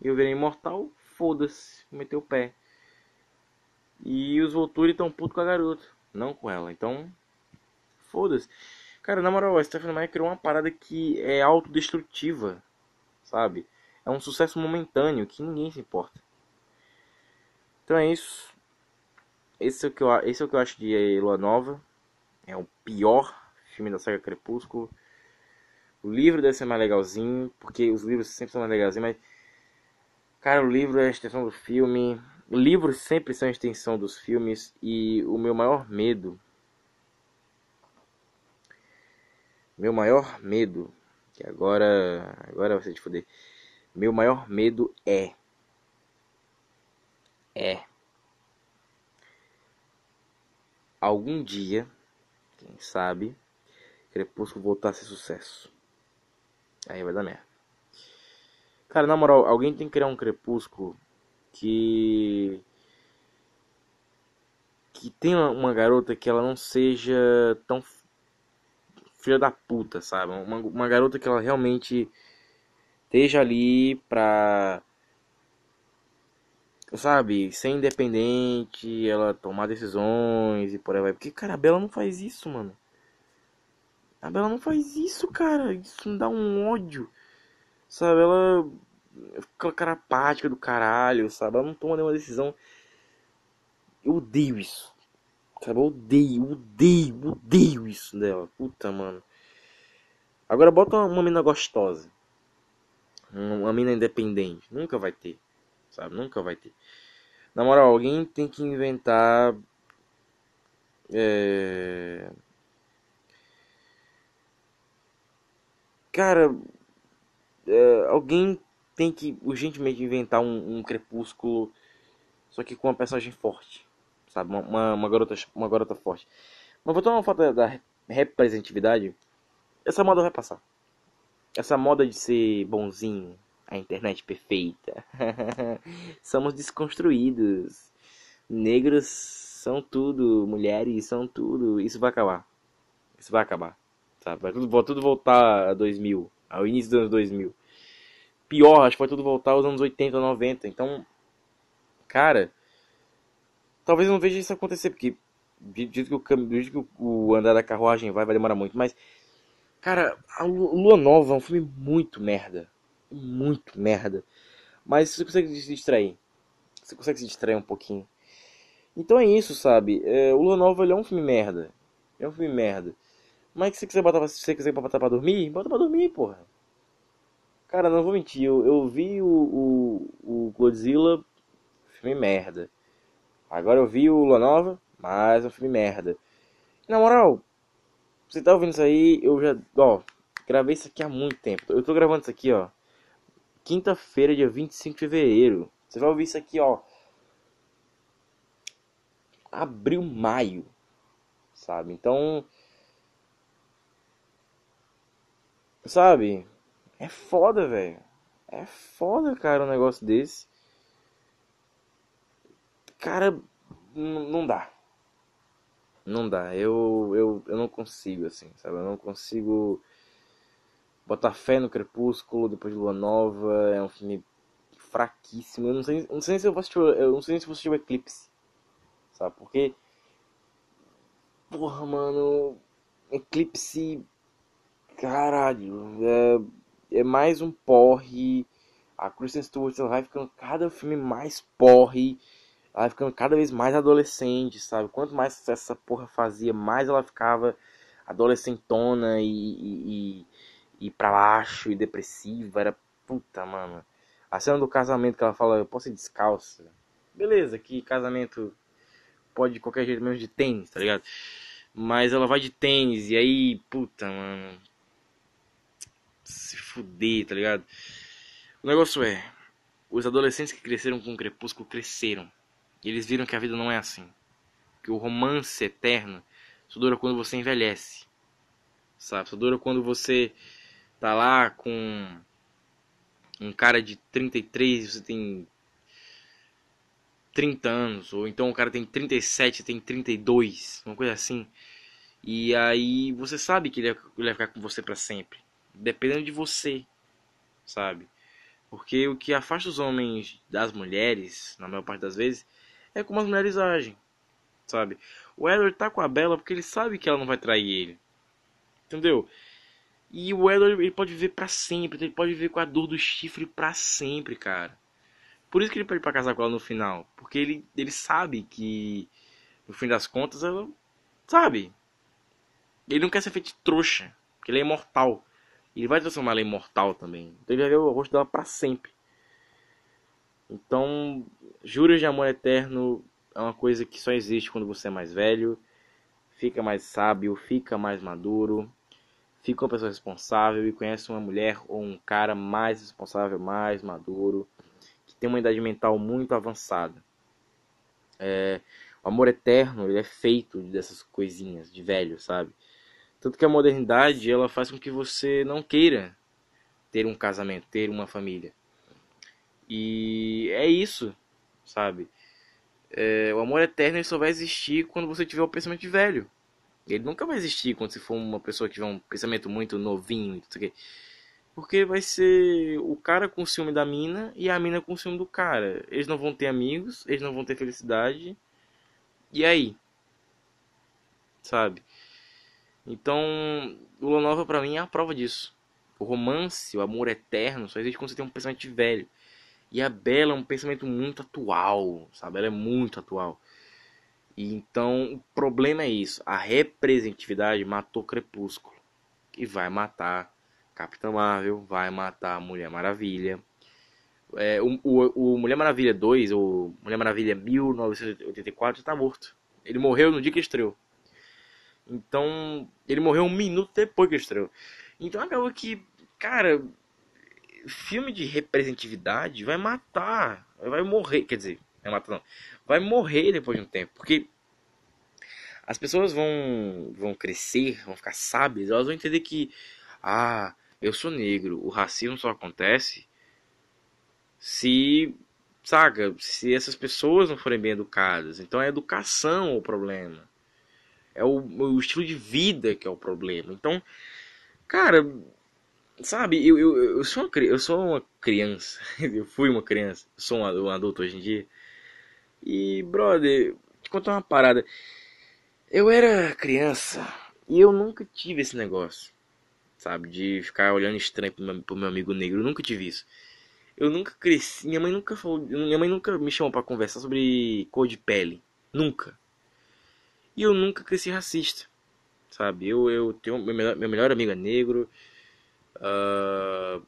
Eu virei imortal, foda-se, meteu o pé. E os Volturi tão puto com a garota, não com ela. Então, foda-se. Cara, na moral, a Stephanie Meyer criou uma parada que é autodestrutiva, sabe? É um sucesso momentâneo que ninguém se importa. Então é isso. Esse é o que eu, esse é o que eu acho de Lua Nova. É o pior filme da saga Crepúsculo. O livro deve ser mais legalzinho, porque os livros sempre são mais legalzinhos, mas. Cara, o livro é a extensão do filme. Livros sempre são a extensão dos filmes. E o meu maior medo. Meu maior medo. Que agora. Agora vai ser de foder. Meu maior medo é é algum dia, quem sabe, Crepúsculo voltar a ser sucesso. Aí vai dar merda. Cara, na moral, alguém tem que criar um Crepúsculo que que tenha uma garota que ela não seja tão filha da puta, sabe? Uma, uma garota que ela realmente esteja ali pra sabe, ser independente, ela tomar decisões e por aí vai. Porque, cara, a Bela não faz isso, mano. A Bela não faz isso, cara. Isso me dá um ódio. Sabe, ela fica cara apática do caralho, sabe? Ela não toma nenhuma decisão. Eu odeio isso. Sabe, eu odeio, odeio, odeio isso dela. Puta, mano. Agora bota uma, uma mina gostosa. Uma mina independente. Nunca vai ter sabe? Nunca vai ter. Na moral, alguém tem que inventar. É... Cara, é, alguém tem que urgentemente inventar um, um, crepúsculo, só que com uma personagem forte, sabe? Uma, uma, uma garota, uma garota forte. Mas voltando uma foto da, da representatividade, essa moda vai passar. essa moda de ser bonzinho, a internet perfeita. (laughs) Somos desconstruídos. Negros são tudo, mulheres são tudo. Isso vai acabar. Isso vai acabar. Sabe? Vai tudo, vai tudo voltar a 2000, ao início dos anos 2000. Pior, acho que vai tudo voltar aos anos 80, 90. Então, cara, talvez não veja isso acontecer, porque do que o, que o andar da carruagem vai, vai demorar muito. Mas, cara, a Lua Nova é um filme muito merda. Muito merda. Mas você consegue se distrair. Você consegue se distrair um pouquinho. Então é isso, sabe? É, o Lua Nova é um filme merda. É um filme merda. Mas se você quiser botar, se você quiser botar pra dormir, bota pra dormir, porra. Cara, não vou mentir, eu, eu vi o, o, o Godzilla, filme merda. Agora eu vi o Lua Nova, mais um filme merda. Na moral, você tá ouvindo isso aí, eu já, ó, gravei isso aqui há muito tempo. Eu tô gravando isso aqui, ó, quinta-feira, dia 25 de fevereiro. Você vai ouvir isso aqui, ó, abril, maio, sabe? Então, sabe? É foda, velho. É foda, cara, um negócio desse. Cara, não dá. Não dá. Eu, eu, eu não consigo, assim, sabe? Eu não consigo botar fé no Crepúsculo depois de Lua Nova. É um filme fraquíssimo. Eu não sei, não sei se eu vou assistir. Eu não sei se vou assistir o Eclipse. Sabe? Porque. Porra, mano. Eclipse. Caralho. É é mais um porre. A Kristen Stewart ela vai ficando cada filme mais porre. Ela vai ficando cada vez mais adolescente, sabe? Quanto mais essa porra fazia, mais ela ficava adolescentona e, e, e, pra baixo e depressiva. Era puta, mano. A cena do casamento que ela fala, eu posso ir descalça. Beleza, que casamento pode de qualquer jeito, menos de tênis, tá ligado? Mas ela vai de tênis e aí, puta, mano se fuder, tá ligado? O negócio é, os adolescentes que cresceram com o Crepúsculo cresceram. E eles viram que a vida não é assim. Que o romance eterno só dura quando você envelhece. Sabe? Só dura quando você tá lá com um cara de 33 e você tem 30 anos, ou então o cara tem 37 e tem 32, uma coisa assim. E aí você sabe que ele vai ficar com você para sempre dependendo de você, sabe? Porque o que afasta os homens das mulheres, na maior parte das vezes, é como as mulheres agem, sabe? O Edward tá com a Bella porque ele sabe que ela não vai trair ele, entendeu? E o Edward ele pode viver para sempre, ele pode viver com a dor do chifre para sempre, cara. Por isso que ele pede para casar com ela no final, porque ele, ele sabe que no fim das contas ela sabe. Ele não quer ser feito de trouxa, porque ele é imortal. Ele vai transformar ela em mortal também. Então ele vai ver o rosto dela para sempre. Então, juros de amor eterno é uma coisa que só existe quando você é mais velho, fica mais sábio, fica mais maduro, fica uma pessoa responsável e conhece uma mulher ou um cara mais responsável, mais maduro, que tem uma idade mental muito avançada. É, o amor eterno ele é feito dessas coisinhas de velho, sabe? Tanto que a modernidade ela faz com que você não queira ter um casamento, ter uma família. E é isso, sabe? É, o amor eterno só vai existir quando você tiver o pensamento de velho. Ele nunca vai existir quando você for uma pessoa que tiver um pensamento muito novinho Porque vai ser o cara com ciúme da mina e a mina com ciúme do cara. Eles não vão ter amigos, eles não vão ter felicidade. E aí? Sabe? Então, Lua Nova para mim é a prova disso. O romance, o amor eterno, só existe quando você tem um pensamento velho. E a Bela é um pensamento muito atual, sabe? Ela é muito atual. E então, o problema é isso. A representatividade matou Crepúsculo. E vai matar Capitã Marvel, vai matar Mulher Maravilha. É, o, o, o, Mulher Maravilha 2, ou Mulher Maravilha 1984, está morto. Ele morreu no dia que estreou. Então, ele morreu um minuto depois que estreou. Então acabou que, cara, filme de representatividade vai matar, vai morrer, quer dizer, vai matar não, vai morrer depois de um tempo, porque as pessoas vão vão crescer, vão ficar sábias, elas vão entender que ah, eu sou negro. O racismo só acontece se, saca, se essas pessoas não forem bem educadas. Então é educação o problema. É o, o estilo de vida que é o problema. Então, cara, sabe, eu, eu, eu, sou uma, eu sou uma criança. (laughs) eu fui uma criança. sou um, adulto hoje em dia. E, brother, te contar uma parada. Eu era criança e eu nunca tive esse negócio, sabe? De ficar olhando estranho pro meu, pro meu amigo negro. Eu nunca tive isso. Eu nunca cresci. Minha mãe nunca falou. Minha mãe nunca me chamou para conversar sobre cor de pele. Nunca. E eu nunca cresci racista. Sabe? Eu, eu tenho. Meu melhor, meu melhor amigo é negro. Uh,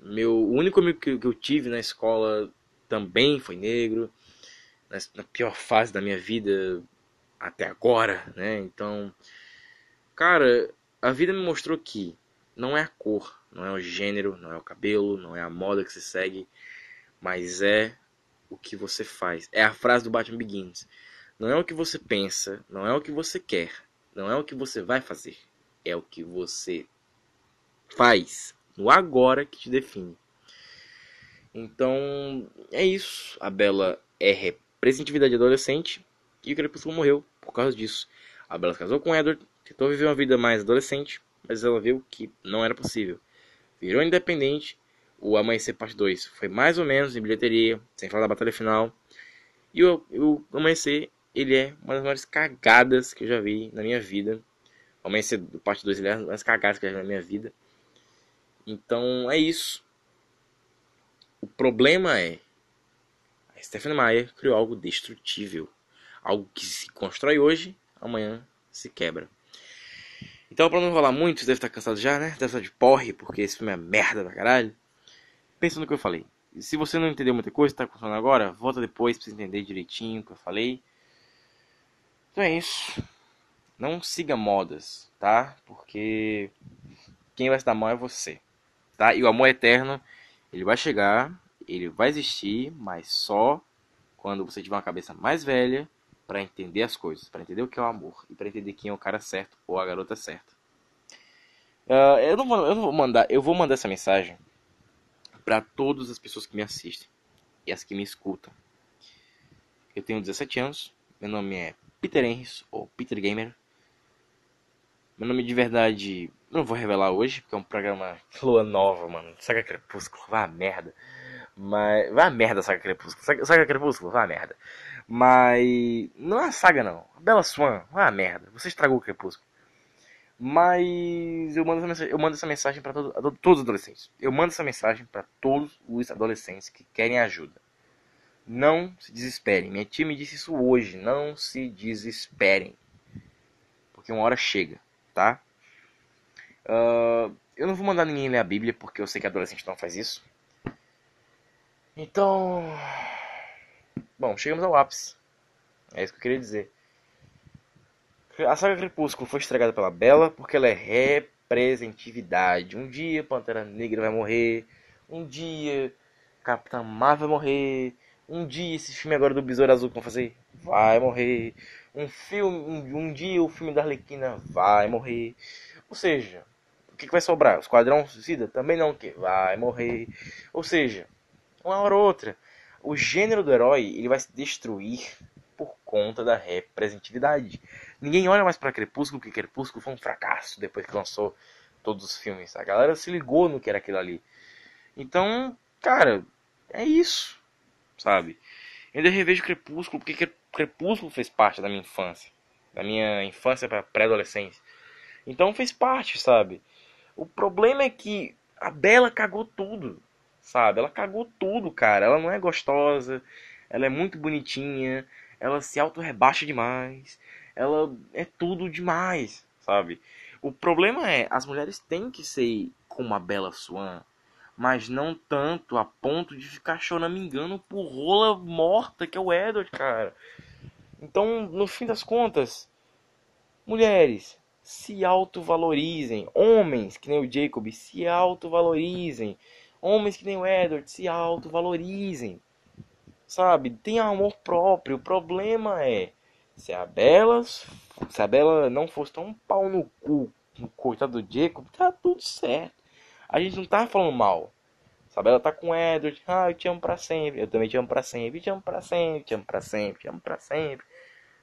meu, o único amigo que, que eu tive na escola também foi negro. Na, na pior fase da minha vida até agora, né? Então. Cara, a vida me mostrou que não é a cor não é o gênero, não é o cabelo, não é a moda que se segue, mas é o que você faz. É a frase do Batman Begins. Não é o que você pensa, não é o que você quer, não é o que você vai fazer, é o que você faz no agora que te define. Então, é isso. A Bela é representatividade adolescente e o Crepúsculo morreu por causa disso. A Bela se casou com Edward, tentou viver uma vida mais adolescente, mas ela viu que não era possível virou independente. O Amanhecer Parte 2 foi mais ou menos em bilheteria, sem falar da batalha final. E o, o Amanhecer, ele é uma das maiores cagadas que eu já vi na minha vida. Amanhecer do Parte 2 ele é uma das cagadas que eu já vi na minha vida. Então é isso. O problema é a Stephanie Meyer criou algo destrutível. Algo que se constrói hoje, amanhã se quebra. Então, pra não falar muito, deve estar cansado já, né? Deve estar de porre, porque esse filme é merda pra caralho. Pensa no que eu falei. Se você não entendeu muita coisa, tá funcionando agora, volta depois pra você entender direitinho o que eu falei. Então é isso. Não siga modas, tá? Porque quem vai se dar mal é você, tá? E o amor eterno, ele vai chegar, ele vai existir, mas só quando você tiver uma cabeça mais velha para entender as coisas, para entender o que é o amor e para entender quem é o cara certo ou a garota certa. Uh, eu, não vou, eu não vou mandar, eu vou mandar essa mensagem para todas as pessoas que me assistem e as que me escutam. Eu tenho 17 anos, meu nome é Peter Henrys ou Peter Gamer. Meu nome de verdade não vou revelar hoje, porque é um programa lua nova, mano. Saga Crepúsculo, vá merda. Mas. Vá merda, Saga Crepúsculo. Saga, saga Crepúsculo, vá merda. Mas. Não é a saga, não. Bela Swan, vá merda. Você estragou o Crepúsculo. Mas eu mando essa mensagem, eu mando essa mensagem para todo, todos os adolescentes. Eu mando essa mensagem para todos os adolescentes que querem ajuda. Não se desesperem. Minha tia me disse isso hoje. Não se desesperem. Porque uma hora chega, tá? Uh, eu não vou mandar ninguém ler a Bíblia porque eu sei que adolescente não faz isso. Então. Bom, chegamos ao ápice. É isso que eu queria dizer. A saga Crepúsculo foi estragada pela Bela porque ela é representatividade. Um dia Pantera Negra vai morrer. Um dia Capitã Marvel vai morrer. Um dia esse filme agora do Besouro Azul que vão fazer vai morrer. Um filme, um, um dia o filme da Arlequina vai morrer. Ou seja, o que, que vai sobrar? O Esquadrão Suicida? Também não, que vai morrer. Ou seja, uma hora ou outra, o gênero do herói ele vai se destruir por conta da representatividade. Ninguém olha mais para Crepúsculo, porque Crepúsculo foi um fracasso depois que lançou todos os filmes. A galera se ligou no que era aquilo ali. Então, cara, é isso, sabe? Eu ainda revejo Crepúsculo porque Crepúsculo fez parte da minha infância, da minha infância para pré-adolescência. Então fez parte, sabe? O problema é que a Bela cagou tudo sabe? Ela cagou tudo, cara. Ela não é gostosa, ela é muito bonitinha, ela se auto-rebaixa demais, ela é tudo demais, sabe? O problema é, as mulheres têm que ser como a Bela Swan, mas não tanto a ponto de ficar choramingando por rola morta que é o Edward, cara. Então, no fim das contas, mulheres, se autovalorizem. Homens, que nem o Jacob, se autovalorizem. Homens que nem o Edward se autovalorizem. Sabe? Tenham amor próprio. O problema é se a Bela, se a Bela não fosse tão um pau no cu, no coitado do Jacob, tá tudo certo. A gente não tá falando mal. Sabe? Ela tá com o Edward. Ah, eu te amo pra sempre. Eu também te amo pra sempre. Te amo pra sempre. Te amo pra sempre. Te amo pra sempre.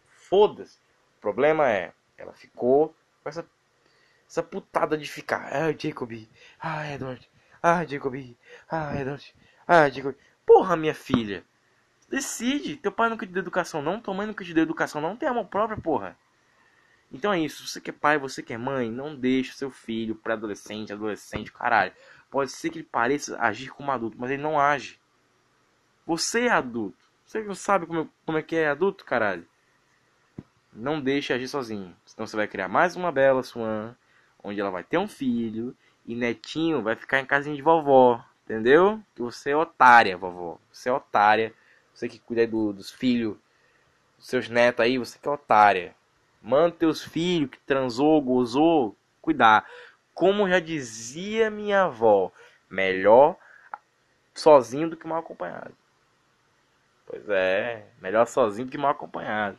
Foda-se. O problema é, ela ficou com essa, essa putada de ficar. Ah, Jacob. Ah, Edward. Ah, Jacob. Ah, Edward. Ah, Jacob. Porra, minha filha. Decide. Teu pai nunca te deu educação, não. Tua mãe nunca te deu educação, não. Tem amor próprio, porra. Então é isso. Você que é pai, você que é mãe, não deixe seu filho para adolescente, adolescente, caralho. Pode ser que ele pareça agir como adulto, mas ele não age. Você é adulto. Você não sabe como, como é que é adulto, caralho. Não deixe agir sozinho. Senão você vai criar mais uma bela Swan, onde ela vai ter um filho e netinho vai ficar em casinha de vovó. Entendeu? Que você é otária, vovó. Você é otária. Você que cuida do, dos filhos, dos seus netos aí, você que é otária. Manda teus filhos que transou, gozou, cuidar. Como já dizia minha avó, melhor sozinho do que mal acompanhado. Pois é, melhor sozinho do que mal acompanhado.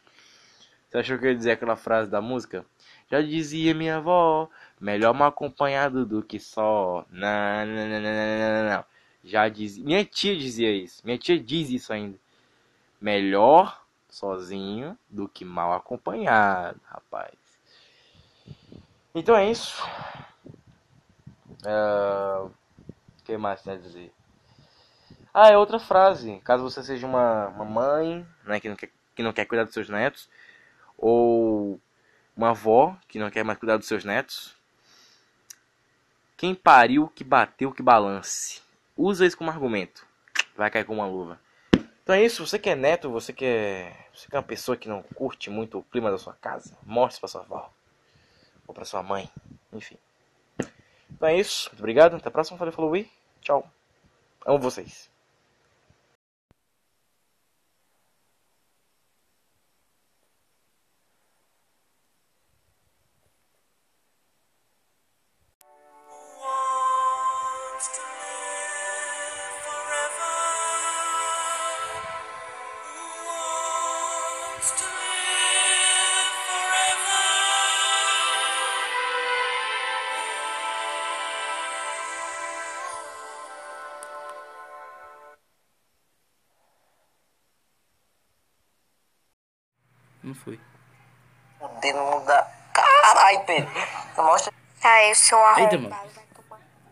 Você achou que eu ia dizer aquela frase da música? Já dizia minha avó, melhor mal acompanhado do que só. Não, não, não, não, não, não. Já dizia. Minha tia dizia isso. Minha tia diz isso ainda. Melhor sozinho do que mal acompanhado, rapaz. Então é isso. O uh, que mais tem a dizer? Ah, é outra frase. Caso você seja uma, uma mãe né, que, não quer, que não quer cuidar dos seus netos, ou uma avó que não quer mais cuidar dos seus netos, quem pariu que bateu que balance. Usa isso como argumento. Vai cair com uma luva. Então é isso, você que é neto, você que é, você que é uma pessoa que não curte muito o clima da sua casa, mostre para sua avó ou para sua mãe, enfim. Então é isso, muito obrigado, até a próxima, falei, falou e tchau. Amo vocês. Sou arrombado. Eita, mano.